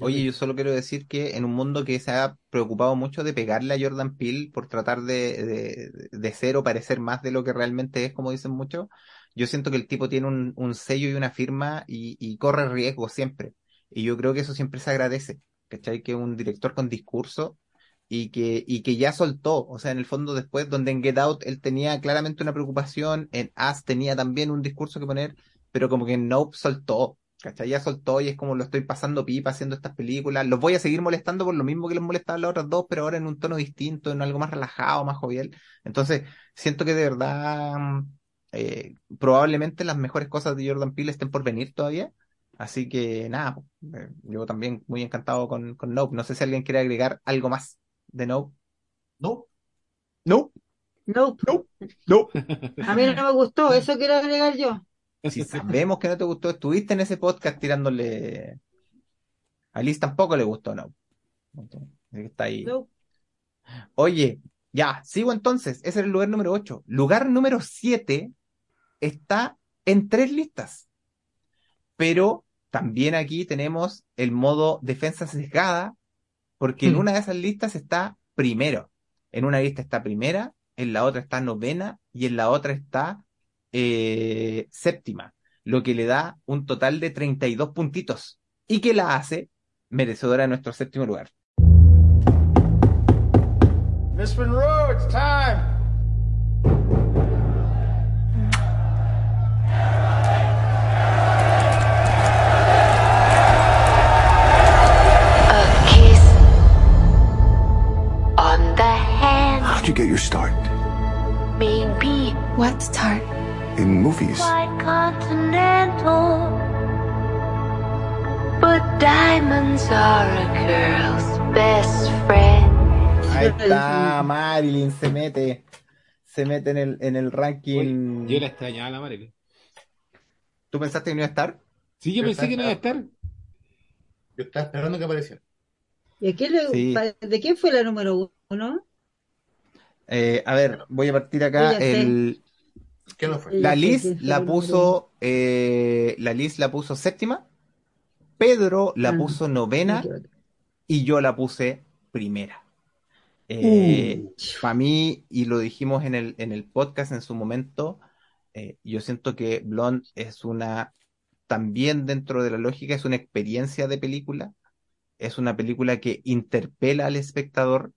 Oye, yo solo quiero decir que en un mundo que se ha preocupado mucho de pegarle a Jordan Peele por tratar de, de, de ser o parecer más de lo que realmente es, como dicen muchos, yo siento que el tipo tiene un, un sello y una firma y, y corre riesgo siempre. Y yo creo que eso siempre se agradece, ¿cachai? Que un director con discurso y que, y que ya soltó, o sea, en el fondo después, donde en Get Out él tenía claramente una preocupación, en Us tenía también un discurso que poner, pero como que Nope soltó, ¿cachai? Ya soltó y es como lo estoy pasando pipa haciendo estas películas, los voy a seguir molestando por lo mismo que los molestaba las otras dos, pero ahora en un tono distinto, en algo más relajado, más jovial. Entonces, siento que de verdad, mm, eh, probablemente las mejores cosas de Jordan Peele estén por venir todavía. Así que nada, eh, yo también muy encantado con, con Nope. No sé si alguien quiere agregar algo más de Nope. No, Nope. Nope. Nope. A mí no me gustó, eso quiero agregar yo. Si sabemos que no te gustó, estuviste en ese podcast tirándole. A Liz tampoco le gustó, no. Así que Está ahí. Nope. Oye, ya, sigo entonces. Ese es el lugar número 8. Lugar número 7 está en tres listas. Pero también aquí tenemos el modo defensa sesgada, porque en Hmm. una de esas listas está primero. En una lista está primera, en la otra está novena y en la otra está eh, séptima, lo que le da un total de 32 puntitos y que la hace merecedora de nuestro séptimo lugar. Miss Monroe, it's time. How'd you get your start? maybe. What start? In movies. Quite continental. But diamonds are a girl's best friend. Ahí está, Marilyn se mete, se mete en el, en el ranking. Yo la extrañaba a la Marilyn. ¿Tú pensaste que no iba a estar? Sí, yo pensé que no iba a estar. Yo estaba esperando que apareciera. ¿Y a quién le- Sí. ¿De quién fue la número uno? Eh, a ver, voy a partir acá. El, ¿Qué no fue? La Liz la puso, eh, la Liz la puso séptima, Pedro la Ah, puso novena y yo la puse primera. Uh. Eh, Para mí, y lo dijimos en el, en el podcast en su momento, eh, yo siento que Blonde es una, también dentro de la lógica, es una experiencia de película, es una película que interpela al espectador.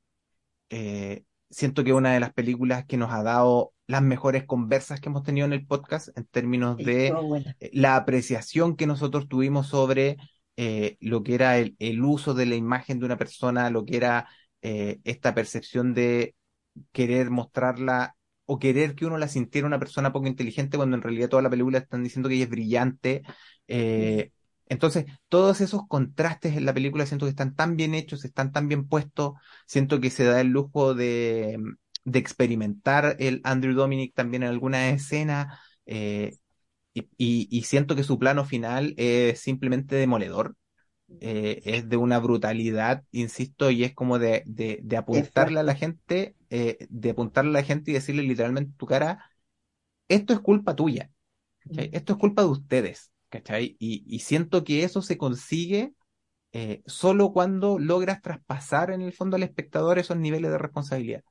Eh, siento que es una de las películas que nos ha dado las mejores conversas que hemos tenido en el podcast en términos de eh, la apreciación que nosotros tuvimos sobre eh, lo que era el, el uso de la imagen de una persona, lo que era eh, esta percepción de querer mostrarla o querer que uno la sintiera una persona poco inteligente cuando en realidad toda la película están diciendo que ella es brillante. Eh, entonces, todos esos contrastes en la película siento que están tan bien hechos, están tan bien puestos, siento que se da el lujo de, de experimentar el Andrew Dominic también en alguna escena, eh, y, y- y siento que su plano final es simplemente demoledor, eh, es de una brutalidad, insisto, y es como de, de, de apuntarle a la gente, eh, de apuntarle a la gente y decirle literalmente en tu cara, esto es culpa tuya. ¿cachai? Esto es culpa de ustedes, ¿cachai? Y, y siento que eso se consigue eh, solo cuando logras traspasar en el fondo al espectador esos niveles de responsabilidad.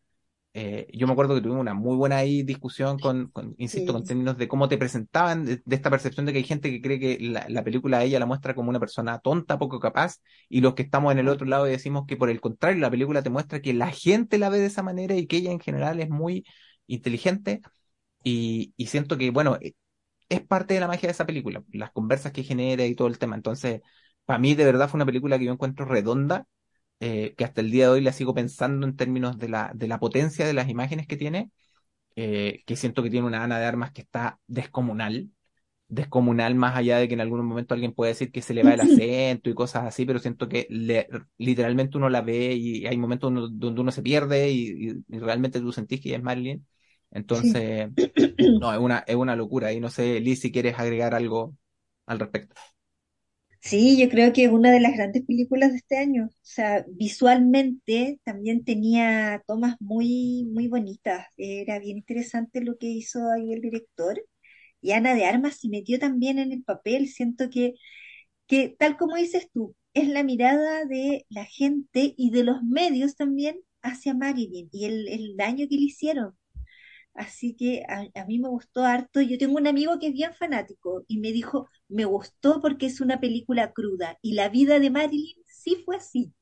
Eh, yo me acuerdo que tuvimos una muy buena ahí discusión con, con, insisto, Sí. con términos de cómo te presentaban, de, de esta percepción de que hay gente que cree que la, la película a ella la muestra como una persona tonta, poco capaz, y los que estamos en el otro lado decimos que por el contrario, la película te muestra que la gente la ve de esa manera y que ella en general es muy inteligente, y, y siento que, bueno, eh, es parte de la magia de esa película, las conversas que genera y todo el tema. Entonces, para mí de verdad fue una película que yo encuentro redonda, eh, que hasta el día de hoy la sigo pensando en términos de la, de la potencia de las imágenes que tiene, eh, que siento que tiene una Ana de Armas que está descomunal, descomunal más allá de que en algún momento alguien puede decir que se le va el acento y cosas así, pero siento que le- literalmente uno la ve y hay momentos uno- donde uno se pierde y, y- y realmente tú sentís que ella es Marilyn. Entonces, no, es una, es una locura. Y no sé, Liz, si quieres agregar algo al respecto. Sí, yo creo que es una de las grandes películas de este año. O sea, visualmente también tenía tomas muy, muy bonitas. Era bien interesante lo que hizo ahí el director. Y Ana de Armas se metió también en el papel. Siento que, que, tal como dices tú, es la mirada de la gente y de los medios también hacia Marilyn y el, el daño que le hicieron. Así que a, mí me gustó harto. Yo tengo un amigo que es bien fanático y me dijo, me gustó porque es una película cruda y la vida de Marilyn sí fue así.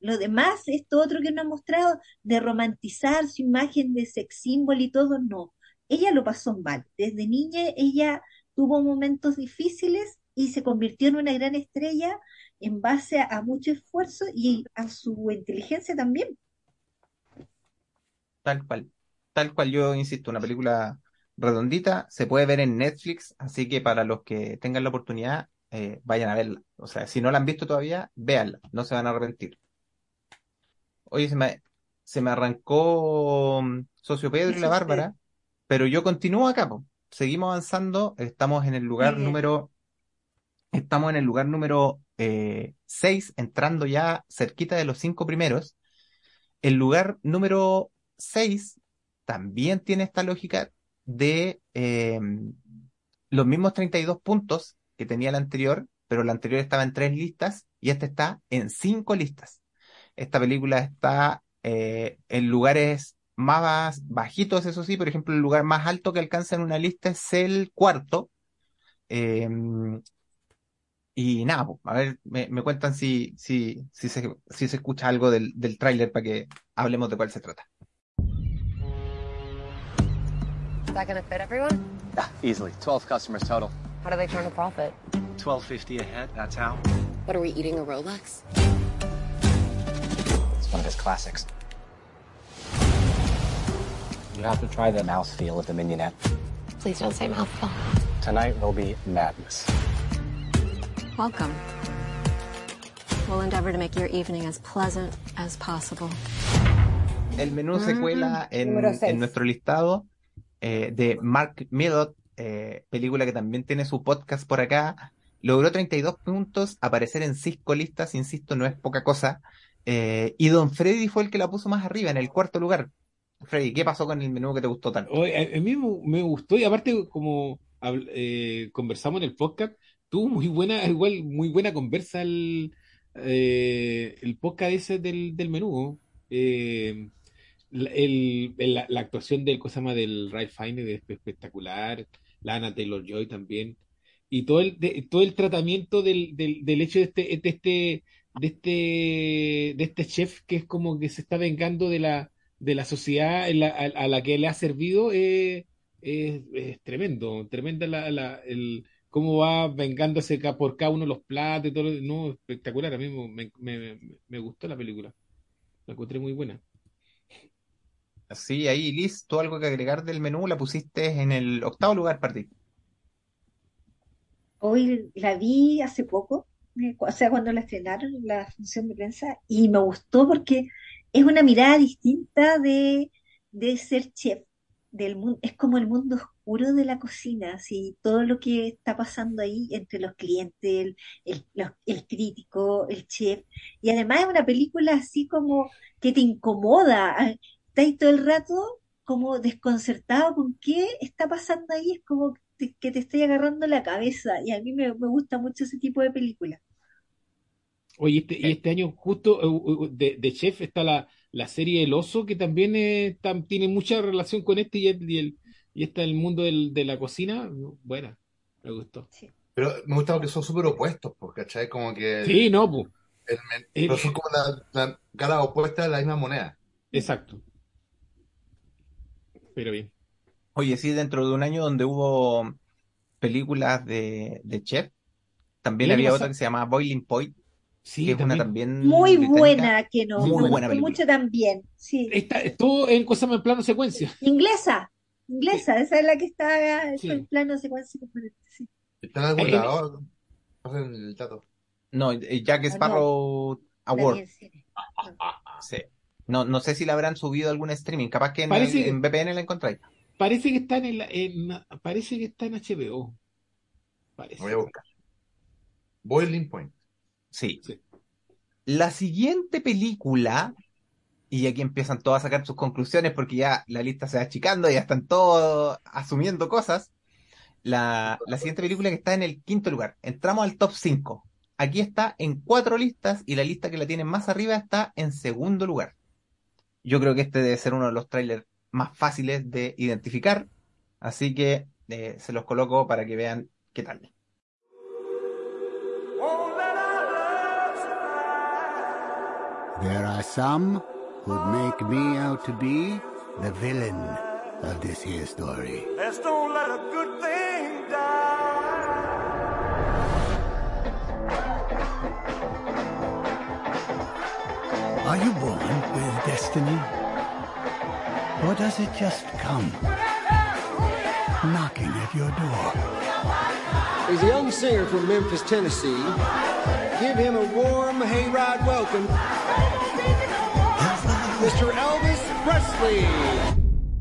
Lo demás, esto otro que nos ha mostrado, de romantizar su imagen de sex symbol y todo, no. Ella lo pasó mal. Desde niña ella tuvo momentos difíciles y se convirtió en una gran estrella en base a, a mucho esfuerzo y a su inteligencia también. Tal cual. Tal cual yo insisto, una película redondita, se puede ver en Netflix, así que para los que tengan la oportunidad, eh, vayan a verla. O sea, si no la han visto todavía, véanla, no se van a arrepentir. Oye, se me, se me arrancó mm, Socio Pedro y la. Bárbara, pero yo continúo acá, po. Seguimos avanzando, estamos en el lugar bien. número, estamos en el lugar número eh, 6, entrando ya cerquita de los cinco primeros. El lugar número 6 también tiene esta lógica de eh, los mismos 32 puntos que tenía la anterior, pero la anterior estaba en tres listas y esta está en cinco listas. Esta película está eh, en lugares más bajitos, eso sí, por ejemplo, el lugar más alto que alcanza en una lista es el cuarto. Eh, y nada, po, a ver, me, me cuentan si, si, si se, si se escucha algo del, del tráiler para que hablemos de cuál se trata. Is that gonna fit everyone? Yeah, Easily. 12 customers total. How do they turn a profit? 1250 a head, that's how. What are we eating a Rolex? It's one of his classics. You have to try the mouthfeel of the mignonette. Please don't say mouthful. Tonight will be madness. Welcome. We'll endeavor to make your evening as pleasant as possible. El menú se mm-hmm. cuela en, en nuestro listado eh, de Mark Millot, eh, película que también tiene su podcast por acá. Logró 32 puntos, aparecer en cinco listas, insisto, no es poca cosa. Eh, y Don Freddy fue el que la puso más arriba, en el cuarto lugar. Freddy, ¿qué pasó con el menú que te gustó tanto? A, mí me, gustó y aparte como conversamos en el podcast, tuvo muy buena, igual muy buena conversa el, el podcast ese del, del menú. El- el- la, la actuación del cosa del Ralph Fiennes es espectacular, la Anna Taylor Joy también y todo el de- todo el tratamiento del, del, del hecho de este, de este de este de este chef que es como que se está vengando de la de la sociedad a, la que le ha servido eh, es, es tremendo, tremenda la, la- el cómo va vengándose por cada uno los platos y todo, no, espectacular, a mí me, me, me- me gustó la película, la encontré muy buena. Sí, ahí, Liz, ¿tú algo que agregar del menú? La pusiste en el octavo lugar para ti. Hoy la vi hace poco, eh, o sea, cuando la estrenaron en la función de prensa, y me gustó porque es una mirada distinta de, de ser chef, del mundo, es como el mundo oscuro de la cocina, así, todo lo que está pasando ahí entre los clientes, el, el, el crítico, el chef, y además es una película así como que te incomoda, ahí todo el rato como desconcertado con qué está pasando ahí, es como te- que te estoy agarrando la cabeza, y a mí me, me gusta mucho ese tipo de películas. Oye, este, y este año justo eh, de, de Chef está la, la serie El Oso, que también eh, tam- tiene mucha relación con este y, el, y, el- y está el mundo del- de la cocina. Buena, me gustó. Pero me gusta porque son súper opuestos, pues, ¿cachai? Como que... Sí, no, pues. pero son como la, la cara opuesta de la misma moneda. Exacto. Pero bien. Oye, sí, dentro de un año donde hubo películas de, de chef, también había otra que se llama Boiling Point, Sí, que es una también. Muy británica. buena, que no, Muy me buena gustó mucho también, sí. Está, estuvo en cosas en plano secuencia. Inglesa, inglesa, esa es la que está Sí. en plano secuencia sí. ¿Está en algún Eh, lado? Pasen el dato. No, eh, Jack Ah, no. Sparrow Award. en cine. Sí. No, no sé si la habrán subido a algún streaming, capaz que en, Parece el- que- en VPN la encontráis. Parece que está en, el- en- parece que está en HBO. Parece. Voy a buscar. Boiling Point. Sí. La siguiente película, y aquí empiezan todos a sacar sus conclusiones porque ya la lista se va achicando, ya están todos asumiendo cosas. La, la siguiente película que está en el quinto lugar. Entramos al top 5. Aquí está en cuatro listas y la lista que la tiene más arriba está en segundo lugar. Yo creo que este debe ser uno de los trailers más fáciles de identificar, así que eh, se los coloco para que vean qué tal. There are some who'd make me out to be the villain of this here story. Let's don't let a good thing die. Are you born with destiny? Or does it just come knocking at your door? He's a young singer from Memphis, Tennessee. Give him a warm hayride welcome. Mr. Elvis Presley.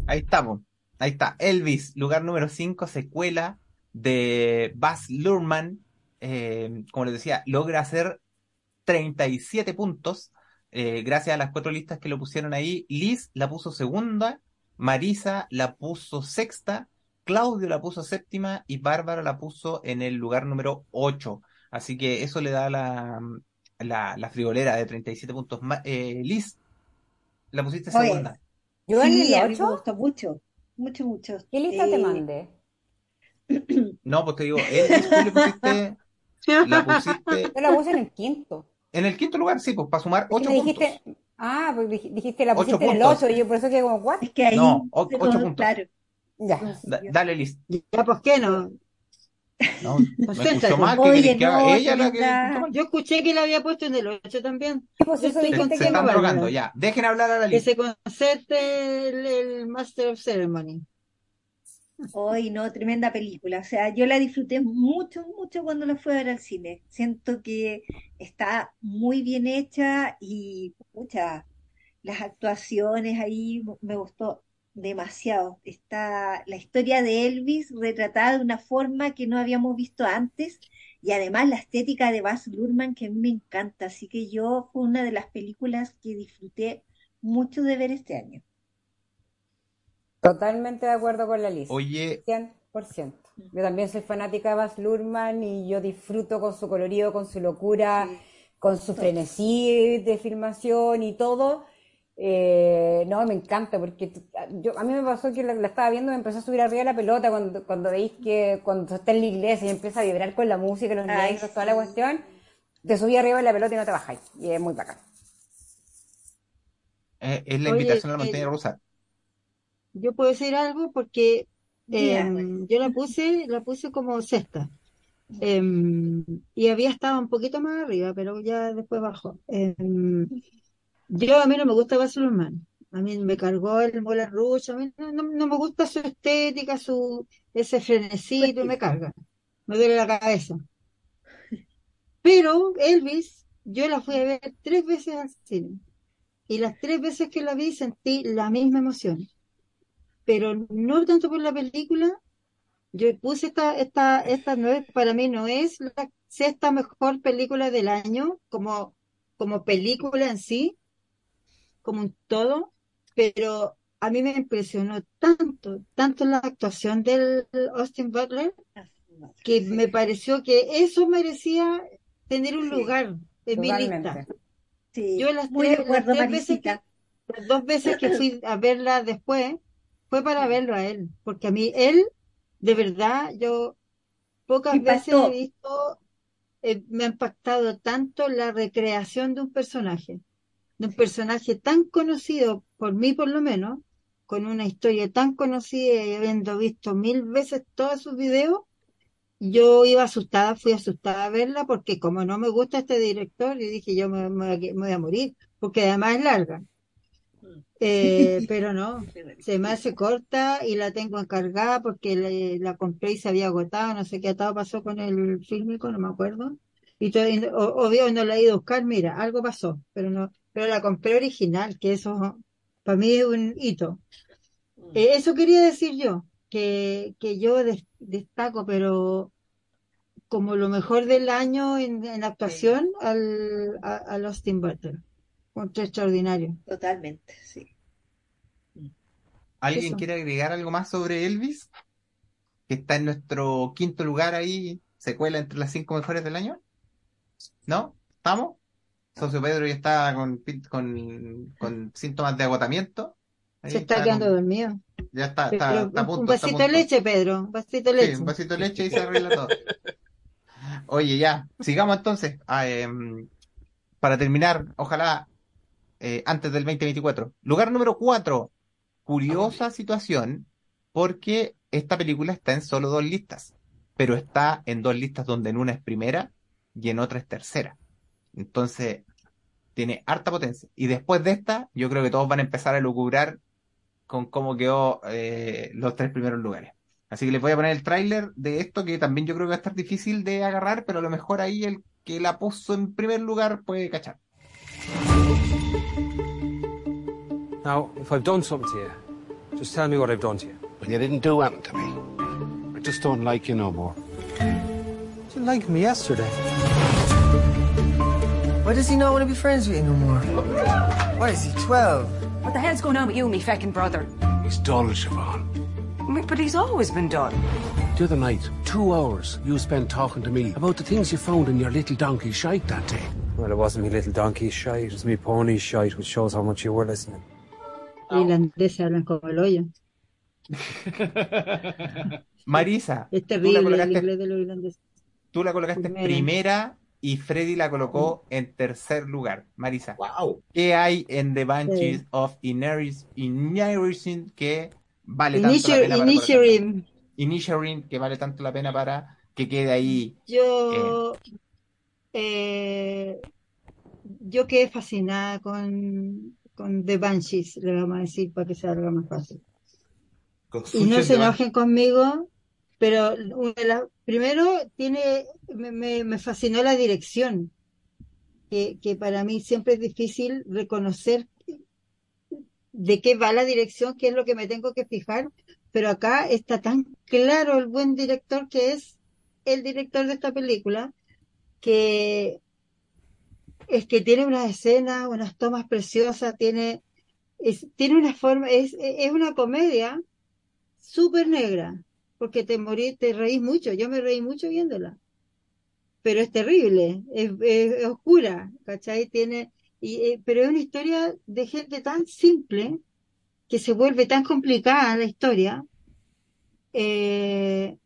Ahí estamos. Ahí está. Elvis, lugar número 5, secuela de Baz Luhrmann. Eh, como les decía, logra hacer 37 puntos. Eh, gracias a las cuatro listas que lo pusieron ahí. Liz la puso segunda. Marisa la puso sexta. Claudio la puso séptima. Y Bárbara la puso en el lugar número 8. Así que eso le da la, la, la friolera de 37 puntos. Eh, Liz, la pusiste Oye, segunda. ¿Yo en Sí, el a mí me 8? gustó mucho, mucho, mucho. ¿Qué lista te Eh, mandé? No, pues te digo, Elvis, tú le pusiste, la pusiste Yo la puse en el quinto. En el quinto lugar, sí, pues para sumar que ocho me puntos. dijiste, ah, pues dij- dijiste la Ocho pusiste en el puntos. 8 y yo por eso que como, ¿what? Es que ahí, No, o- se ocho nos- puntos. claro. Ya. Da- dale, Liz. Ya, ¿por qué no? No, me escuchó mal, ¿qué Oye, que no, Ella la que. Yo escuché que la había puesto en el 8 también. Pues eso estoy dijiste Se, se están drogando, ya. Dejen hablar a la Que Liz. se concerte el, el Master of Ceremony. Hoy no, tremenda película. O sea, yo la disfruté mucho, mucho cuando la fui a ver al cine. Siento que está muy bien hecha y muchas las actuaciones ahí me gustó demasiado. Está la historia de Elvis retratada de una forma que no habíamos visto antes y además la estética de Baz Luhrmann que a mí me encanta. Así que yo fue una de las películas que disfruté mucho de ver este año. Totalmente de acuerdo con la lista. Oye, 100%. Yo también soy fanática de Baz Luhrmann y yo disfruto con su colorido, con su locura, con su frenesí de filmación y todo. Eh, no, me encanta porque yo, a mí me pasó que la, la estaba viendo, me empezó a subir arriba la pelota cuando, cuando veis que cuando está en la iglesia y empieza a vibrar con la música, los Ay, negros, toda la cuestión, te subí arriba de la pelota y no te bajáis. Y es muy bacán. eh, es la Oye, invitación a la eh, montaña rusa. Yo puedo decir algo porque eh, Dígame. yo la puse, la puse como sexta. Em, y había estado un poquito más arriba, pero ya después bajó. Em, yo a mí no me gusta Baz Luhrmann. A mí me cargó el Moulin Rouge. A mí no, no- no me gusta su estética, su ese frenesí, me carga. me duele la cabeza. Pero Elvis, yo la fui a ver tres veces al cine. Y las tres veces que la vi sentí la misma emoción. Pero no tanto por la película. Yo puse esta, esta, esta no es, para mí no es la sexta mejor película del año como, como película en sí, como un todo, pero a mí me impresionó tanto, tanto la actuación del Austin Butler, que me pareció que eso merecía tener un Sí, lugar en mi lista. Sí, Yo las muy de tres, las acuerdo, tres veces que, las dos veces que fui a verla después, fue para verlo a él, porque a mí él, de verdad, yo pocas veces he visto, eh, me ha impactado tanto la recreación de un personaje, de un personaje tan conocido, por mí por lo menos, con una historia tan conocida y habiendo visto mil veces todos sus videos, yo iba asustada, fui asustada a verla porque como no me gusta este director, y dije yo me, me voy a- me voy a morir, porque además es larga. Eh, pero no, se me hace corta y la tengo encargada porque le- la compré y se había agotado, no sé qué atado pasó con el fílmico, no me acuerdo. Y todavía, obvio no la he ido a buscar, mira, algo pasó, pero no, pero la compré original, que eso para mí es un hito. Eh, eso quería decir yo, que, que yo des- destaco, pero como lo mejor del año en, en actuación al, a, al Austin Butler. Encontré extraordinario. Totalmente, sí. ¿Alguien Eso. quiere agregar algo más sobre Elvis? Que está en nuestro quinto lugar ahí, secuela entre las cinco mejores del año. ¿No? ¿Estamos? Socio Pedro ya está con, con, con síntomas de agotamiento. Ahí Se está está quedando con- dormido. ya está, está, está a un, un punto, a vasito de leche, Pedro, un vasito de Sí, leche. un vasito de leche y se arregla todo. Oye, ya, sigamos entonces. Ah, em, para terminar, ojalá eh, antes del 2024. Lugar número 4. Curiosa situación, porque esta película está en solo dos listas, pero está en dos listas donde en una es primera y en otra es tercera. Entonces, tiene harta potencia. Y después de esta, yo creo que todos van a empezar a lucubrar con cómo quedó eh, los tres primeros lugares. Así que les voy a poner el tráiler de esto que también yo creo que va a estar difícil de agarrar, pero a lo mejor ahí el que la puso en primer lugar puede cachar. Now, if I've done something to you, just tell me what I've done to you. Well, you didn't do anything to me. I just don't like you no more. You liked me yesterday. Why does he not want to be friends with you no more? Why is he 12? What the hell's going on with you, me feckin' brother? He's dull, Siobhan. But he's always been done. The other night, two hours you spent talking to me about the things you found in your little donkey shite that day. Well, it wasn't me little donkey shite, it was me pony shite, which shows how much you were listening. Los irlandeses hablan como el hoyo. Marisa, Es tú la terrible el colocaste, inglés de los irlandeses. tú la colocaste en Primera. primera y Freddy la colocó en tercer lugar. Marisa, Wow. ¿qué hay en The Banshees Sí. of Ineris- que vale tanto la pena? Inisherin. Inisherin que vale tanto la pena para que quede ahí. Yo, eh, yo quedé fascinada con, con The Banshees, le vamos a decir para que se haga más fácil. Y no se enojen conmigo, pero las- primero tiene, me, me- me fascinó la dirección, que, que para mí siempre es difícil reconocer de qué va la dirección, qué es lo que me tengo que fijar, pero acá está tan claro el buen director que es el director de esta película, que es que tiene unas escenas, unas tomas preciosas, tiene, tiene una forma, es, es una comedia súper negra, porque te morí, te reís mucho, yo me reí mucho viéndola, pero es terrible, es, es- oscura, ¿cachai? Tiene, y, eh, pero es una historia de gente tan simple que se vuelve tan complicada la historia, eh,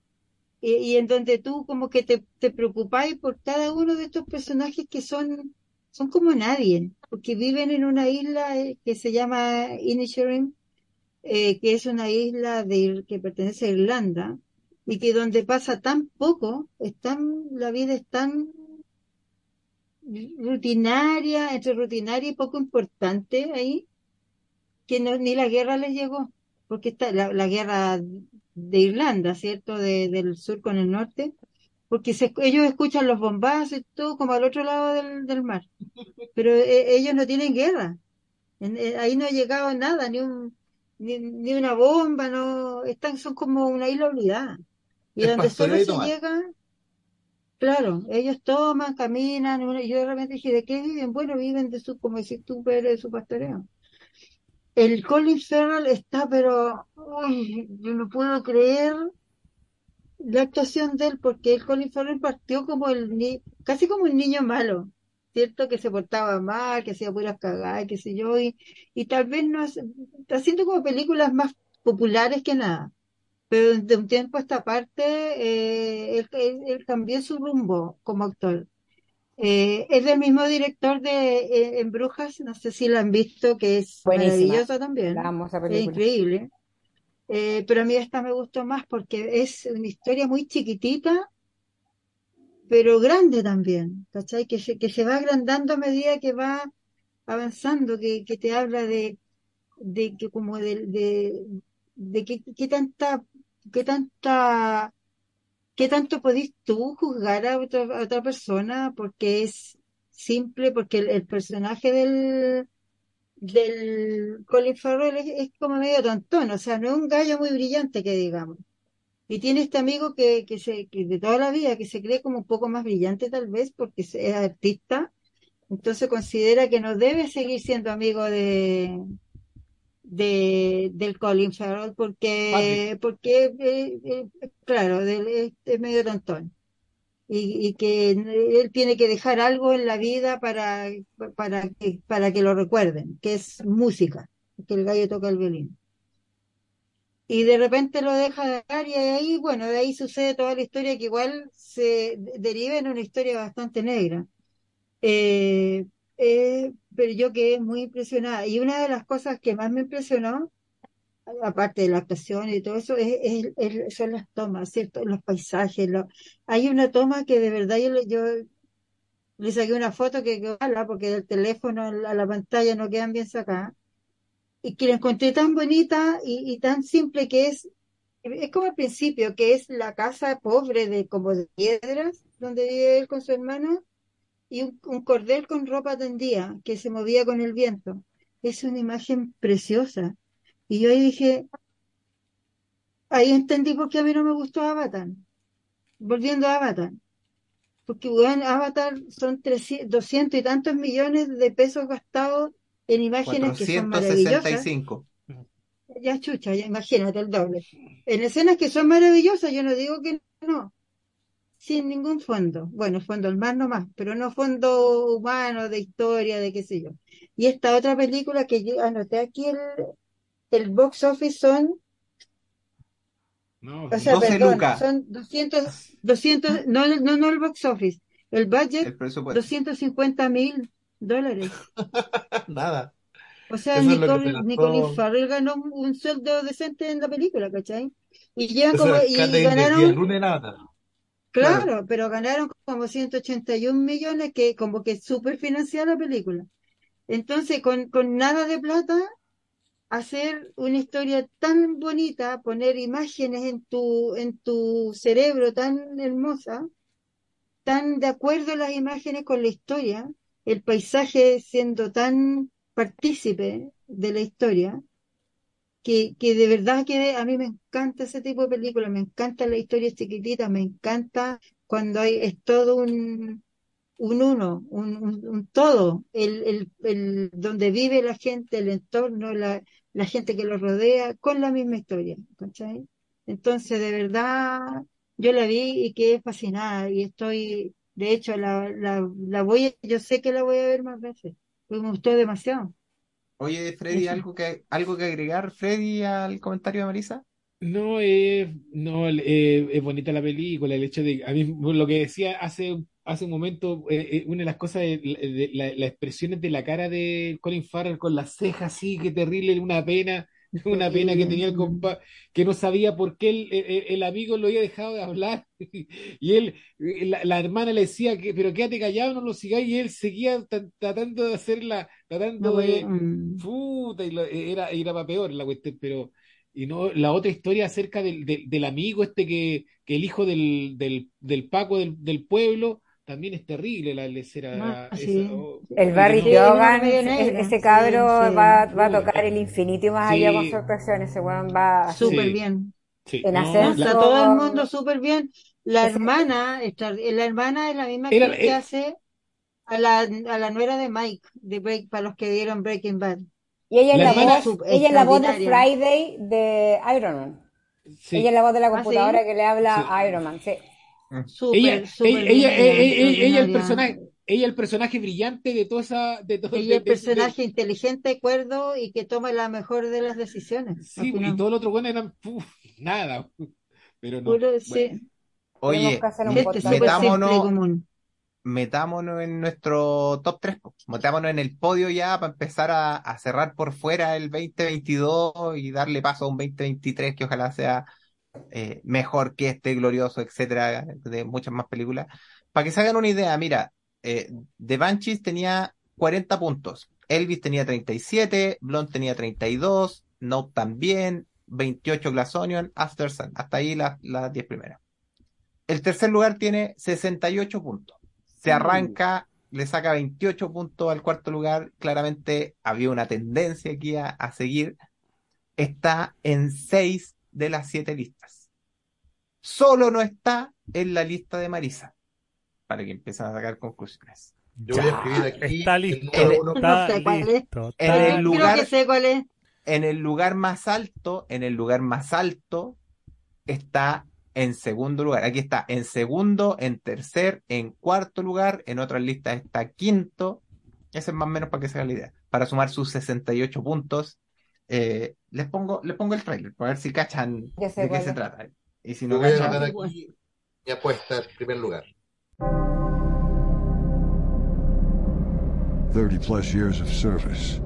y, y en donde tú como que te, te preocupáis por cada uno de estos personajes que son, son como nadie, porque viven en una isla eh, que se llama Inisherin, eh, que es una isla de, que pertenece a Irlanda, y que donde pasa tan poco, es la vida es tan rutinaria, entre rutinaria y poco importante ahí, que no, ni la guerra les llegó, porque está la, la guerra de Irlanda, ¿cierto? De- del sur con el norte, porque se- ellos escuchan los bombazos y todo como al otro lado del, del mar, pero eh, ellos no tienen guerra, En- eh, ahí no ha llegado nada, ni un, ni, ni una bomba, no, están, son como una isla olvidada, y Es donde solo se llega, claro, ellos toman, caminan, yo de repente dije, ¿de qué viven? Bueno, viven de su, como decís tú, de su pastoreo. El Colin Farrell está, pero ay, yo no puedo creer la actuación de él, porque el Colin Farrell partió como el ni- casi como un niño malo, ¿cierto? Que se portaba mal, que hacía puras cagadas, qué sé yo, y, y tal vez no hace- está haciendo como películas más populares que nada. Pero de un tiempo a esta parte, eh, él, él- él cambió su rumbo como actor. Eh, es del mismo director de eh, En Brujas, no sé si la han visto, que es Buenísima. maravillosa también. La amo esa Es película. increíble. Eh, pero a mí esta me gustó más porque es una historia muy chiquitita, pero grande también, ¿cachai? Que se, que se va agrandando a medida que va avanzando, que, que te habla de, de que como de, de, de qué, qué tanta, qué tanta, qué tanto podís tú juzgar a otra, a otra persona porque es simple, porque el personaje del, del Colin Farrell es, es como medio tontón, o sea, no es un gallo muy brillante que digamos. Y tiene este amigo que, que se, que de toda la vida, que se cree como un poco más brillante tal vez porque es artista, entonces considera que no debe seguir siendo amigo de, de del Colin Farrell porque, porque eh, eh, claro, del- es, es medio tontón. Y, y que él tiene que dejar algo en la vida para, para que, para que lo recuerden, que es música, que el gallo toca el violín. Y de repente lo deja de dar y ahí, bueno, de ahí sucede toda la historia que igual se de- deriva en una historia bastante negra. Eh, eh, pero yo quedé muy impresionada. Y una de las cosas que más me impresionó, aparte de la actuación y todo eso, es, es- son las tomas, ¿cierto? Los paisajes. Hay una toma que de verdad yo, le- saqué una foto que que ojalá, porque del teléfono a la, pantalla no quedan bien sacadas, y que la encontré tan bonita y, y tan simple que es, es como al principio, que es la casa pobre de como de piedras, donde vive él con su hermano, y un, un cordel con ropa tendida que se movía con el viento. Es una imagen preciosa. Y yo ahí dije, ahí entendí por qué a mí no me gustó Avatar. Volviendo a Avatar. Porque, bueno, Avatar son 300, 200 y tantos millones de pesos gastados en imágenes que son maravillosas. 465. Ya chucha, ya imagínate el doble. En escenas que son maravillosas, yo no digo que no, sin ningún fondo. Bueno, fondo al mar nomás, pero no fondo humano, de historia, de qué sé yo. Y esta otra película que yo anoté aquí, el, el box office son, No, o sea, 12 perdón, lucas. son 200, 200, no, no, no el box office, el budget, El presupuesto. 250 mil dólares. Nada. O sea, Eso Nicole, se gastó. Nicole Farrell ganó un, un sueldo decente en la película, ¿cachai? Y llevan como, y, de- de- ganaron, Nada. claro, pero ganaron como 181 millones, que como que súper financiada la película. Entonces, con, con nada de plata, hacer una historia tan bonita, poner imágenes en tu, en tu cerebro tan hermosa, tan de acuerdo las imágenes con la historia, el paisaje siendo tan partícipe de la historia, que, que de verdad que a mí me encanta ese tipo de películas, me encanta la historia chiquitita, me encanta cuando hay, es todo un, un uno, un, un- un todo, el, el, el, donde vive la gente, el entorno, la, la gente que lo rodea, con la misma historia, ¿cachai? Entonces, de verdad, yo la vi y quedé fascinada y estoy, de hecho, la, la, la voy, a- yo sé que la voy a ver más veces, porque me gustó demasiado. Oye, Freddy. ¿algo que, algo que agregar, Freddy, al comentario de Marisa? No, eh, no, eh, es bonita la película, el hecho de, a mí lo que decía hace, hace un momento, eh, eh, una de las cosas, de, de- la- las expresiones de la cara de Colin Farrell con las cejas así, que terrible, una pena, una pena que tenía el compa, que no sabía por qué el, el- el amigo lo había dejado de hablar, y él, eh, la, la hermana le decía que, pero quédate callado, no lo sigáis, y él seguía tra- tratando de hacerla, tratando No, de, mm. puta, y lo- era, era para peor la cuestión, pero y no la otra historia acerca del, del, del amigo este que, que el hijo del, del, del Paco del, del pueblo también es terrible la lecera Ah, esa, sí. oh, El Barry no- Keoghan, medio ese- cabro sí. va, va a tocar el infinito y más allá con su actuación. Ese weón va Súper Sí. bien. sí, en no, ascenso. la- Está todo el mundo súper bien. La hermana, está- la hermana es la misma Era- que eh, hace a la, a la nuera de Mike, de Break, para los que vieron Breaking Bad. Y ella es La voz, ella es la voz de. Friday de Iron Man. sí. Ella es la voz de la ¿Ah, computadora sí? que le habla Sí. a Iron Man. Sí. Ella, súper ella, bien, ella, ella, ella- ella el personaje, ella el personaje brillante de toda esa, de todo, Ella de- es de- personaje inteligente, cuerdo y que toma la mejor de las de- decisiones. sí, al y todo el otro bueno eran puf, nada, pero no. Puro, Bueno, sí. Oye, y metámonos, metámonos en nuestro top 3, metámonos en el podio ya para empezar a, a cerrar por fuera el 2022 y darle paso a un 2023 que ojalá sea eh, mejor que este glorioso, etcétera, de muchas más películas. Para que se hagan una idea, mira, eh, The Banshees tenía 40 puntos, Elvis tenía 37, Blonde tenía 32, Note también, 28 Glass Onion, After Sun, hasta ahí las, las 10 primeras. El tercer lugar tiene 68 puntos. Se arranca, le saca 28 puntos al cuarto lugar. Claramente había una tendencia aquí a, a seguir. Está en 6 de las 7 listas. Solo no está en la lista de Marisa. Para que empiecen a sacar conclusiones. Yo voy a escribir aquí Está el listo. número uno. Está No sé cuál es. listo. En está el Creo lugar- que sé cuál es. En el lugar más alto, en el lugar más alto, está en segundo lugar. Aquí está en segundo, en tercer, en cuarto lugar. En otras listas está quinto. Ese es más o menos para que se hagan la idea. Para sumar sus 68 puntos. Eh, les pongo, les pongo el trailer para ver si cachan sé de qué cuál se trata. Y si no voy a cachan, anotar aquí mi apuesta en primer lugar. 30 plus years of service.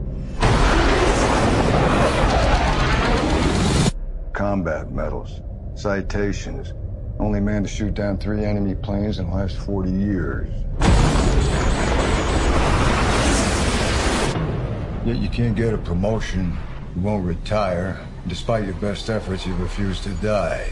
Combat medals, citations. Only man to shoot down three enemy planes in the last 40 years. Yet you can't get a promotion, you won't retire. Despite your best efforts, you refuse to die.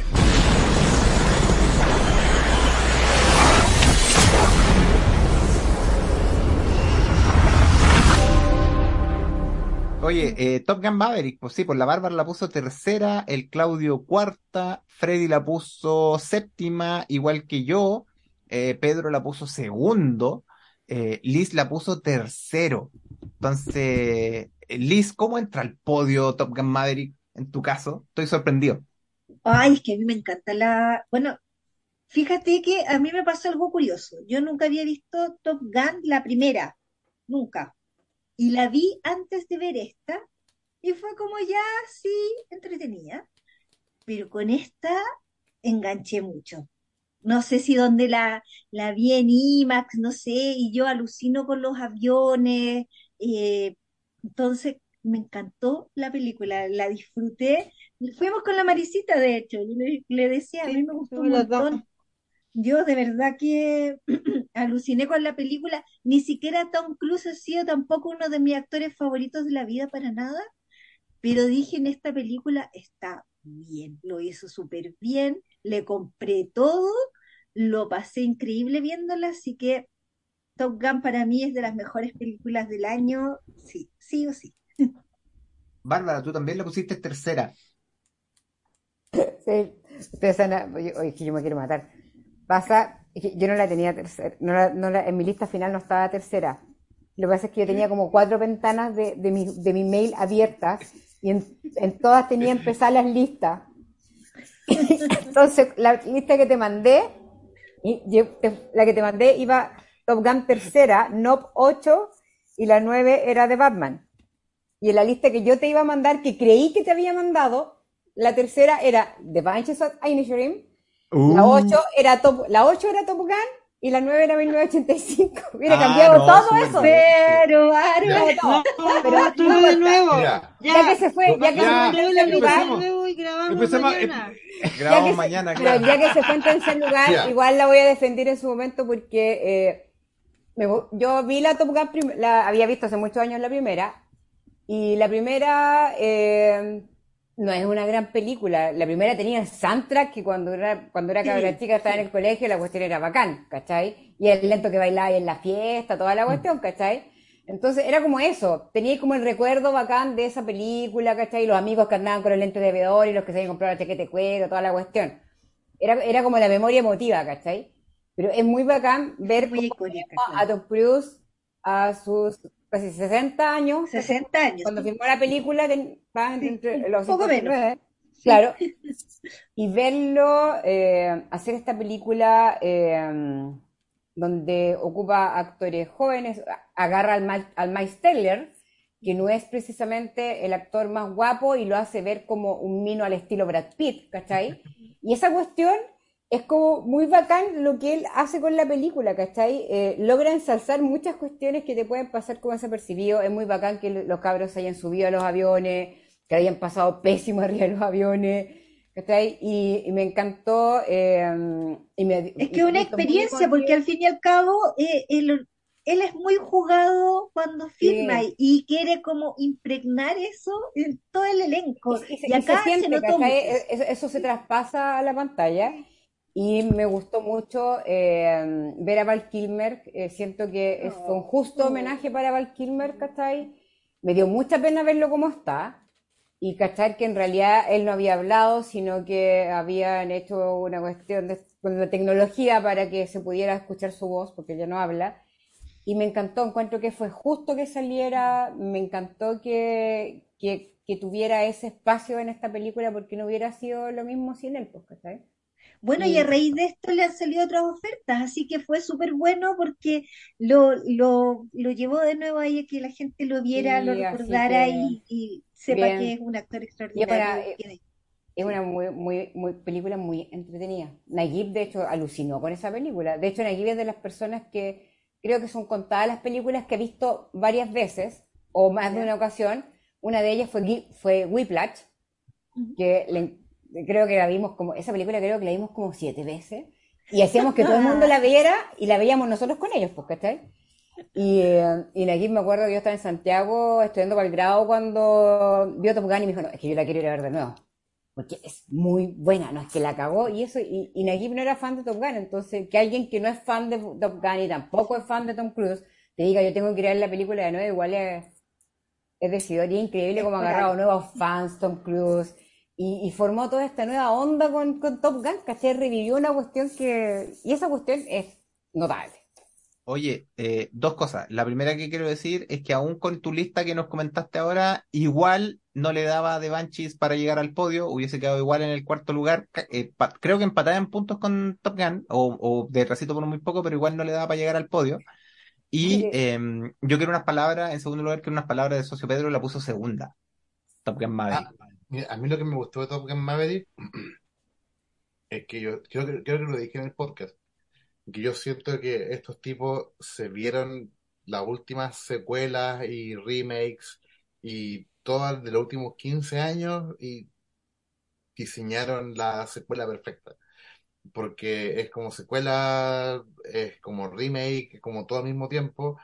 Oye, eh, Top Gun Maverick, pues sí, pues la Bárbara la puso tercera, el Claudio cuarta, Freddy la puso séptima, igual que yo, eh, Pedro la puso segundo, eh, Liz la puso tercero. Entonces, Liz, ¿cómo entra al podio Top Gun Maverick en tu caso? Estoy sorprendido. Ay, es que a mí me encanta la... Bueno, fíjate que a mí me pasó algo curioso. Yo nunca había visto Top Gun, la primera, nunca. Y la vi antes de ver esta y fue como ya, sí, entretenida. Pero con esta enganché mucho. No sé si donde la, la vi en IMAX, no sé, y yo alucino con los aviones. eh, entonces me encantó la película, la disfruté. Fuimos con la Marisita, de hecho, yo le, le decía, a mí me gustó un montón. Yo de verdad que aluciné con la película. Ni siquiera Tom Cruise ha sido tampoco uno de mis actores favoritos de la vida para nada, pero dije en esta película está bien, lo hizo súper bien, le compré todo, lo pasé increíble viéndola, así que Top Gun para mí es de las mejores películas del año, sí, sí o sí. Bárbara, tú también la pusiste tercera. Sí, ustedes saben, oye, que yo me quiero matar. Pasa, es que yo no la tenía tercera, no la- no la- en mi lista final no estaba tercera. Lo que pasa es que yo tenía como cuatro ventanas de, de mi, de mi mail abiertas y en, en todas tenía empezadas las listas. Entonces, la lista que te mandé, y yo- te- la que te mandé iba Top Gun tercera, Nope 8 y la 9 era de Batman. Y en la lista que yo te iba a mandar, que creí que te había mandado, la tercera era The Banshees of Inisherin, la Uh. 8 era Top, la 8 era Top Gun y la 9 era 1985. Hubiera Ah, cambiado no, todo súper eso. Pero, Aaron, todo. Pero Ah, no de nuevo. Mira, Ya que se fue, ya que Ya, se fue en tercer lugar, grabamos mañana. ya que se- mañana, pero claro. ya que se fue en tercer lugar, Ya. igual la voy a defender en su momento porque eh, me yo vi la Top Gun, la había visto hace muchos años la primera, y la primera, eh, No es una gran película. La primera tenía el soundtrack que cuando era, cuando era cabra Sí. chica estaba en el colegio la cuestión era bacán, ¿cachai? Y el lento que bailaba en la fiesta, toda la cuestión, ¿cachai? Entonces era como eso, tenía como el recuerdo bacán de esa película, ¿cachai? Los amigos que andaban con el lente de veedor y los que se habían comprado la chaqueta de cuero, toda la cuestión. Era, era como la memoria emotiva, ¿cachai? Pero es muy bacán ver Muy cómo icónica, claro. a Tom Cruise a sus casi 60 años. 60 años. Cuando filmó la película, ten- estaba entre los poco 59, Claro. Y verlo eh, hacer esta película eh, donde ocupa actores jóvenes, agarra al, Ma- al Miles Teller, que no es precisamente el actor más guapo y lo hace ver como un mino al estilo Brad Pitt, ¿cachai? Y esa cuestión es como muy bacán lo que él hace con la película, ¿cachai? Eh, logra ensalzar muchas cuestiones que te pueden pasar como desapercibido. Es muy bacán que los cabros se hayan subido a los aviones, que hayan pasado pésimo arriba de los aviones, ¿cachai? Y, y me encantó. eh, y me- Es que es una experiencia, porque al fin y al cabo eh, él, él es muy jugado cuando filma Sí. y quiere como impregnar eso en todo el elenco. Y, se- se acá se siente, mucho. E- Eso, eso se traspasa a la pantalla y me gustó mucho eh, ver a Val Kilmer. eh, siento que es- fue un justo homenaje para Val Kilmer, ¿cachai? Me dio mucha pena verlo como está y cachar que en realidad él no había hablado, sino que habían hecho una cuestión de, con la tecnología para que se pudiera escuchar su voz, porque ella no habla. Y me encantó, encuentro que fue justo que saliera, me encantó que, que, que tuviera ese espacio en esta película porque no hubiera sido lo mismo sin él, pues, ¿cachai? Bueno, y a raíz de esto le han salido otras ofertas, así que fue súper bueno porque lo, lo, lo llevó de nuevo ahí a que la gente lo viera, Sí, lo recordara que, y, y sepa bien. que es un actor extraordinario. para- Es una muy, muy, muy película muy entretenida. Nagib, de hecho, alucinó con esa película. De hecho, Nagib es de las personas que creo que son contadas las películas que ha visto varias veces, o más de una ocasión. Una de ellas fue, fue Whiplash, que le- creo que la vimos como, esa película creo que la vimos como siete veces. Y hacíamos que todo el mundo la viera y la veíamos nosotros con ellos, pues, ¿cachai? Y, eh, y Nagib me acuerdo que yo estaba en Santiago estudiando para el grado cuando vio Top Gun y me dijo, no, es que yo la quiero ir a ver de nuevo porque es muy buena, no es que la cagó y eso, y, y Nagib no era fan de Top Gun, entonces que alguien que no es fan de Top Gun y tampoco es fan de Tom Cruise te diga yo tengo que ir a ver la película de nuevo, igual es, es decidor y es increíble cómo ha agarrado nuevos fans Tom Cruise y, y formó toda esta nueva onda con, con Top Gun, ¿cachai? Revivió una cuestión que, y esa cuestión es notable. Oye, eh, dos cosas. La primera que quiero decir es que aún con tu lista que nos comentaste ahora, igual no le daba de Banshees para llegar al podio, hubiese quedado igual en el cuarto lugar. Eh, creo que empatada en puntos con Top Gun, o, o de recito por muy poco, pero igual no le daba para llegar al podio. Y em, yo quiero unas palabras, en segundo lugar, quiero unas palabras de Socio Pedro, la puso segunda. Top Gun Maverick. Ah, mira, a mí lo que me gustó de Top Gun Maverick es que yo creo que, que lo dije en el podcast, que yo siento que estos tipos se vieron las últimas secuelas y remakes y todas de los últimos 15 años y diseñaron la secuela perfecta. Porque es como secuela, es como remake, es como todo al mismo tiempo.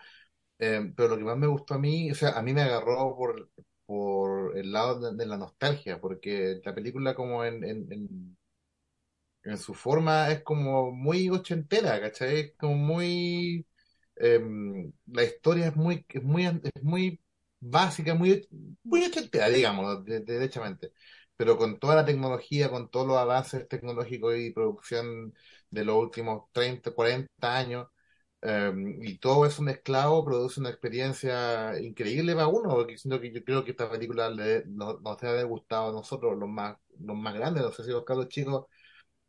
Eh, pero lo que más me gustó a mí, o sea, a mí me agarró por, por el lado de, la nostalgia, porque la película como en, en su forma es como muy ochentera, ¿cachai? Es como muy... em, la historia es muy, es muy, es muy básica, muy, muy ochentera, digamos, de- de- derechamente. Pero con toda la tecnología, con todos los avances tecnológicos y producción de los últimos 30, 40 años, Um, y todo eso mezclado produce una experiencia increíble para uno, porque siento que yo creo que esta película le, nos, nos debe haber gustado a nosotros, los más, los más grandes, no sé si los cabros chicos,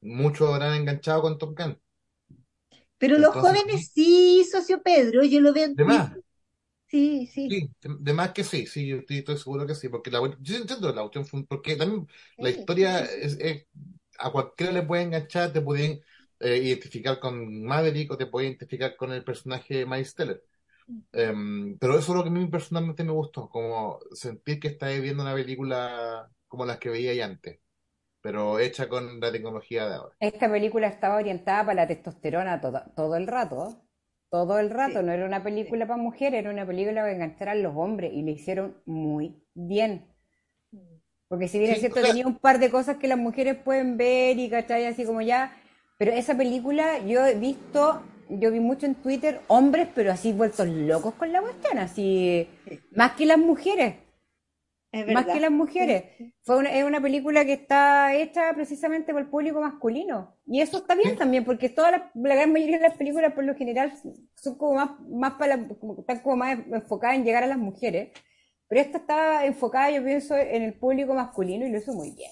muchos habrán enganchado con Top Gun. Pero los jóvenes sí, socio Pedro, yo lo veo De más. Sí, sí. sí, de, de más que sí, sí, yo estoy, estoy seguro que sí, porque la, yo entiendo la cuestión, porque también la historia sí. es, es- a cualquiera le puede enganchar, te pueden eh, identificar con Maverick o te puede identificar con el personaje de Miles Teller. Em, pero eso es lo que a mí personalmente me gustó, como sentir que estás viendo una película como las que veía ahí antes, pero hecha con la tecnología de ahora. Esta película estaba orientada para la testosterona todo, todo el rato. Todo el rato. Sí. No era una película para mujeres, era una película para enganchar a los hombres. Y lo hicieron muy bien. Porque si bien es cierto, o sea- tenía un par de cosas que las mujeres pueden ver y cachai, así como ya. Pero esa película yo he visto, yo vi mucho en Twitter hombres, pero así vueltos locos con la cuestión, así. Más que las mujeres. Es Más que las mujeres. Fue una, es una película que está hecha precisamente para el público masculino. Y eso está bien también, porque todas las, la gran mayoría de las películas, por lo general, son como más, más para la- como- están como más enfocadas en llegar a las mujeres. Pero esta está enfocada, yo pienso, en el público masculino y lo hizo muy bien.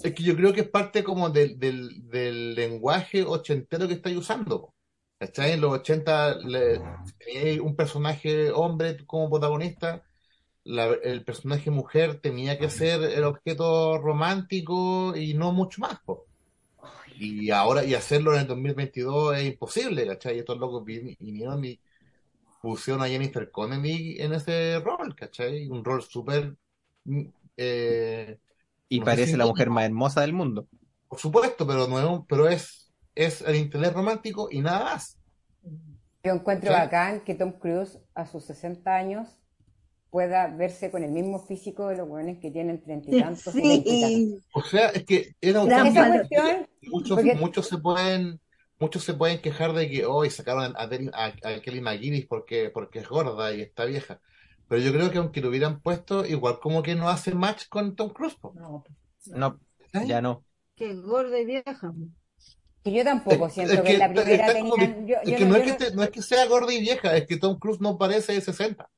Es que yo creo que es parte como del, del, del lenguaje ochentero que estáis usando. ¿Cachai? En los 80 le, tenía un personaje hombre como protagonista, el personaje mujer tenía que ser el objeto romántico y no mucho más, po. Y ahora, y hacerlo en el 2022 es imposible, ¿cachai? Y estos locos vin- vinieron y pusieron a Jennifer Connelly en ese rol, ¿cachai? Un rol súper... mm, eh, Y no parece si la mujer más hermosa del mundo. Por supuesto, pero no es, un- pero es, es el interés romántico y nada más. Yo encuentro ¿Sí? bacán que Tom Cruise a sus 60 años pueda verse con el mismo físico de los buenos que tienen treinta y tantos y veintitantos. O sea, es que era un cambio. cuestión, Muchos, porque- muchos se pueden, muchos se pueden quejar de que hoy sacaron a, a, a Kelly McGillis porque, porque es gorda y está vieja. Pero yo creo que aunque lo hubieran puesto, igual como que no hace match con Tom Cruise. po. No, ya no. Que gorda y vieja. que yo tampoco Es- siento es que en la primera está tenían... yo- yo que no- no es que no- te- no es que sea gorda y vieja, es que Tom Cruise no parece de 60.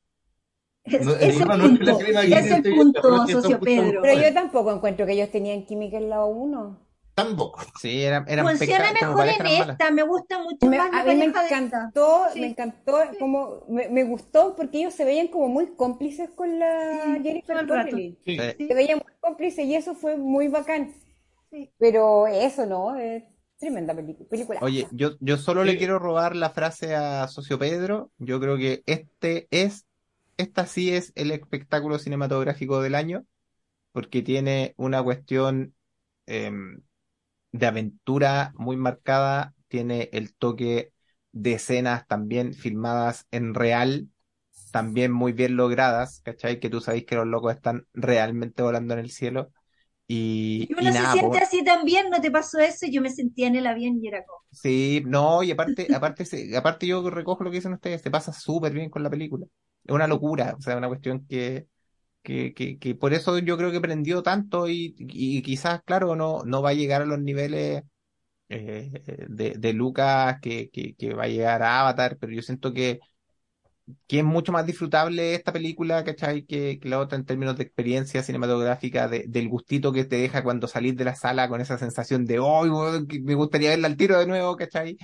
Es- No, el ese no es punto, ese esté punto, socio Pedro. Pero yo tampoco encuentro que ellos tenían química en la 1. Tampoco. Sí, eran, eran como mejor en malas. esta, me gusta mucho Me- más la a mí me encantó, Sí. me encantó, como me, me gustó porque ellos se veían como muy cómplices con la Sí, Jennifer. Connelly. Sí. Sí. Se veían muy cómplices y eso fue muy bacán. Sí. Pero eso no, es tremenda película. Oye, yo, yo solo le quiero robar la frase a Socio Pedro. Yo creo que este es, esta sí es el espectáculo cinematográfico del año, porque tiene una cuestión em, de aventura muy marcada, tiene el toque de escenas también filmadas en real, también muy bien logradas, ¿cachai? Que tú sabéis que los locos están realmente volando en el cielo. Y, Y y uno se siente así también, ¿no te pasó eso? Yo me sentía en el avión y era como... Sí, no, y aparte, aparte, aparte yo recojo lo que dicen ustedes, se pasa súper bien con la película. Es una locura, o sea, una cuestión que, que, que, que por eso yo creo que prendió tanto y, y quizás, claro, no, no va a llegar a los niveles eh, de, de Lucas que, que, va a llegar a Avatar, pero yo siento que, que es mucho más disfrutable esta película, ¿cachai? Que, que la otra en términos de experiencia cinematográfica, de- del gustito que te deja cuando salís de la sala con esa sensación de, ¡oh, me gustaría verla al tiro de nuevo, ¿cachai?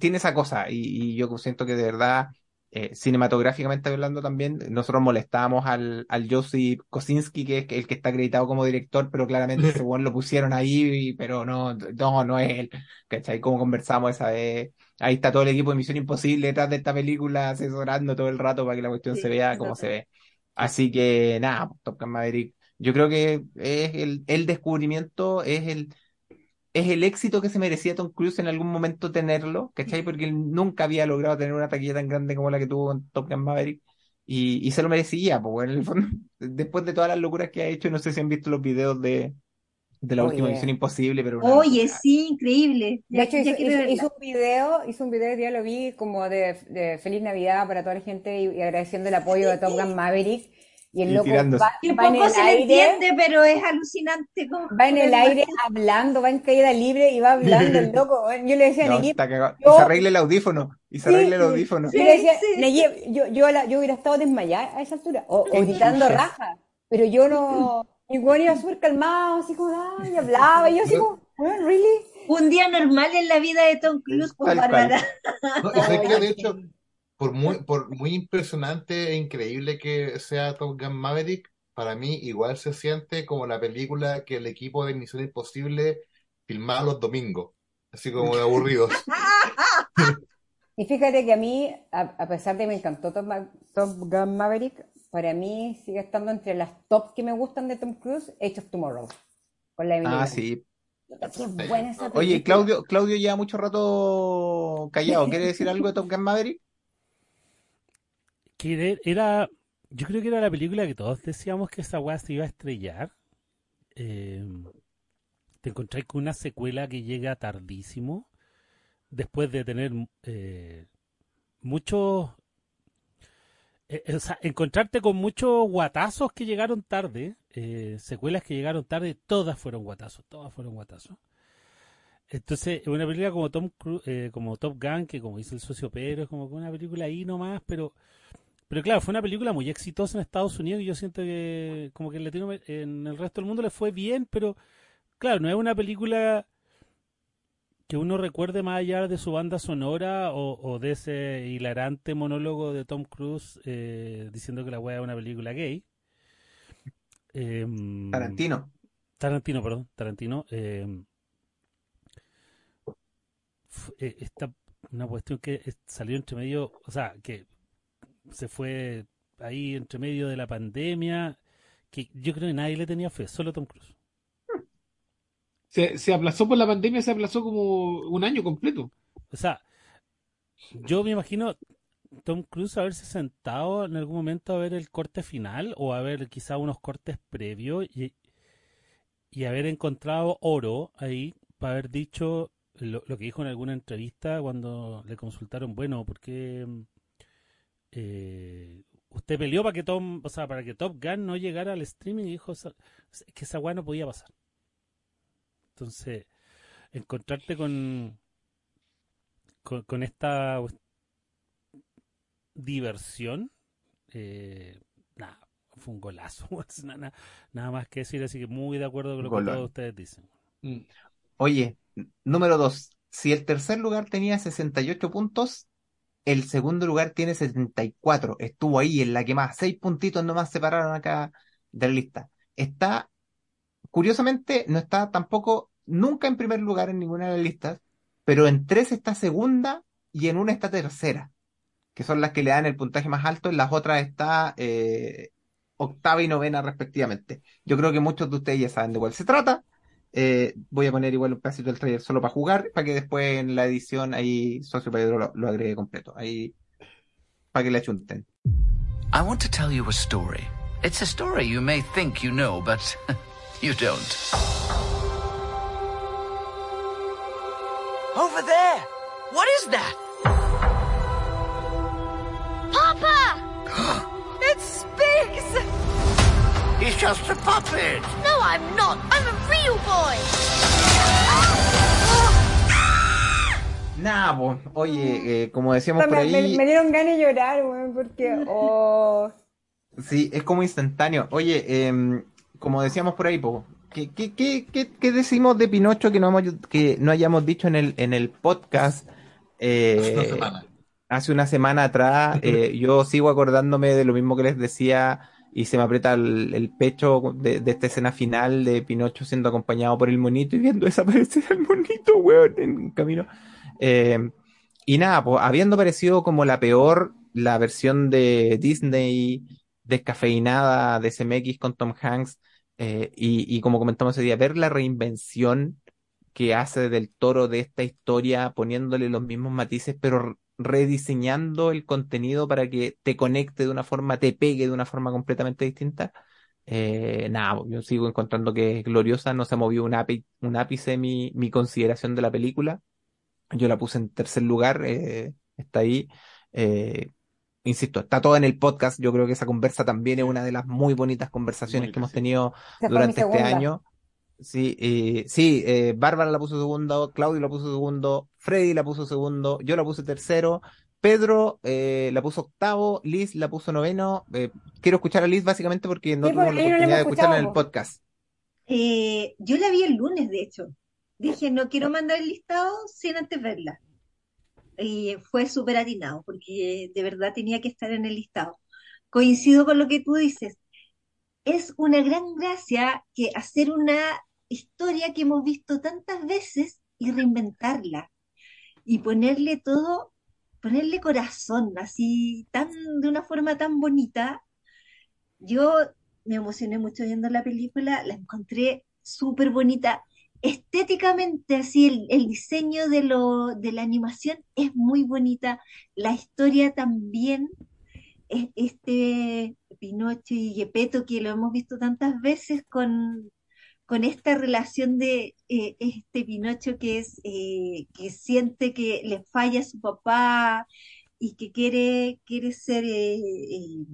Tiene esa cosa y, y yo siento que de verdad, eh, cinematográficamente hablando también, nosotros molestábamos al, al Josip Kosinski, que es el que está acreditado como director, pero claramente ese lo pusieron ahí, pero no, no, no es él, ¿cachai? Como conversamos esa vez. Ahí está todo el equipo de Misión Imposible detrás de esta película, asesorando todo el rato para que la cuestión Sí, se vea como se ve. Así que nada, Top Gun Maverick, yo creo que es el, el descubrimiento, es el, es el éxito que se merecía Tom Cruise en algún momento tenerlo, ¿cachai? Porque él nunca había logrado tener una taquilla tan grande como la que tuvo con Top Gun Maverick. Y, y se lo merecía, pues en el fondo, después de todas las locuras que ha hecho, no sé si han visto los videos de, de la última Oye. Misión Imposible, pero una Oye, locura. sí, increíble. De hecho, ya hizo, quiero hizo- verla. hizo un video, hizo un video, ya lo vi, como de, de Feliz Navidad para toda la gente y, y agradeciendo el apoyo de Top Gun Maverick. Y el Y loco tirándose. va, Que va en poco el se le aire, entiende, pero es alucinante. cómo- va en el aire hablando, va en caída libre y va hablando el loco. Yo le decía a No, Nayib, está cagado. Y yo- se arregle el audífono, y se Sí, arregle el sí. audífono. yo le decía, Sí, yo, yo, la- yo hubiera estado desmayada a esa altura, o, o gritando chucha. raja, pero yo no, mi weón iba súper calmado, así como, ay, hablaba, y yo así como, bueno, really? Un día normal en la vida de Tom Cruise, pues Tal cual. Bárbara. No, y sé que de hecho, por muy, por muy impresionante e increíble que sea Top Gun Maverick, para mí igual se siente como la película que el equipo de Misión Imposible filmaba los domingos, así como de aburridos. Y fíjate que a mí, a, a pesar de que me encantó Top, Top Gun Maverick, para mí sigue estando entre las top que me gustan de Tom Cruise, Age of Tomorrow, con la Emily Ah, sí. Qué buena esa Oye. Claudio, Claudio lleva mucho rato callado. ¿Quiere decir algo de Top Gun Maverick? Que era, yo creo que era la película que todos decíamos que esa weá se iba a estrellar. eh, te encontráis con una secuela que llega tardísimo, después de tener eh, muchos... eh, o sea, encontrarte con muchos guatazos que llegaron tarde, eh, secuelas que llegaron tarde, todas fueron guatazos, todas fueron guatazos. Entonces, una película como Tom eh, como Top Gun, que como dice el socio Pedro, es como una película ahí nomás, pero pero claro, fue una película muy exitosa en Estados Unidos y yo siento que como que en, Latino- en el resto del mundo le fue bien, pero claro, no es una película que uno recuerde más allá de su banda sonora o, o de ese hilarante monólogo de Tom Cruise eh, diciendo que la weá es una película gay. Em, Tarantino. Tarantino, perdón, Tarantino. em, eh, esta una cuestión que salió entre medio, o sea, que se fue ahí entre medio de la pandemia, que yo creo que nadie le tenía fe, solo Tom Cruise. Se, se aplazó por la pandemia, se aplazó como un año completo. O sea, yo me imagino Tom Cruise haberse sentado en algún momento a ver el corte final o a ver quizá unos cortes previos y, y haber encontrado oro ahí para haber dicho lo, lo que dijo en alguna entrevista cuando le consultaron, bueno, ¿por qué eh, usted peleó para que Tom, o sea, para que Top Gun no llegara al streaming y dijo "Esa- es que esa weá no podía pasar. Entonces, encontrarte con con, con esta diversión, eh, nada, fue un golazo. nada, nada más que decir, así que muy de acuerdo con lo que todos ustedes dicen. Oye, número dos. Si el tercer lugar tenía 68 puntos, el segundo lugar tiene 74. Estuvo ahí en la que más. Seis puntitos nomás separaron acá de la lista. Está, curiosamente, no está tampoco nunca en primer lugar en ninguna de las listas, pero en tres está segunda y en una está tercera, que son las que le dan el puntaje más alto. En las otras está eh, octava y novena respectivamente. Yo creo que muchos de ustedes ya saben de cuál se trata. Eh, voy a poner igual un pedacito del trailer solo para jugar, para que después en la edición ahí Socio Pedro lo, lo agregue completo. Ahí, para que le achunten. I want to tell you a story. It's a story you may think you know, but you don't. Over there! What is that? Papa! it speaks! Just a puppet! No, I'm not. I'm a real boy. Nah, pues, oye, eh, como decíamos me, por me- ahí, me dieron ganas de llorar, weón, porque. Oh. sí, es como instantáneo. Oye, em, como decíamos por ahí, po, ¿qué, qué, qué, qué- qué decimos de Pinocho que no, hemos- que no hayamos dicho en el, en el podcast? Eh, Hace una semana. hace una semana atrás, eh, yo sigo acordándome de lo mismo que les decía y se me aprieta el, pecho de, de esta escena final de Pinocho siendo acompañado por el monito y viendo desaparecer al monito, weón, en camino. Eh, y nada, pues habiendo parecido como la peor, la versión de Disney descafeinada de CMX con Tom Hanks, eh, y, y como comentamos ese día, ver la reinvención que hace del toro de esta historia, poniéndole los mismos matices, pero rediseñando el contenido para que te conecte de una forma, te pegue de una forma completamente distinta. Eh, nada, yo sigo encontrando que es gloriosa, no se ha movido un ápice, un ápice mi, mi consideración de la película. Yo la puse en tercer lugar, eh, está ahí. Eh, insisto, está todo en el podcast. Yo creo que esa conversa también es una de las muy bonitas conversaciones que hemos tenido durante este año. Sí, eh, sí, eh, Bárbara la puso segundo, Claudio la puso segundo, Freddy la puso segundo, yo la puse tercero, Pedro eh, la puso octavo, Liz la puso noveno. Eh, quiero escuchar a Liz básicamente porque no Sí, tuvimos la no oportunidad de escucharla en el podcast. Eh, yo la vi el lunes, de hecho. Dije, no quiero mandar el listado sin antes verla. Y fue súper atinado, porque de verdad tenía que estar en el listado. Coincido con lo que tú dices. Es una gran gracia que hacer una historia que hemos visto tantas veces y reinventarla. Y ponerle todo, ponerle corazón, así, tan, de una forma tan bonita. Yo me emocioné mucho viendo la película, la encontré súper bonita. Estéticamente, así, el, el diseño de, lo, de la animación es muy bonita. La historia también. Es- Este Pinocho y Gepetto, que lo hemos visto tantas veces con, con esta relación de eh, este Pinocho que es eh, que siente que le falla a su papá y que quiere quiere ser eh, eh,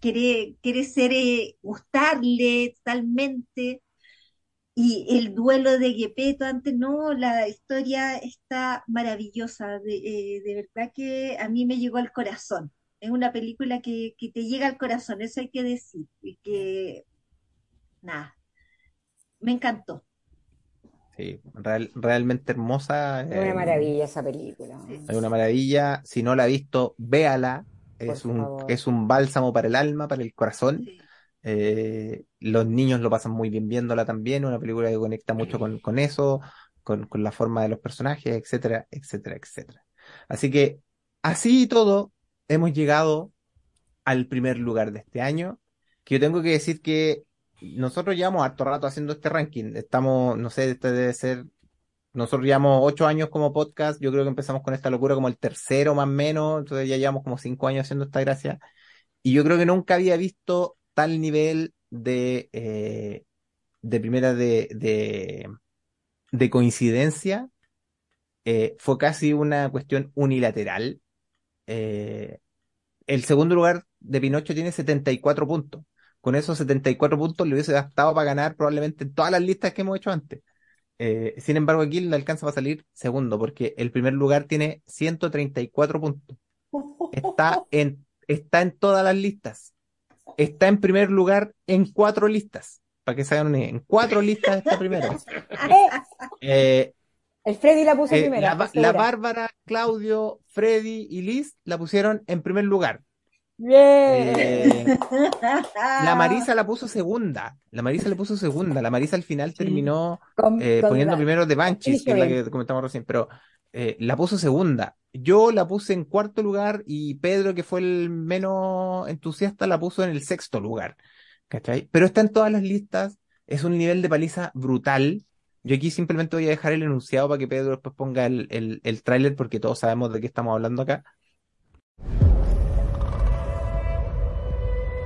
quiere quiere ser gustarle totalmente. Y el duelo de Gepetto antes no la historia está maravillosa de, de verdad que a mí me llegó al corazón. Es una película que, que te llega al corazón eso hay que decir y que nada me encantó Sí, real- realmente hermosa. Es una eh, maravilla esa película. Es una maravilla. Si no la ha visto, véala. Es Por un, favor. es un bálsamo para el alma, para el corazón. Eh, los niños lo pasan muy bien viéndola también. Una película que conecta mucho con, con eso, con, con la forma de los personajes, etcétera, etcétera, etcétera. Así que, así y todo, hemos llegado al primer lugar de este año. Que yo tengo que decir que nosotros llevamos harto rato haciendo este ranking. Estamos, no sé, este debe ser nosotros llevamos ocho años como podcast, yo creo que empezamos con esta locura como el tercero más o menos, entonces ya llevamos como cinco años haciendo esta gracia, y yo creo que nunca había visto tal nivel de, eh, de primera de, de, de coincidencia, eh, fue casi una cuestión unilateral. Eh, el segundo lugar de Pinocho tiene 74 puntos. Con esos 74 puntos le hubiese bastado para ganar probablemente en todas las listas que hemos hecho antes. Eh, sin embargo, aquí le alcanza para salir segundo, porque el primer lugar tiene 134 puntos. Está en, está en todas las listas. Está en primer lugar en cuatro listas. Para que se hagan una. En cuatro listas está primero. Eh, El Freddy la puso eh, primero. la. Bárbara, Claudio, Freddy y Liz la pusieron en primer lugar. Bien. Eh, la Marisa la puso segunda. La Marisa le puso segunda. La Marisa al final terminó Con- eh, con poniendo la- primero de Banshees, que es la que comentamos recién, pero eh, la puso segunda. Yo la puse en cuarto lugar y Pedro, que fue el menos entusiasta, la puso en el sexto lugar. ¿Cachai? Pero está en todas las listas. Es un nivel de paliza brutal. Yo aquí simplemente voy a dejar el enunciado para que Pedro después ponga el, el, el tráiler porque todos sabemos de qué estamos hablando acá.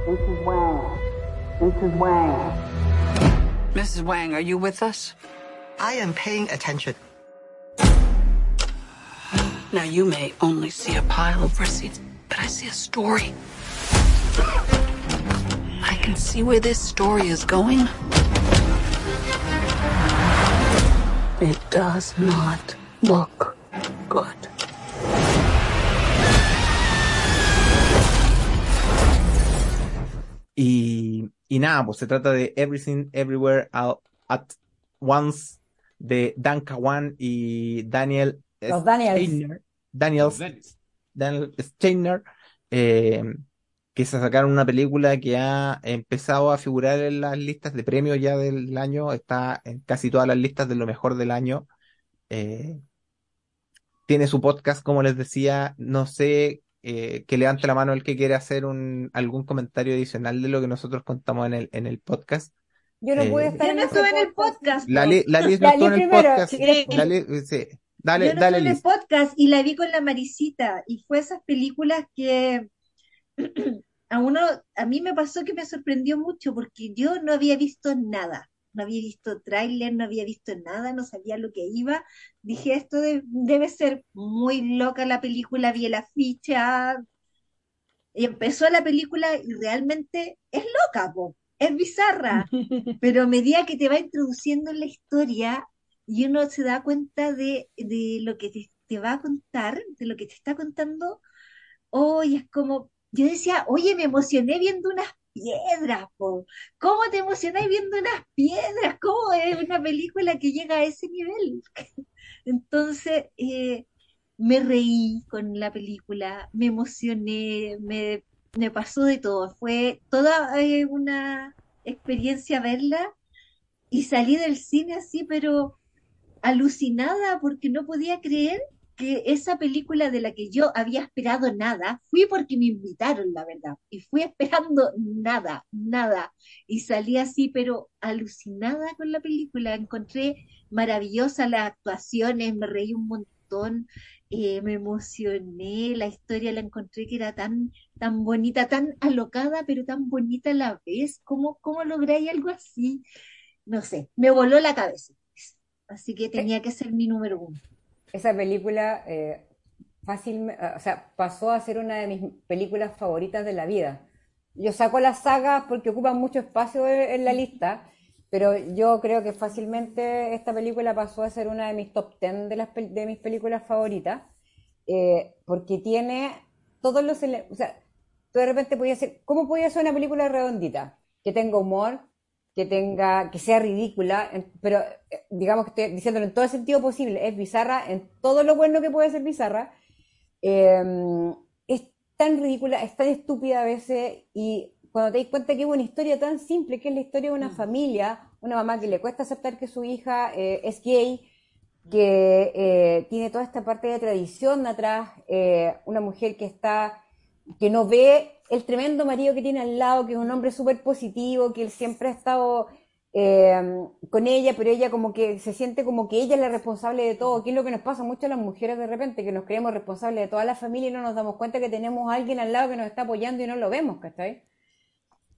Mrs. Wang. Mrs. Wang. Mrs. Wang, are you with us? I am paying attention. Now, you may only see a pile of receipts, but I see a story. I can see where this story is going. It does not look good. Y, y nada, pues se trata de Everything Everywhere All at Once de Dan Kawan y Daniel Los Daniels. Steiner. Daniels, Daniel Steiner, eh, que se sacaron una película que ha empezado a figurar en las listas de premios ya del año, está en casi todas las listas de lo mejor del año. Eh, tiene su podcast, como les decía, no sé, eh, que levante la mano el que quiere hacer un, algún comentario adicional de lo que nosotros contamos en el, en el podcast. Yo no pude Eh, estar Yo en no ese estuve en el podcast. podcast. La, po. Li- la Liz no La estuvo en el primero, podcast. sí. Dale, Yo no dale, estuve en el podcast y la vi con la Marisita y fue esas películas que a uno, a mí me pasó que me sorprendió mucho porque yo no había visto nada, no había visto tráiler, no había visto nada, no sabía lo que iba. Dije, esto de- debe ser muy loca la película, vi la ficha y empezó la película y realmente es loca, po, es bizarra, pero a medida que te va introduciendo en la historia y uno se da cuenta de, de lo que te, te va a contar, de lo que te está contando, hoy es como, yo decía, oye, me emocioné viendo unas piedras, po. ¿Cómo te emocionás viendo unas piedras? ¿Cómo es una película que llega a ese nivel? Entonces, eh, me reí con la película, me emocioné, me, me pasó de todo. Fue toda eh, una experiencia verla y salí del cine así, pero alucinada porque no podía creer que esa película de la que yo había esperado nada, fui porque me invitaron, la verdad, y fui esperando nada, nada, y salí así, pero alucinada con la película, encontré maravillosas las actuaciones, me reí un montón, eh, me emocioné, la historia la encontré que era tan, tan bonita, tan alocada, pero tan bonita a la vez, ¿cómo, cómo lográis algo así? no sé, me voló la cabeza. Así que tenía que ser mi número uno. Esa película eh, fácil, o sea, pasó a ser una de mis películas favoritas de la vida. Yo saco las sagas porque ocupan mucho espacio en la lista, pero yo creo que fácilmente esta película pasó a ser una de mis top 10 de, las, de mis películas favoritas, eh, porque tiene todos los... O sea, tú de repente podías ser... ¿Cómo podía ser una película redondita? Que tenga humor, que tenga, que sea ridícula, pero eh, digamos que estoy diciéndolo en todo el sentido posible, es bizarra en todo lo bueno que puede ser bizarra, eh, es tan ridícula, es tan estúpida a veces y cuando te das cuenta que es una historia tan simple, que es la historia de una familia, una mamá que le cuesta aceptar que su hija eh, es gay, que eh, tiene toda esta parte de tradición atrás, una mujer que está, que no ve el tremendo marido que tiene al lado, que es un hombre súper positivo, que él siempre ha estado eh, con ella, pero ella como que se siente como que ella es la responsable de todo, que es lo que nos pasa mucho a las mujeres de repente, que nos creemos responsables de toda la familia y no nos damos cuenta que tenemos a alguien al lado que nos está apoyando y no lo vemos, ¿cachai?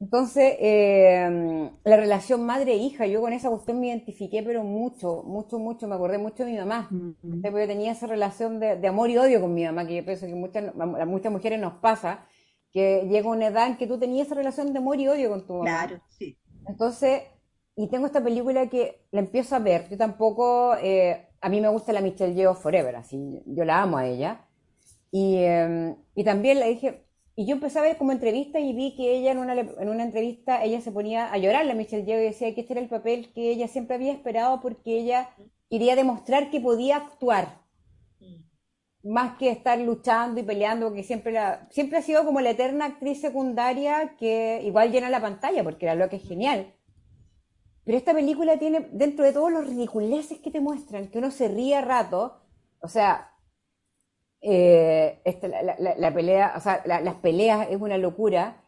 Entonces, eh, la relación madre-hija, yo con esa cuestión me identifiqué, pero mucho, mucho, mucho, me acordé mucho de mi mamá. ¿cachai? Porque yo tenía esa relación de, de amor y odio con mi mamá, que yo pienso que muchas, a muchas mujeres nos pasa, que llega una edad en que tú tenías esa relación de amor y odio con tu mamá. Claro, sí. Entonces, y tengo esta película que la empiezo a ver. Yo tampoco, eh, a mí me gusta la Michelle Yeoh Forever, así, yo la amo a ella. Y, eh, y también la dije, y yo empecé a ver como entrevista y vi que ella en una, en una entrevista, ella se ponía a llorar, la Michelle Yeoh, y decía que este era el papel que ella siempre había esperado porque ella quería demostrar que podía actuar más que estar luchando y peleando, porque siempre, la, siempre ha sido como la eterna actriz secundaria que igual llena la pantalla, porque era lo que es genial. Pero esta película tiene, dentro de todos los ridiculeces que te muestran, que uno se ríe a rato, o sea, eh, esta- la, la- la pelea, o sea, la- las peleas es una locura,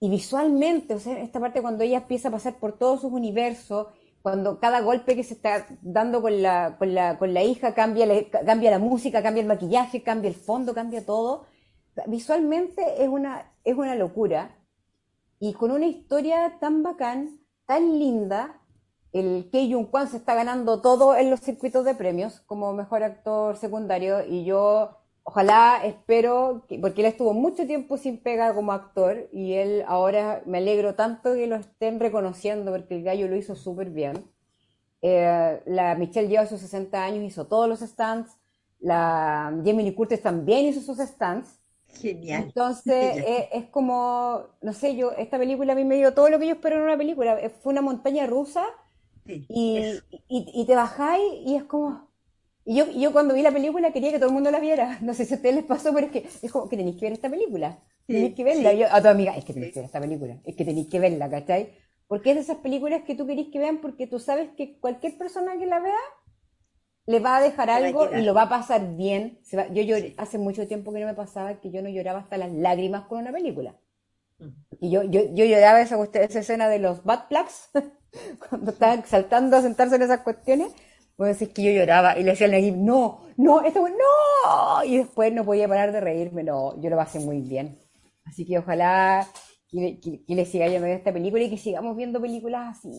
y visualmente, o sea, esta parte cuando ella empieza a pasar por todos sus universos, cuando cada golpe que se está dando con la, con la, con la hija cambia cambia la música, cambia el maquillaje, cambia el fondo, cambia todo. Visualmente es una, es una locura. Y con una historia tan bacán, tan linda, el Kei Jung Kwan se está ganando todo en los circuitos de premios como mejor actor secundario y yo ojalá espero, que- porque él estuvo mucho tiempo sin pega como actor y él ahora me alegro tanto que lo estén reconociendo porque el gallo lo hizo súper bien. Eh, la Michelle Yeoh a sus 60 años hizo todos los stands, la Jamie Lee Curtis también hizo sus stands. Genial. Entonces, Genial. eh, es como, no sé, yo, esta película a mí me dio todo lo que yo espero en una película. Fue una montaña rusa y, y, y te bajáis y es como... Y yo, yo cuando vi la película quería que todo el mundo la viera. No sé si a ustedes les pasó, pero es que es como que tenéis que ver esta película. Tenéis que verla. sí. Yo, a tu amiga, es que tenéis que ver esta película. Es que tenéis que verla, ¿cachai? Porque es de esas películas que tú querés que vean porque tú sabes que cualquier persona que la vea le va a dejar a algo y lo va a pasar bien. Se va- yo lloré, hace mucho tiempo que no me pasaba que yo no lloraba hasta las lágrimas con una película. Y yo, yo, yo lloraba esa, esa escena de los bad plugs, cuando estaban saltando a sentarse en esas cuestiones. Puedo decir que yo lloraba y le decía al Nagib, no, no, esto no. Y después no podía parar de reírme, no, yo lo pasé muy bien. Así que ojalá que, le- que- que le siga yendo bien esta película y que sigamos viendo películas así.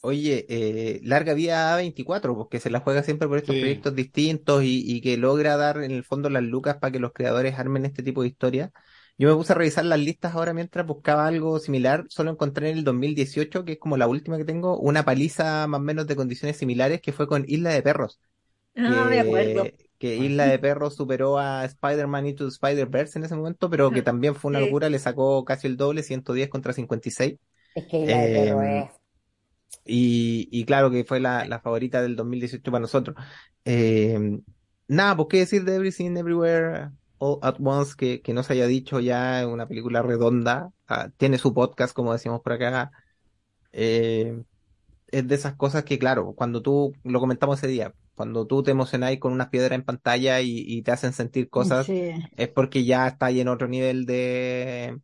Oye, eh, larga vida A24, porque se la juega siempre por estos Sí. proyectos distintos y, y que logra dar en el fondo las lucas para que los creadores armen este tipo de historias. Yo me puse a revisar las listas ahora mientras buscaba algo similar. Solo encontré en el 2018, que es como la última que tengo, una paliza más o menos de condiciones similares que fue con Isla de Perros. Ah, me acuerdo. Que, que Isla de Perros superó a Spider-Man Into Spider-Verse en ese momento, pero que también fue una locura, le sacó casi el doble, 110 contra 56. Es que Isla de Perro Em, es. y, y claro que fue la, la favorita del 2018 para nosotros. Eh, nada, pues qué decir de Everything Everywhere All at Once que, que no se haya dicho ya, es una película redonda, ah, tiene su podcast, como decimos por acá. Eh, es de esas cosas que, claro, cuando tú, lo comentamos ese día, cuando tú te emocionáis con unas piedras en pantalla y, y te hacen sentir cosas, Sí. es porque ya está ahí en otro nivel de,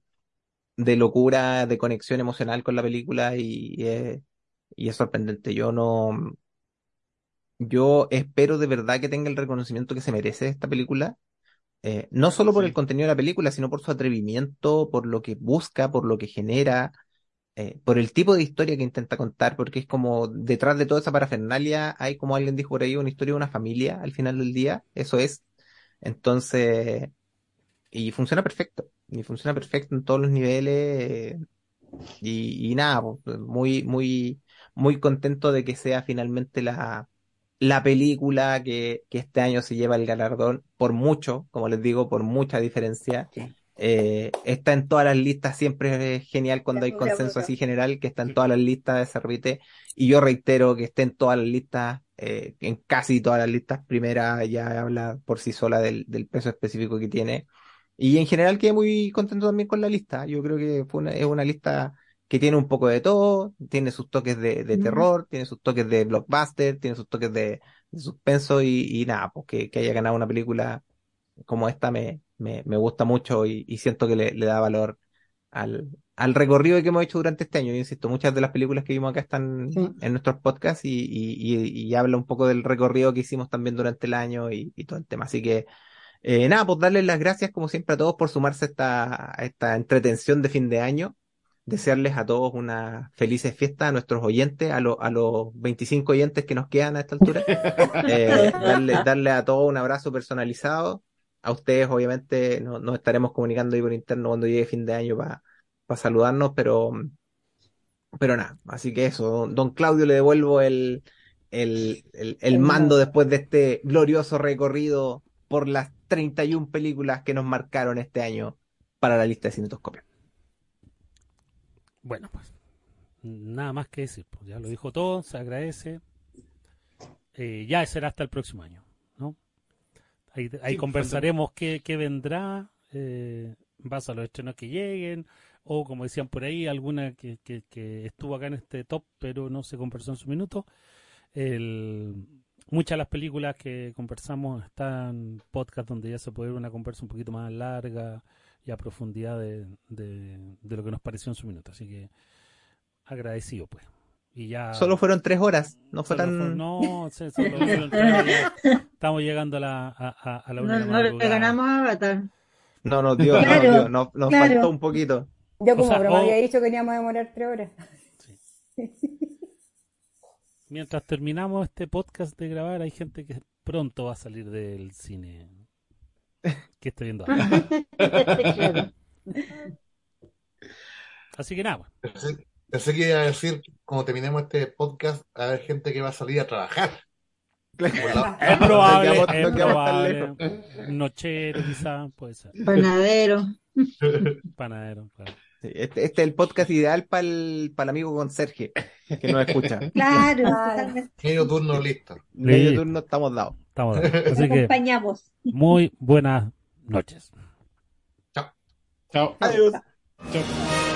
de locura, de conexión emocional con la película y, es- y es sorprendente. Yo no, yo espero de verdad que tenga el reconocimiento que se merece esta película. Eh, no solo por el contenido de la película, sino por su atrevimiento, por lo que busca, por lo que genera. eh, por el tipo de historia que intenta contar, porque es como detrás de toda esa parafernalia hay, como alguien dijo por ahí, una historia de una familia al final del día, eso es. Entonces, y funciona perfecto, y funciona perfecto en todos los niveles, eh, y, y nada, muy, muy, muy contento de que sea finalmente la, la película que, que este año se lleva el galardón por mucho, como les digo, por mucha diferencia. Eh, está en todas las listas, siempre es genial cuando hay consenso así general, que está en todas las listas de Servite. Y yo reitero que esté en todas las listas, eh, en casi todas las listas. Primera ya habla por sí sola del, del peso específico que tiene. Y en general quedé muy contento también con la lista. Yo creo que fue una, es una lista que tiene un poco de todo, tiene sus toques de, de terror, tiene sus toques de blockbuster, tiene sus toques de, de suspenso y, y nada, pues que, que haya ganado una película como esta me, me, me gusta mucho y, y siento que le, le da valor al, al recorrido que hemos hecho durante este año. Yo insisto, muchas de las películas que vimos acá están en nuestros podcasts y, y, habla un poco del recorrido que hicimos también durante el año y, y todo el tema. Así que, eh, nada, pues darles las gracias como siempre a todos por sumarse a esta, a esta entretención de fin de año. Desearles a todos una felices fiesta a nuestros oyentes, a, los a los 25 oyentes que nos quedan a esta altura. Eh, darle, darle a todos un abrazo personalizado. A ustedes, obviamente, no- nos estaremos comunicando ahí por interno cuando llegue fin de año para saludarnos, pero, pero nada. Así que eso, don, don Claudio, le devuelvo el, el, el, el mando después de este glorioso recorrido por las 31 películas que nos marcaron este año para la lista de Cinetoscopio. Bueno, pues nada más que decir. Pues ya lo dijo todo, se agradece. Eh, ya será hasta el próximo año, ¿no? Ahí, ahí Sí, conversaremos qué, qué vendrá, eh, en base a los estrenos que lleguen, o como decían por ahí, alguna que, que, que estuvo acá en este top, pero no se conversó en su minuto. El, muchas de las películas que conversamos están podcast donde ya se puede ver una conversa un poquito más larga y a profundidad de, de, de lo que nos pareció en su minuto. Así que agradecido, pues. Y ya. Solo fueron tres horas, no fue tan... fue- no, sí, solo fueron tres horas. Estamos llegando a la, a, a- a la una No, de la no le ganamos a Avatar. No no Claro, dio, no- nos claro. faltó un poquito. Yo como O sea, broma o- había dicho que teníamos que demorar tres horas. Mientras terminamos este podcast de grabar, hay gente que pronto va a salir del cine. Que estoy viendo ahora. Claro. Así que nada, pues. Pensé, pensé que iba a decir, cuando terminemos este podcast, a haber gente que va a salir a trabajar. Es probable, No es. Nochero, quizá, puede ser. Panadero. Panadero, claro. Sí, Este, este es el podcast ideal para el, para el amigo conserje que nos escucha. Claro. Medio turno listo. Medio Listo. turno estamos dados. Estamos Así que acompañamos. muy buenas noches. Chao. Adiós. Chao.